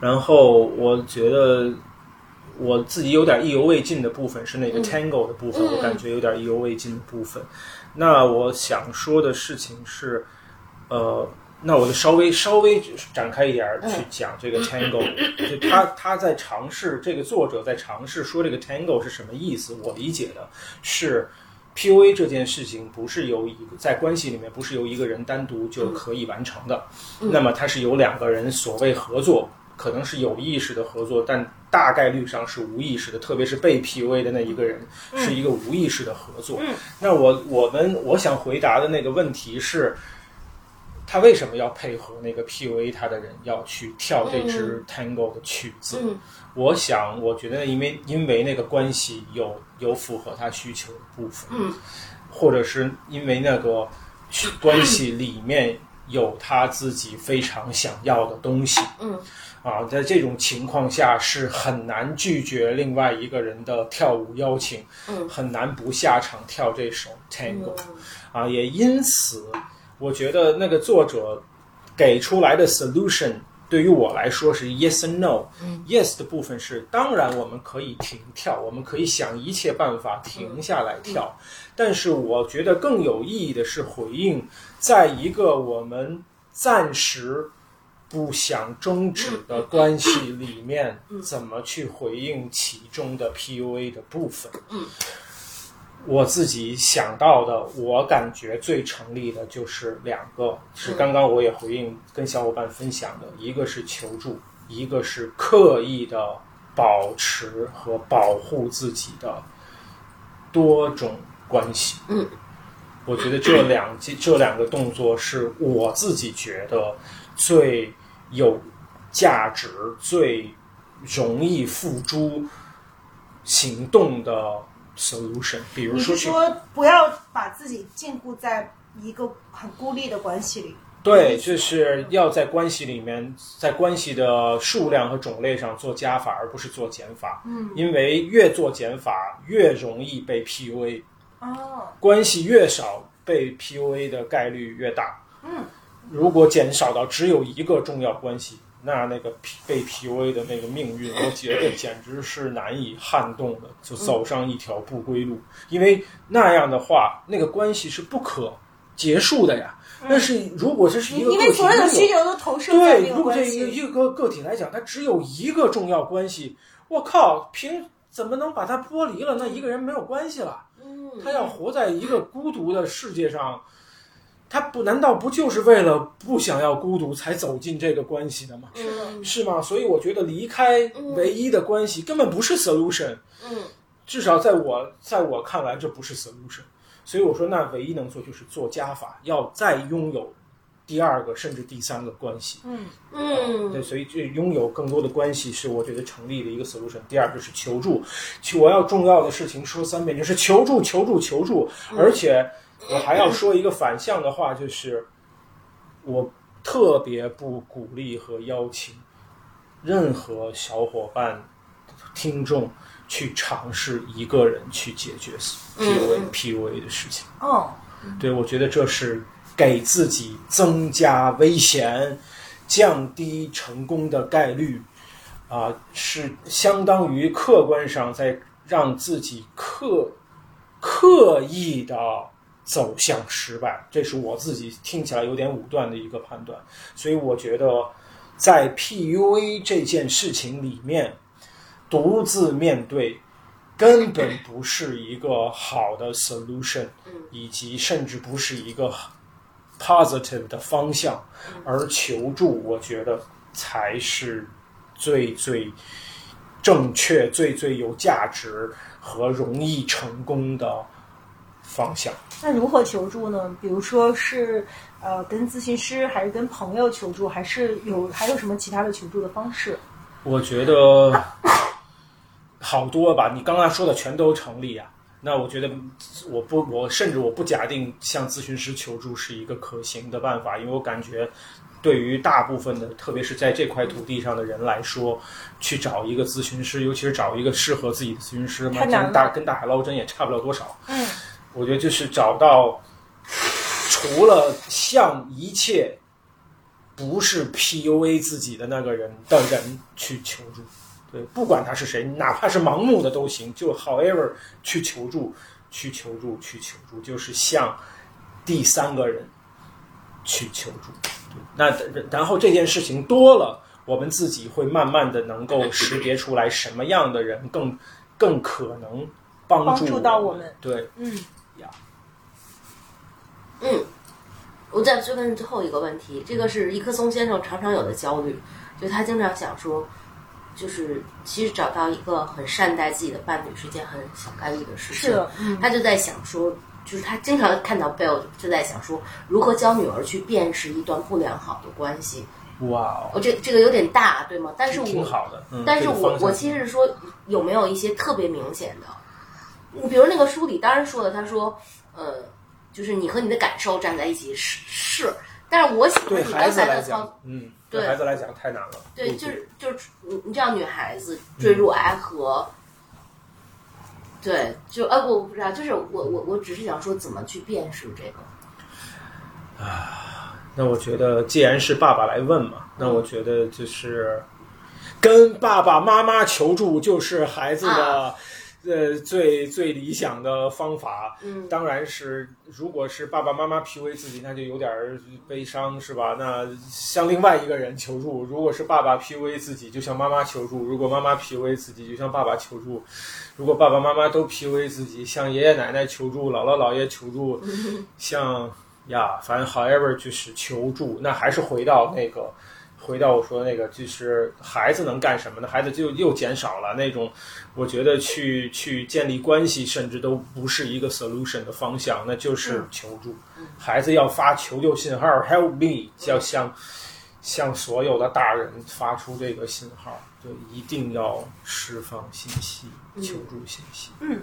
然后我觉得我自己有点意犹未尽的部分是那个 Tango 的部分，我感觉有点意犹未尽的部分。那我想说的事情是，呃，那我就稍微稍微展开一点去讲这个 Tango，就他他在尝试这个作者在尝试说这个 Tango 是什么意思。我理解的是。P.U.A. 这件事情不是由一个在关系里面不是由一个人单独就可以完成的，那么它是由两个人所谓合作，可能是有意识的合作，但大概率上是无意识的，特别是被 P.U.A. 的那一个人是一个无意识的合作。那我我们我想回答的那个问题是，他为什么要配合那个 PUA 他的人要去跳这支 Tango 的曲子？嗯我想，我觉得因为因为那个关系有有符合他需求的部分，嗯。或者是因为那个关系里面有他自己非常想要的东西嗯。啊，在这种情况下是很难拒绝另外一个人的跳舞邀请，嗯。很难不下场跳这首 Tango。嗯。啊，也因此，我觉得那个作者给出来的 solution 对于我来说是 yes and no。yes 的部分是，当然我们可以停跳，我们可以想一切办法停下来跳，但是我觉得更有意义的是回应，在一个我们暂时。不想终止的关系里面，怎么去回应其中的 PUA 的部分？我自己想到的，我感觉最成立的就是两个，是刚刚我也回应跟小伙伴分享的，一个是求助，一个是刻意的保持和保护自己的多种关系。嗯，我觉得这两这 这两个动作是我自己觉得最有价值、最容易付诸行动的 solution。比如说去是说不要把自己禁锢在一个很孤立的关系里？对，就是要在关系里面，在关系的数量和种类上做加法，而不是做减法。嗯，因为越做减法，越容易被 PUA，哦，关系越少，被 PUA 的概率越大。嗯，如果减少到只有一个重要关系，那那个被 PUA 的那个命运，我觉得简直是难以撼动的，就走上一条不归路。因为那样的话，那个关系是不可结束的呀。但是如果这是一个因个体为所有的需求都投射在对，那个如果这。一个一个个体来讲，它只有一个重要关系，我靠，凭怎么能把它剥离了？那一个人没有关系了，嗯，他要活在一个孤独的世界上，他不难道不就是为了不想要孤独才走进这个关系的吗？嗯是吗？所以我觉得离开唯一的关系根本不是 solution，嗯至少在我在我看来这不是 solution。所以我说，那唯一能做就是做加法，要再拥有第二个甚至第三个关系。嗯对，嗯所以这拥有更多的关系是我觉得成立的一个 solution。第二就是求助，求我要重要的事情说三遍，就是求助，求助，求助。而且我还要说一个反向的话，就是我特别不鼓励和邀请任何小伙伴、听众去尝试一个人去解决 PUA、嗯 PUA 的事情。哦，对，我觉得这是给自己增加危险、降低成功的概率，啊、是相当于客观上在让自己刻刻意的走向失败。这是我自己听起来有点武断的一个判断，所以我觉得在 PUA 这件事情里面，独自面对。根本不是一个好的 solution，以及甚至不是一个 positive 的方向，而求助，我觉得才是最最正确、最最有价值和容易成功的方向。那如何求助呢？比如说是呃跟咨询师，还是跟朋友求助，还是有还有什么其他的求助的方式？我觉得好多吧，你刚刚说的全都成立啊。那我觉得，我不，我甚至我不假定向咨询师求助是一个可行的办法，因为我感觉，对于大部分的，特别是在这块土地上的人来说，去找一个咨询师，尤其是找一个适合自己的咨询师跟大跟大海捞针也差不了多少。嗯，我觉得就是找到，除了向一切不是 PUA 自己的那个人的人去求助。对，不管他是谁，哪怕是盲目的都行，就 however 去求助，去求助，去求助，就是向第三个人去求助。对，那然后这件事情多了，我们自己会慢慢的能够识别出来什么样的人更更可能帮助帮助到我们。对，嗯嗯，我再追问最后一个问题，这个是一棵松先生常常有的焦虑，就他经常想说，就是其实找到一个很善待自己的伴侣是件很小概率的事情。是，嗯他就在想说，就是他经常看到 Bill 就在想说，如何教女儿去辨识一段不良好的关系。哇哦，这这个有点大，对吗？但是我挺好的，嗯、但是我我其实是说有没有一些特别明显的，你比如那个书里当然说的，他说，呃，就是你和你的感受站在一起是是，但是我喜欢对你刚孩子的方讲，嗯，对孩子来讲太难了。对，嗯就是就是你你知道女孩子坠入爱河，对，就呃我不知道，就是我我我只是想说怎么去辨识这个，啊那我觉得，既然是爸爸来问嘛，那我觉得就是跟爸爸妈妈求助，就是孩子的、啊呃最最理想的方法。嗯当然是，如果是爸爸妈妈 PUA 自己，那就有点儿悲伤，是吧？那向另外一个人求助。如果是爸爸 PUA 自己，就向妈妈求助；如果妈妈 PUA 自己，就向爸爸求助；如果爸爸妈妈都 PUA 自己，向爷爷奶奶求助、姥姥姥爷求助，向呀，反正 however 就是求助。那还是回到那个。回到我说那个，就是孩子能干什么呢？孩子就又减少了那种，我觉得去去建立关系，甚至都不是一个 solution 的方向，那就是求助。孩子要发求救信号，help me，要向向所有的大人发出这个信号，就一定要释放信息，求助信息。嗯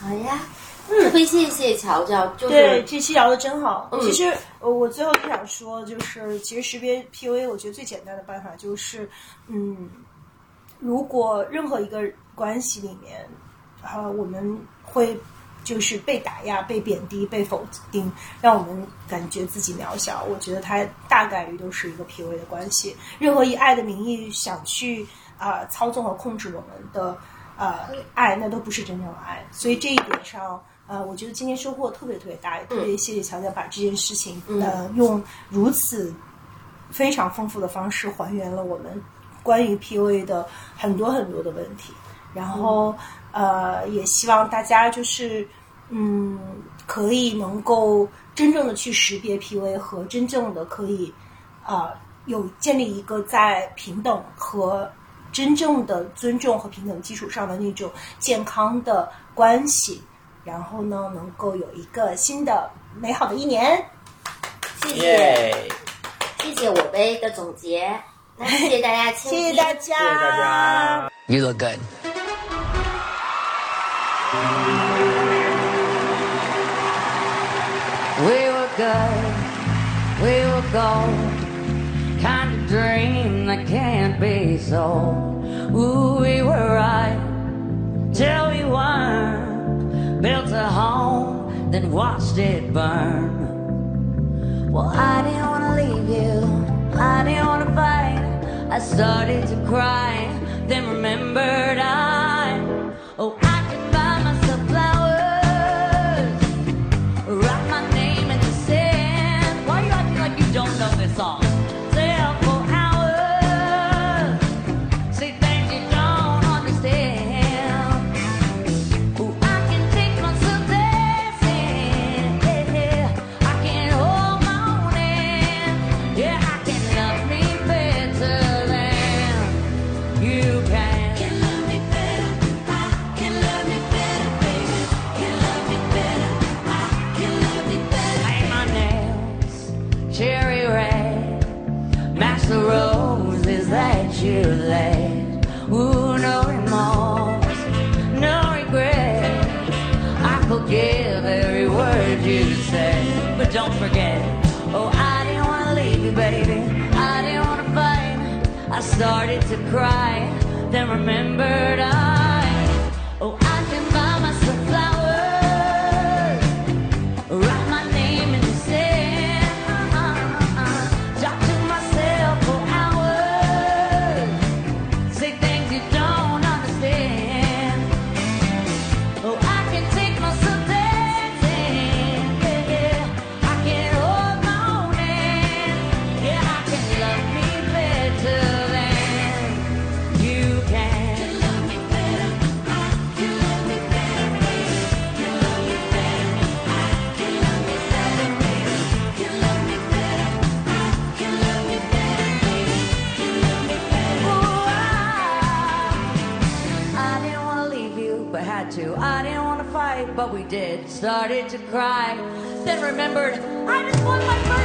好呀，特别谢谢乔乔，就对，这期聊的真好。嗯其实呃我最后就想说，就是其实识别 PUA，我觉得最简单的办法就是，嗯，如果任何一个关系里面，呃，我们会就是被打压、被贬低、被否定，让我们感觉自己渺小，我觉得它大概率都是一个 PUA 的关系。任何以爱的名义想去啊、操纵和控制我们的呃爱，那都不是真正的爱。所以这一点上。呃，我觉得今天收获特别特别大，也特别谢谢乔乔把这件事情、呃用如此非常丰富的方式还原了我们关于 PUA 的很多很多的问题，然后、呃也希望大家就是嗯可以能够真正的去识别 PUA 和真正的可以啊、呃有建立一个在平等和真正的尊重和平等基础上的那种健康的关系。然后呢，能够有一个新的美好的一年。谢谢耶！谢谢我杯的总结，那谢谢大家，谢谢大家，谢谢大家。You look good. We were good, we were gold. Kind of dream that can't be sold. Ooh, we were right till we weren't. Built a home, then watched it burn. Well, I didn't wanna leave you. I didn't wanna fight. I started to cry, then remembered I. Oh, I you laid. Ooh, no remorse, no regret. I forgive every word you say, but don't forget. Oh, I didn't wanna leave you, baby. I didn't wanna fight. I started to cry, then remembered I. Oh, I but we did. Started to cry, then remembered I just won my first.